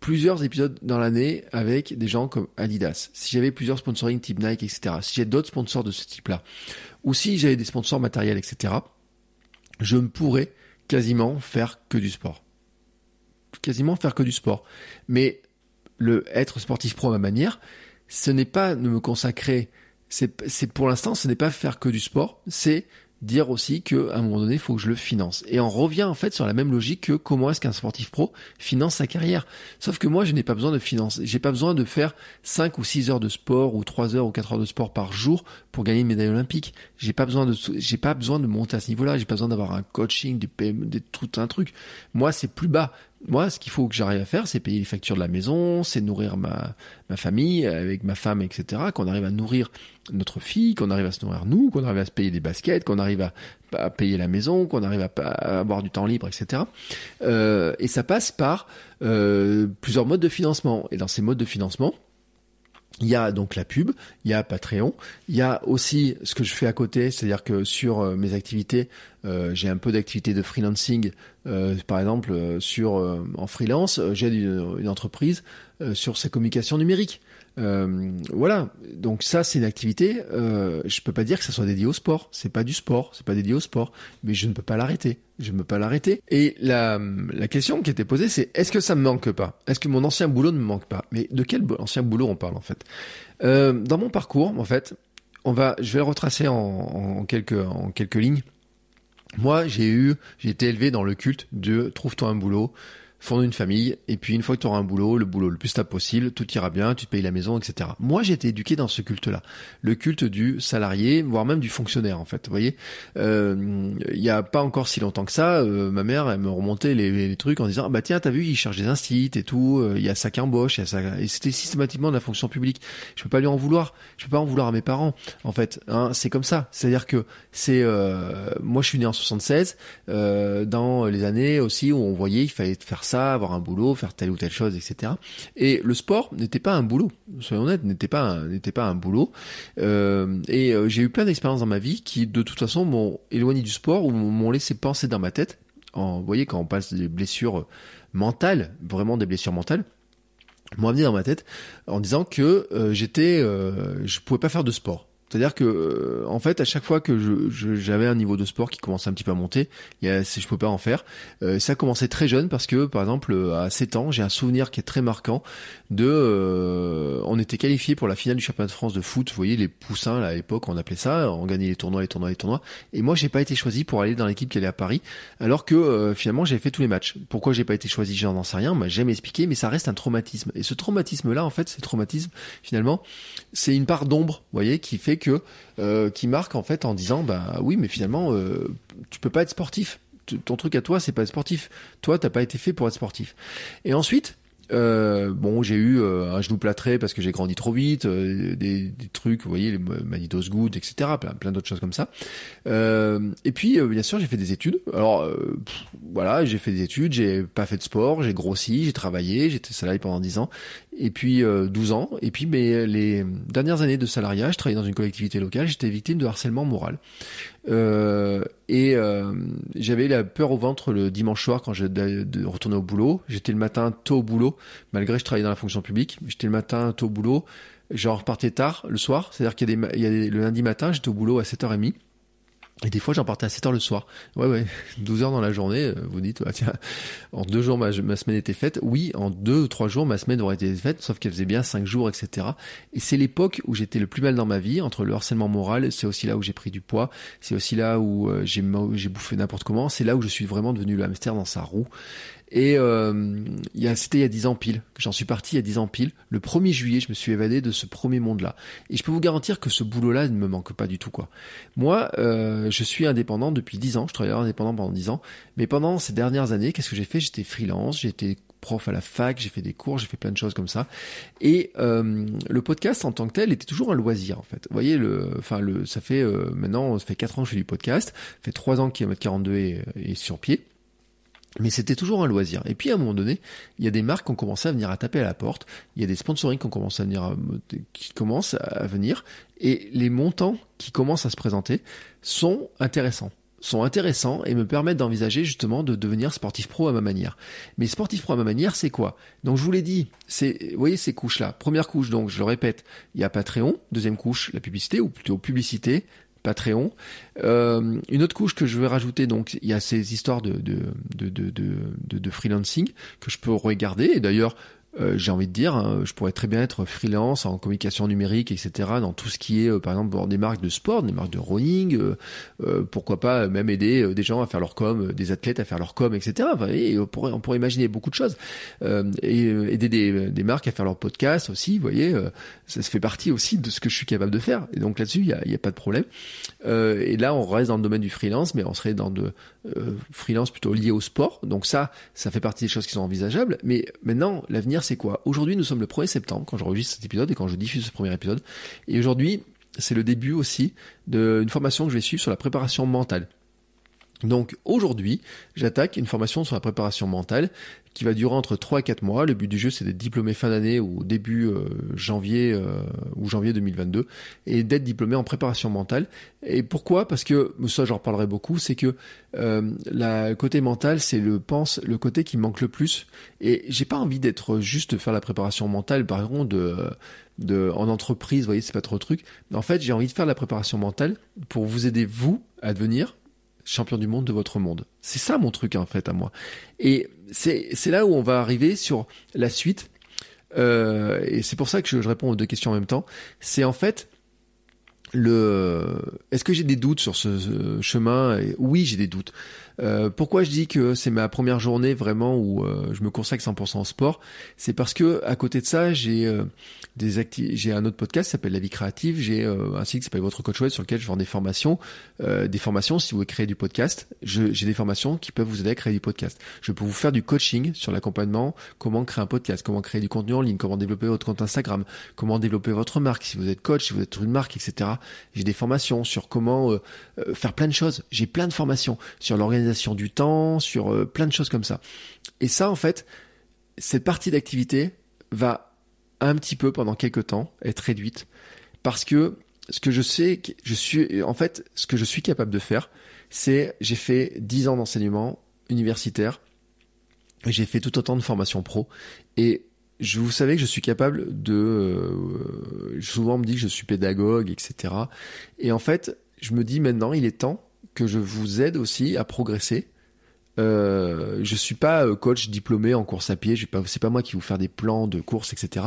plusieurs épisodes dans l'année avec des gens comme Adidas, si j'avais plusieurs sponsoring type Nike, etc., si j'ai d'autres sponsors de ce type-là, ou si j'avais des sponsors matériels, etc., je ne pourrais quasiment faire que du sport quasiment faire que du sport. Mais le être sportif pro à ma manière, ce n'est pas de me consacrer, c'est pour l'instant, ce n'est pas faire que du sport, c'est dire aussi que à un moment donné, il faut que je le finance. Et on revient en fait sur la même logique que comment est-ce qu'un sportif pro finance sa carrière. Sauf que moi, je n'ai pas besoin de financer, j'ai pas besoin de faire 5 ou 6 heures de sport ou 3 heures ou 4 heures de sport par jour pour gagner une médaille olympique. J'ai pas besoin de j'ai pas besoin de monter à ce niveau-là, j'ai pas besoin d'avoir un coaching, des des tout un truc. Moi, c'est plus bas moi, ce qu'il faut que j'arrive à faire, c'est payer les factures de la maison, c'est nourrir ma, ma famille avec ma femme, etc. Qu'on arrive à nourrir notre fille, qu'on arrive à se nourrir nous, qu'on arrive à se payer des baskets, qu'on arrive à, payer la maison, qu'on arrive à, avoir du temps libre, etc. Euh, et ça passe par euh, plusieurs modes de financement. Et dans ces modes de financement, il y a donc la pub, il y a Patreon, il y a aussi ce que je fais à côté, c'est-à-dire que sur euh, mes activités, euh, j'ai un peu d'activité de freelancing, euh, par exemple sur en freelance, j'ai une, une, entreprise sur sa communication numérique. Euh, voilà, donc ça c'est une activité. Euh, je peux pas dire que ça soit dédié au sport. C'est pas du sport, c'est pas dédié au sport, mais je ne peux pas l'arrêter. Je ne peux pas l'arrêter. Et la, la question qui était posée, c'est est-ce que ça me manque pas? Est-ce que mon ancien boulot ne me manque pas? Mais de quel ancien boulot on parle en fait? Euh, Dans mon parcours, en fait, on va, je vais le retracer en, en quelques en quelques lignes. Moi, j'ai eu, j'ai été élevé dans le culte de trouve-toi un boulot fonder une famille, et puis une fois que tu auras un boulot, le boulot le plus stable possible, tout ira bien, tu te payes la maison, etc. Moi, j'ai été éduqué dans ce culte-là, le culte du salarié, voire même du fonctionnaire, en fait. Vous voyez, euh, il y a pas encore si longtemps que ça, euh, ma mère, elle me remontait les, trucs en disant, ah, bah tiens, t'as vu, il cherche des instits et tout, euh, il y a ça qui embauche, y a ça, et c'était systématiquement de la fonction publique. Je peux pas lui en vouloir, je peux pas en vouloir à mes parents, en fait. Hein, c'est comme ça, c'est-à-dire que c'est, moi, je suis né en 76, dans les années aussi où on voyait, il fallait faire ça, avoir un boulot, faire telle ou telle chose, etc. Et le sport n'était pas un boulot, soyons honnêtes, n'était pas n'était pas un boulot. Euh, et euh, j'ai eu plein d'expériences dans ma vie qui, de toute façon, m'ont éloigné du sport ou m'ont laissé penser dans ma tête. Vous voyez, quand on passe des blessures mentales, vraiment des blessures mentales, m'ont amené dans ma tête en disant que euh, j'étais, je pouvais pas faire de sport. C'est-à-dire que, euh, en fait, à chaque fois que j'avais je, un niveau de sport qui commençait un petit peu à monter, il y a, je pouvais pas en faire. Euh, ça commençait très jeune parce que, par exemple, à 7 ans, j'ai un souvenir qui est très marquant de, euh, on était qualifié pour la finale du championnat de France de foot. Vous voyez les poussins là, à l'époque, on appelait ça, on gagnait les tournois, les tournois, les tournois. Et moi, j'ai pas été choisi pour aller dans l'équipe qui allait à Paris, alors que finalement, j'ai fait tous les matchs. Pourquoi j'ai pas été choisi, j'en sais rien, on m'a jamais expliqué, mais ça reste un traumatisme. Et ce traumatisme-là, en fait, ce traumatisme, finalement, c'est une part d'ombre, vous voyez, qui fait euh, qui marque en fait en disant bah oui mais finalement euh, tu peux pas être sportif. Ton truc à toi c'est pas sportif. Toi t'as pas été fait pour être sportif. Et ensuite euh, bon, j'ai eu euh, un genou plâtré parce que j'ai grandi trop vite, euh, des, des, trucs, vous voyez, les Manitos Good, etc., plein, plein d'autres choses comme ça. Euh, et puis, bien sûr, j'ai fait des études. Alors, voilà, j'ai fait des études, j'ai pas fait de sport, j'ai grossi, j'ai travaillé, j'étais salarié pendant 10 ans, et puis 12 ans. Et puis, mais les dernières années de salariat, je travaillais dans une collectivité locale, j'étais victime de harcèlement moral. Euh, et euh, j'avais la peur au ventre le dimanche soir quand je de retourner au boulot. J'étais le matin tôt au boulot, malgré que je travaillais dans la fonction publique. J'étais le matin tôt au boulot. genre repartais tard le soir, c'est-à-dire qu'il y y a des, le lundi matin, j'étais au boulot à 7h30. Et des fois, j'en partais à 7 heures le soir. Ouais, ouais, 12 heures dans la journée. euh, Vous dites, ah, tiens, en deux jours, ma, ma semaine était faite. Oui, en deux ou trois jours, ma semaine aurait été faite, sauf qu'elle faisait bien cinq jours, etc. Et c'est l'époque où j'étais le plus mal dans ma vie, entre le harcèlement moral, c'est aussi là où j'ai pris du poids, c'est aussi là où euh, j'ai bouffé n'importe comment, c'est là où je suis vraiment devenu le hamster dans sa roue. Et euh, c'était il y a 10 ans pile, j'en suis parti il y a 10 ans pile. Le 1er juillet, je me suis évadé de ce premier monde-là. Et je peux vous garantir que ce boulot-là ne me manque pas du tout, quoi. Moi, euh, je suis indépendant depuis 10 ans, je travaille indépendant pendant 10 ans, mais pendant ces dernières années, qu'est-ce que j'ai fait? J'étais freelance, j'étais prof à la fac, j'ai fait des cours, j'ai fait plein de choses comme ça. Et euh, le podcast en tant que tel était toujours un loisir en fait. Vous voyez, le, enfin le, ça fait euh, maintenant, ça fait 4 ans que je fais du podcast, ça fait 3 ans que Kilomètre 42 est, est sur pied. Mais c'était toujours un loisir. Et puis à un moment donné, il y a des marques qui ont commencé à venir à taper à la porte. Il y a des sponsorings qui ont à venir, à- qui commencent à venir, et les montants qui commencent à se présenter sont intéressants sont intéressants et me permettent d'envisager justement de devenir sportif pro à ma manière. Mais sportif pro à ma manière, c'est quoi? Donc je vous l'ai dit, vous voyez ces couches-là. Première couche, donc je le répète, il y a Patreon. Deuxième couche, la publicité, ou plutôt publicité, Patreon. Euh, une autre couche que je vais rajouter, donc il y a ces histoires de freelancing que je peux regarder. Et d'ailleurs, euh, j'ai envie de dire, hein, je pourrais très bien être freelance en communication numérique, etc. Dans tout ce qui est, euh, par exemple, dans des marques de sport, des marques de running. euh, euh, pourquoi pas même aider des gens à faire leur com, des athlètes à faire leur com, etc. On pourrait on pourrait imaginer beaucoup de choses. Et aider des, des marques à faire leur podcast aussi. Vous voyez, ça se fait partie aussi de ce que je suis capable de faire. Et donc là-dessus, il y a, y a pas de problème. Et là, on reste dans le domaine du freelance, mais on serait dans de euh, freelance plutôt lié au sport. Donc ça, ça fait partie des choses qui sont envisageables. Mais maintenant, l'avenir, c'est quoi? Aujourd'hui, nous sommes le 1er septembre quand j'enregistre cet épisode et quand je diffuse ce premier épisode. Et aujourd'hui, c'est le début aussi d'une formation que je vais suivre sur la préparation mentale. Donc aujourd'hui, j'attaque une formation sur la préparation mentale qui va durer entre 3 et 4 mois. Le but du jeu, c'est d'être diplômé fin d'année ou début euh, janvier euh, ou janvier 2022 et d'être diplômé en préparation mentale. Et pourquoi? Parce que ça, j'en reparlerai beaucoup. C'est que euh, la le côté mental, c'est le pense le côté qui manque le plus. Et j'ai pas envie d'être juste de faire la préparation mentale, par exemple de de en entreprise. Vous voyez, c'est pas trop le truc. En fait, j'ai envie de faire la préparation mentale pour vous aider vous à devenir champion du monde de votre monde. C'est ça mon truc en fait à moi. Et c'est là où on va arriver sur la suite. Euh, et c'est pour ça que je, réponds aux deux questions en même temps. C'est en fait le. Est-ce que j'ai des doutes sur ce, chemin? Oui, j'ai des doutes. Euh, pourquoi je dis que c'est ma première journée vraiment où euh, je me consacre 100% au sport? C'est parce que à côté de ça, j'ai euh, des j'ai un autre podcast qui s'appelle La Vie Créative, j'ai euh, un site qui s'appelle Votre Coach Web sur lequel je vends des formations, euh, des formations si vous voulez créer du podcast. J'ai des formations qui peuvent vous aider à créer du podcast. Je peux vous faire du coaching sur l'accompagnement, comment créer un podcast, comment créer du contenu en ligne, comment développer votre compte Instagram, comment développer votre marque si vous êtes coach, si vous êtes une marque, etc. J'ai des formations sur comment faire plein de choses. J'ai plein de formations sur l'organisation du temps, sur euh, plein de choses comme ça. Et ça, en fait, cette partie d'activité va un petit peu pendant quelques temps être réduite parce que ce que je sais, que je suis, en fait, ce que je suis capable de faire, c'est j'ai fait 10 ans d'enseignement universitaire, j'ai fait tout autant de formations pro et je, vous savez que je suis capable de, euh, souvent me dit que je suis pédagogue, etc. Et en fait, je me dis maintenant, il est temps que je vous aide aussi à progresser. Euh, je suis pas euh, coach diplômé en course à pied, je pas, c'est pas moi qui vous faire des plans de course, etc.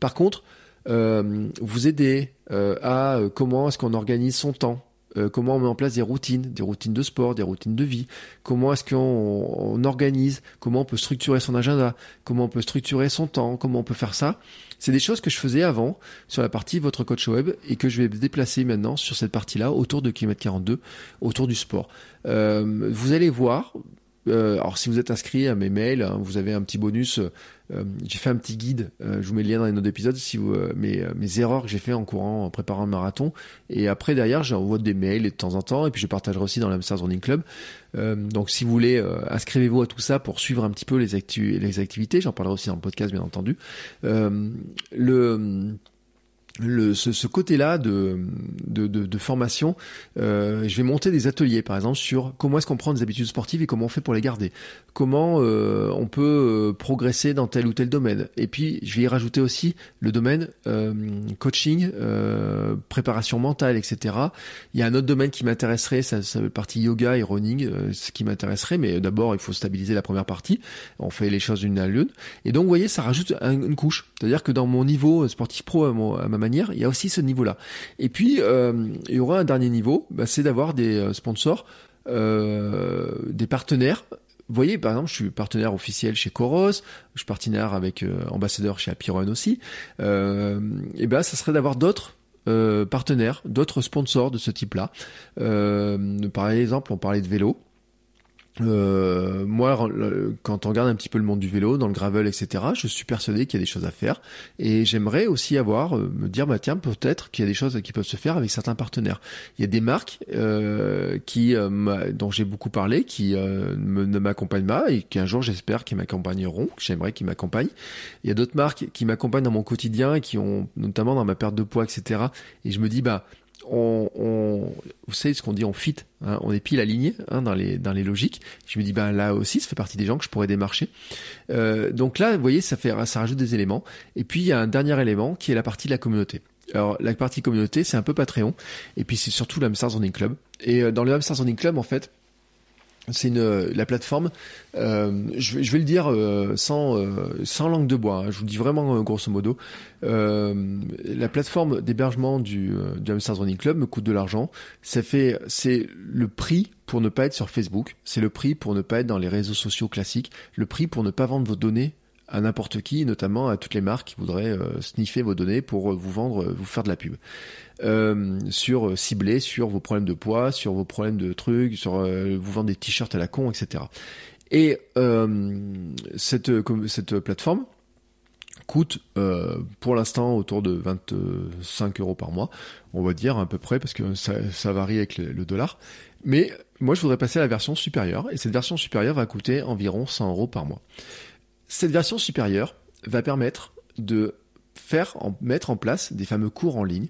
Par contre, euh, vous aider euh, à comment est-ce qu'on organise son temps, euh, comment on met en place des routines, des routines de sport, des routines de vie, comment est-ce qu'on on organise, comment on peut structurer son agenda, comment on peut structurer son temps, comment on peut faire ça. C'est des choses que je faisais avant sur la partie votre coach web et que je vais déplacer maintenant sur cette partie-là autour de km 42, autour du sport. Euh, vous allez voir. Euh, alors si vous êtes inscrit à mes mails, hein, vous avez un petit bonus. euh, j'ai fait un petit guide. euh, je vous mets le lien dans les notes d'épisode. Si vous, euh, mes, euh, mes erreurs que j'ai fait en courant, en préparant le marathon. Et après derrière, j'envoie des mails de temps en temps. Et puis je partagerai aussi dans l'Amsterdam Running Club. Euh, donc si vous voulez, inscrivez-vous à tout ça pour suivre un petit peu les, actu les activités. J'en parlerai aussi dans le podcast, bien entendu. Le le, ce, ce côté-là de, de, de, de formation, euh, je vais monter des ateliers, par exemple, sur comment est-ce qu'on prend des habitudes sportives et comment on fait pour les garder, comment euh, on peut euh, progresser dans tel ou tel domaine. Et puis, je vais y rajouter aussi le domaine euh, coaching, euh, préparation mentale, etc. Il y a un autre domaine qui m'intéresserait, ça, ça la partie yoga et running, euh, ce qui m'intéresserait, mais d'abord, il faut stabiliser la première partie. On fait les choses d'une à l'une. Et donc, vous voyez, ça rajoute un, une couche. C'est-à-dire que dans mon niveau sportif pro, à ma manière, il y a aussi ce niveau-là. Et puis, euh, il y aura un dernier niveau, bah, c'est d'avoir des euh, sponsors, euh, des partenaires. Vous voyez, par exemple, je suis partenaire officiel chez Coros, je suis partenaire avec ambassadeur chez Apiron aussi. Et ben, ça serait d'avoir d'autres partenaires, d'autres sponsors de ce type-là. Par exemple, on parlait de vélo. Euh, moi, quand on regarde un petit peu le monde du vélo, dans le gravel, etc., je suis persuadé qu'il y a des choses à faire. Et j'aimerais aussi avoir, euh, me dire, bah tiens, peut-être qu'il y a des choses qui peuvent se faire avec certains partenaires. Il y a des marques euh, qui, euh, dont j'ai beaucoup parlé, qui euh, me, ne m'accompagnent pas et qu'un jour j'espère qu'ils m'accompagneront, j'aimerais qu'ils m'accompagnent. Il y a d'autres marques qui m'accompagnent dans mon quotidien et qui ont, notamment dans ma perte de poids, etc. Et je me dis, bah on, on, vous savez ce qu'on dit, on fit, hein, on est pile aligné hein, dans les dans les logiques. Je me dis ben là aussi, ça fait partie des gens que je pourrais démarcher. Euh, donc là, vous voyez, ça fait ça rajoute des éléments. Et puis il y a un dernier élément qui est la partie de la communauté. Alors la partie communauté, c'est un peu Patreon, et puis c'est surtout l'Hamster Zoning Club. Et euh, dans le Hamster Zoning Club, en fait, c'est une la plateforme. Euh, je, je, vais, le dire euh, sans euh, sans langue de bois. Hein, je vous le dis vraiment euh, grosso modo. Euh, la plateforme d'hébergement du du Hamsters Running Club me coûte de l'argent. Ça fait c'est le prix pour ne pas être sur Facebook. C'est le prix pour ne pas être dans les réseaux sociaux classiques. Le prix pour ne pas vendre vos données à n'importe qui, notamment à toutes les marques qui voudraient euh, sniffer vos données pour vous vendre, vous faire de la pub. Euh, sur ciblé sur vos problèmes de poids, sur vos problèmes de trucs, sur euh, vous vendre des t-shirts à la con, etc. Et euh, cette plateforme coûte pour l'instant autour de 25 euros par mois, on va dire à peu près parce que ça, varie avec le, dollar. Mais moi je voudrais passer à la version supérieure et cette version supérieure va coûter environ 100 euros par mois. Cette version supérieure va permettre de mettre en place des fameux cours en ligne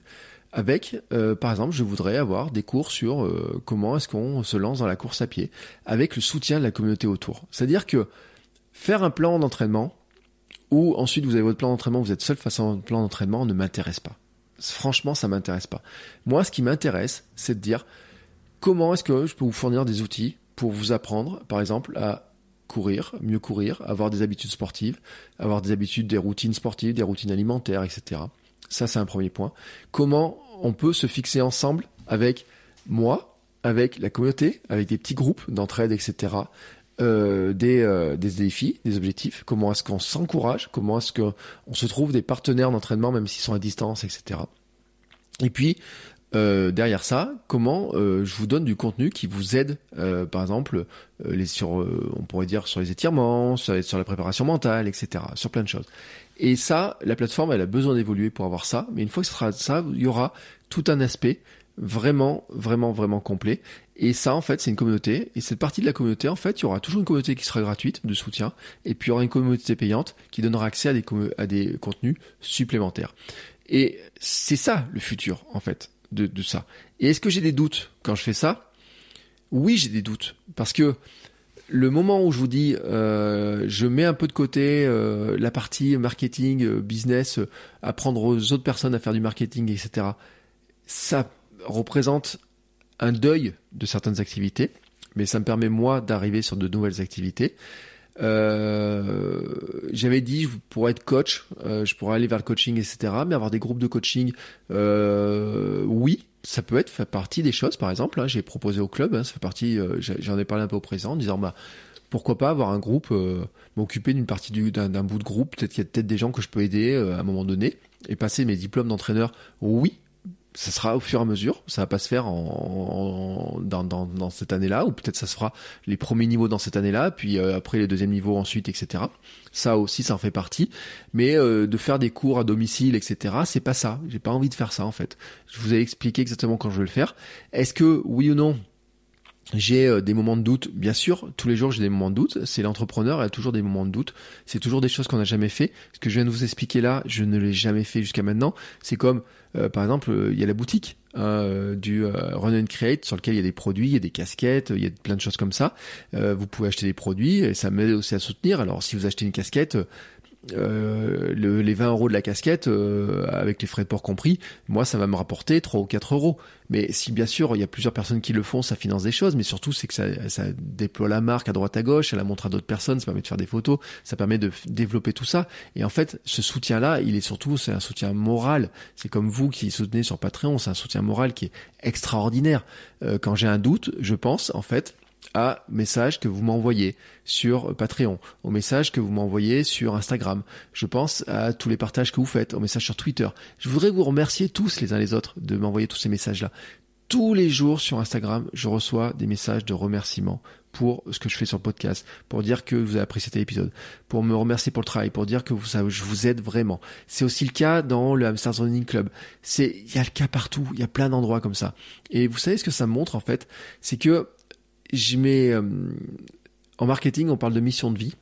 avec, euh, par exemple, je voudrais avoir des cours sur euh, comment est-ce qu'on se lance dans la course à pied, avec le soutien de la communauté autour. C'est-à-dire que faire un plan d'entraînement, ou ensuite vous avez votre plan d'entraînement, vous êtes seul face à un plan d'entraînement, ne m'intéresse pas. Franchement, ça m'intéresse pas. Moi, ce qui m'intéresse, c'est de dire comment est-ce que je peux vous fournir des outils pour vous apprendre, par exemple, à courir, mieux courir, avoir des habitudes sportives, avoir des habitudes, des routines sportives, des routines alimentaires, etc. Ça, c'est un premier point. Comment on peut se fixer ensemble avec moi, avec la communauté, avec des petits groupes d'entraide, etc. Euh, des, euh, des défis, des objectifs? Comment est-ce qu'on s'encourage? Comment est-ce qu'on se trouve des partenaires d'entraînement, même s'ils sont à distance, etc. Et puis, euh, derrière ça, comment je vous donne du contenu qui vous aide, par exemple, sur, on pourrait dire sur les étirements, sur la préparation mentale, etc., sur plein de choses. Et ça, la plateforme, elle a besoin d'évoluer pour avoir ça. Mais une fois que ce sera ça, il y aura tout un aspect vraiment, vraiment, vraiment complet. Et ça, en fait, c'est une communauté. Et cette partie de la communauté, en fait, il y aura toujours une communauté qui sera gratuite de soutien. Et puis, il y aura une communauté payante qui donnera accès à des, contenus supplémentaires. Et c'est ça, le futur, en fait, de ça. Et est-ce que j'ai des doutes quand je fais ça? Oui, j'ai des doutes. Parce que le moment où je vous dis, euh, je mets un peu de côté euh, la partie marketing, euh, business, apprendre aux autres personnes à faire du marketing, etc., ça représente un deuil de certaines activités, mais ça me permet moi d'arriver sur de nouvelles activités. Euh, j'avais dit, pourrais être coach, euh, je pourrais aller vers le coaching, etc. Mais avoir des groupes de coaching, euh, oui, ça peut être fait partie des choses. Par exemple, hein, j'ai proposé au club, hein, ça fait partie, euh, j'en ai parlé un peu au président, en disant bah pourquoi pas avoir un groupe, euh, m'occuper d'une partie d'un bout de groupe. Peut-être qu'il y a peut-être des gens que je peux aider à un moment donné et passer mes diplômes d'entraîneur. Oui, ça sera au fur et à mesure. Ça va pas se faire en, dans, cette année-là, ou peut-être ça se fera les premiers niveaux dans cette année-là, puis euh, après les deuxièmes niveaux ensuite, etc. Ça aussi, ça en fait partie. Mais euh, de faire des cours à domicile, etc. C'est pas ça. J'ai pas envie de faire ça en fait. Je vous ai expliqué exactement quand je vais le faire. Est-ce que oui ou non j'ai euh, des moments de doute, bien sûr, tous les jours j'ai des moments de doute, c'est l'entrepreneur, il a toujours des moments de doute, c'est toujours des choses qu'on n'a jamais fait. Ce que je viens de vous expliquer là, je ne l'ai jamais fait jusqu'à maintenant. C'est comme, euh, par exemple, euh, il y a la boutique hein, du Run and Create sur lequel il y a des produits, il y a des casquettes, il y a plein de choses comme ça. vous pouvez acheter des produits et ça m'aide aussi à soutenir. Alors si vous achetez une casquette, euh, le, les 20 euros de la casquette, euh, avec les frais de port compris, moi ça va me rapporter 3 ou 4 euros. Mais si bien sûr il y a plusieurs personnes qui le font, ça finance des choses, mais surtout c'est que ça, ça, déploie la marque à droite à gauche, ça la montre à d'autres personnes, ça permet de faire des photos, ça permet de développer tout ça. Et en fait, ce soutien-là, il est surtout, c'est un soutien moral. C'est comme vous qui soutenez sur Patreon, c'est un soutien moral qui est extraordinaire. Euh, quand j'ai un doute, je pense en fait à message que vous m'envoyez sur Patreon, au message que vous m'envoyez sur Instagram. Je pense à tous les partages que vous faites, au message sur Twitter. Je voudrais vous remercier tous les uns les autres de m'envoyer tous ces messages-là. Tous les jours sur Instagram, je reçois des messages de remerciement pour ce que je fais sur le podcast, pour dire que vous avez apprécié cet épisode, pour me remercier pour le travail, pour dire que je vous aide vraiment. C'est aussi le cas dans le Hamster Running Club. Il y a le cas partout, il y a plein d'endroits comme ça. Et vous savez ce que ça montre en fait, c'est que je mets euh, en marketing, on parle de mission de vie.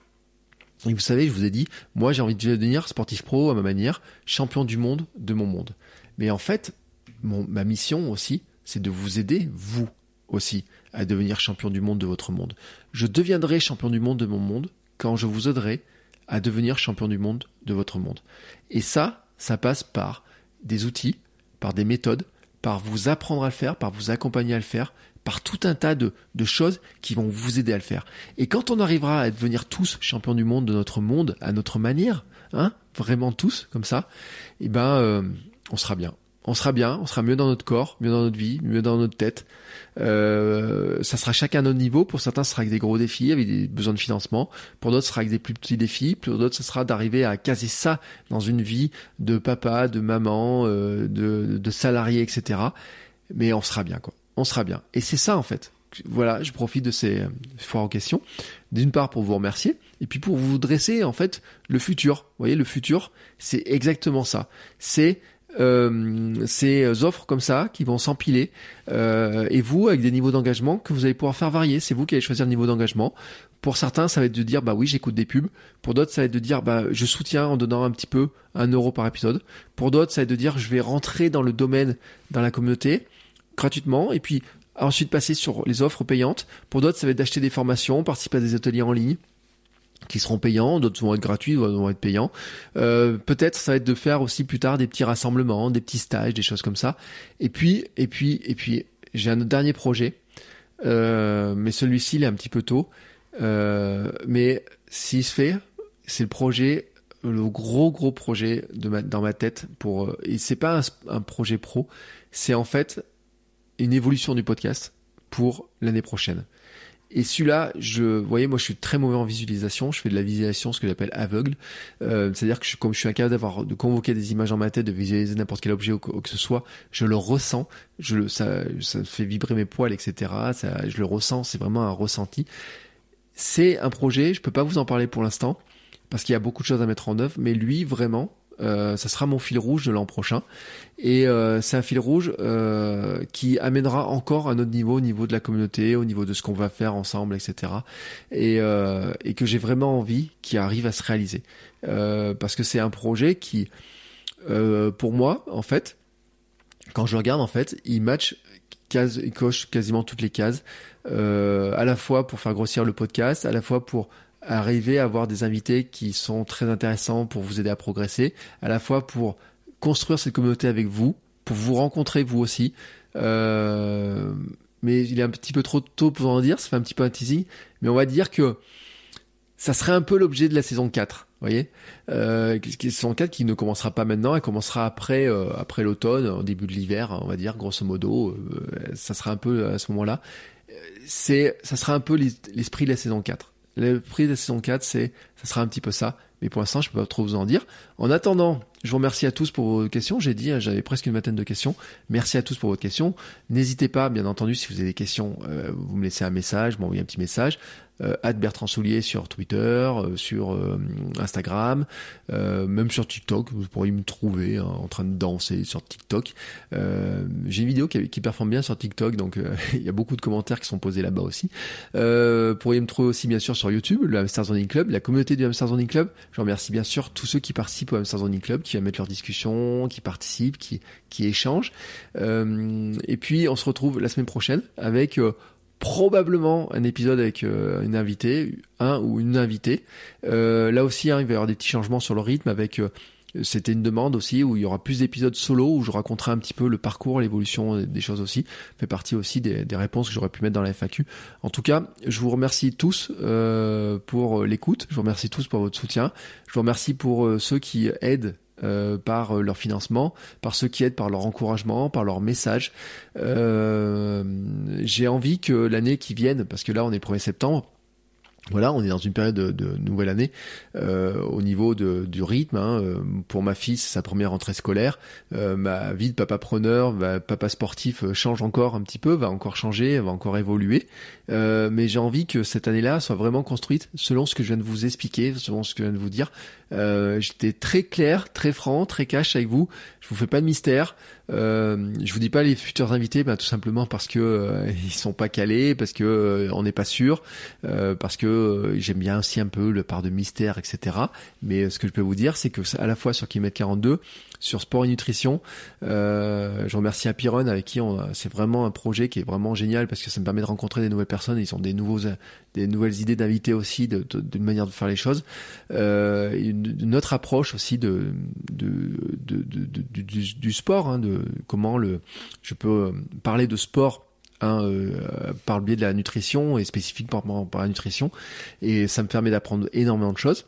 Et vous savez, je vous ai dit, moi j'ai envie de devenir sportif pro à ma manière, champion du monde de mon monde. Mais en fait, ma mission aussi, c'est de vous aider, vous aussi, à devenir champion du monde de votre monde. Je deviendrai champion du monde de mon monde quand je vous aiderai à devenir champion du monde de votre monde. Et ça, ça passe par des outils, par des méthodes, par vous apprendre à le faire, par vous accompagner à le faire, par tout un tas de, choses qui vont vous aider à le faire. Et quand on arrivera à devenir tous champions du monde de notre monde à notre manière, hein, vraiment tous comme ça, eh ben, euh, on sera bien. On sera bien, on sera mieux dans notre corps, mieux dans notre vie, mieux dans notre tête. Euh, ça sera chacun à notre niveau. Pour certains, ce sera avec des gros défis, avec des besoins de financement. Pour d'autres, ce sera avec des plus petits défis. Pour d'autres, ce sera d'arriver à caser ça dans une vie de papa, de maman, euh, de, de salarié, etc. Mais on sera bien, quoi on sera bien. Et c'est ça en fait. Voilà, je profite de ces euh, foires aux questions. D'une part pour vous remercier, et puis pour vous dresser en fait le futur. Vous voyez, le futur, c'est exactement ça. C'est euh, ces offres comme ça qui vont s'empiler euh, et vous avec des niveaux d'engagement que vous allez pouvoir faire varier. C'est vous qui allez choisir le niveau d'engagement. Pour certains, ça va être de dire bah oui j'écoute des pubs. Pour d'autres, ça va être de dire bah je soutiens en donnant un petit peu un euro par épisode. Pour d'autres, ça va être de dire je vais rentrer dans le domaine, dans la communauté gratuitement et puis ensuite passer sur les offres payantes. Pour d'autres, ça va être d'acheter des formations, participer à des ateliers en ligne qui seront payants, d'autres vont être gratuits, d'autres vont être payants. Euh, peut-être ça va être de faire aussi plus tard des petits rassemblements, des petits stages, des choses comme ça. Et puis, et puis, et puis, j'ai un dernier projet, euh, mais celui-ci il est un petit peu tôt. Euh, mais s'il se fait, c'est le projet, le gros gros projet dans ma tête pour. Et c'est pas un projet pro, c'est en fait une évolution du podcast pour l'année prochaine. Et celui-là, je, vous voyez, moi je suis très mauvais en visualisation, je fais de la visualisation, ce que j'appelle aveugle. Euh, C'est-à-dire que je, comme je suis incapable d'avoir, de convoquer des images en ma tête, de visualiser n'importe quel objet ou, que ce soit, je le ressens, je le, ça, ça fait vibrer mes poils, etc. Ça, je le ressens, c'est vraiment un ressenti. C'est un projet, je peux pas vous en parler pour l'instant, parce qu'il y a beaucoup de choses à mettre en œuvre, mais lui, vraiment, ça sera mon fil rouge de l'an prochain. Et euh, c'est un fil rouge euh, qui amènera encore un autre niveau, au niveau de la communauté, au niveau de ce qu'on va faire ensemble, etc. Et, et que j'ai vraiment envie qu'il arrive à se réaliser. parce que c'est un projet qui, pour moi, en fait, quand je regarde, en fait, il match case, il coche quasiment toutes les cases, à la fois pour faire grossir le podcast, à la fois pour arriver à avoir des invités qui sont très intéressants pour vous aider à progresser, à la fois pour construire cette communauté avec vous, pour vous rencontrer vous aussi. Euh, mais il est un petit peu trop tôt pour en dire, ça fait un petit peu un teasing, mais on va dire que ça serait un peu l'objet de la saison 4. Vous voyez, euh, saison 4 qui ne commencera pas maintenant, elle commencera après euh, après l'automne, au début de l'hiver, on va dire grosso modo. Euh, ça sera un peu à ce moment-là. C'est, ça sera un peu l'esprit de la saison 4. Le prix de la saison 4, c'est, ça sera un petit peu ça. Mais pour l'instant, je peux pas trop vous en dire. En attendant Je vous remercie à tous pour vos questions. J'ai dit, hein, j'avais presque une vingtaine de questions. Merci à tous pour votre question. N'hésitez pas, bien entendu, si vous avez des questions, euh, vous me laissez un message, m'envoyez un petit message euh, Bertrand Soulier sur Twitter, euh, sur euh, Instagram, euh, même sur TikTok. Vous pourriez me trouver hein, en train de danser sur TikTok. J'ai une vidéo qui, qui, performe bien sur TikTok, donc il y a beaucoup de commentaires qui sont posés là-bas aussi. vous pourriez me trouver aussi bien sûr sur YouTube, le Hamster Zoning Club, la communauté du Hamster Zoning Club. Je remercie bien sûr tous ceux qui participent au Hamster Zoning Club, qui mettre leur discussion, qui participent, qui, qui échangent. et puis on se retrouve la semaine prochaine avec probablement un épisode avec euh, une invitée, un ou une invitée. Euh, là aussi, hein, il va y avoir des petits changements sur le rythme avec euh, c'était une demande aussi où il y aura plus d'épisodes solo où je raconterai un petit peu le parcours, l'évolution des choses aussi. fait partie aussi des, des réponses que j'aurais pu mettre dans la FAQ. En tout cas, je vous remercie tous euh, pour l'écoute. Je vous remercie tous pour votre soutien. Je vous remercie pour ceux qui aident euh, par euh, leur financement, par ceux qui aident, par leur encouragement, par leur message. Euh, j'ai envie que l'année qui vienne, parce que là on est le 1er septembre, voilà, on est dans une période de, nouvelle année euh, au niveau du rythme. Hein, euh, pour ma fille, c'est sa première rentrée scolaire. Euh, ma vie de papa preneur, papa sportif change encore un petit peu, va encore changer, va encore évoluer. mais j'ai envie que cette année-là soit vraiment construite selon ce que je viens de vous expliquer, selon ce que je viens de vous dire. J'étais très clair, très franc, très cash avec vous. Je vous fais pas de mystère. Euh, je vous dis pas les futurs invités, bah, tout simplement parce que euh, ils sont pas calés, parce que euh, on n'est pas sûr, euh, parce que j'aime bien aussi un peu le part de mystère, etc. Mais ce que je peux vous dire, c'est que à la fois sur Kilomètre 42, sur sport et nutrition. Euh, je remercie Apiron avec qui c'est vraiment un projet qui est vraiment génial parce que ça me permet de rencontrer des nouvelles personnes. Ils ont des nouveaux, des nouvelles idées d'invités aussi, de, manière de faire les choses. Euh, une, autre approche aussi de, de, de du, du, sport, hein, de comment le, je peux parler de sport Hein, euh, par le biais de la nutrition et spécifiquement par la nutrition et ça me permet d'apprendre énormément de choses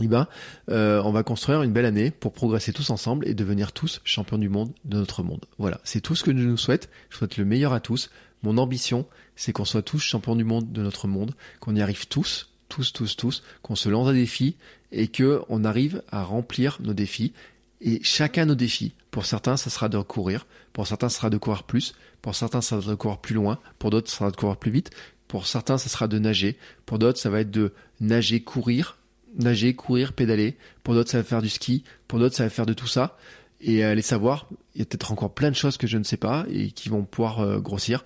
eh ben, on va construire une belle année pour progresser tous ensemble et devenir tous champions du monde de notre monde. Voilà, c'est tout ce que je nous souhaite. Je souhaite le meilleur à tous. Mon ambition, c'est qu'on soit tous champions du monde de notre monde, qu'on y arrive tous, tous, tous, tous, qu'on se lance à défis et que on arrive à remplir nos défis. Et chacun nos défis. Pour certains, ça sera de courir. Pour certains, ça sera de courir plus. Pour certains, ça sera de courir plus loin. Pour d'autres, ça sera de courir plus vite. Pour certains, ça sera de nager. Pour d'autres, ça va être de nager, courir, nager, courir, pédaler. Pour d'autres, ça va faire du ski. Pour d'autres, ça va faire de tout ça. Et aller savoir, il y a peut-être encore plein de choses que je ne sais pas et qui vont pouvoir euh, grossir.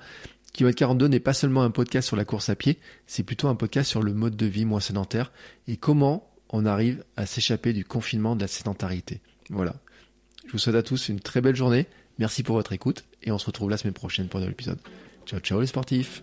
Kilomètre 42 n'est pas seulement un podcast sur la course à pied, c'est plutôt un podcast sur le mode de vie moins sédentaire et comment on arrive à s'échapper du confinement de la sédentarité. Voilà. Je vous souhaite à tous une très belle journée. Merci pour votre écoute et on se retrouve la semaine prochaine pour un nouvel épisode. Ciao ciao les sportifs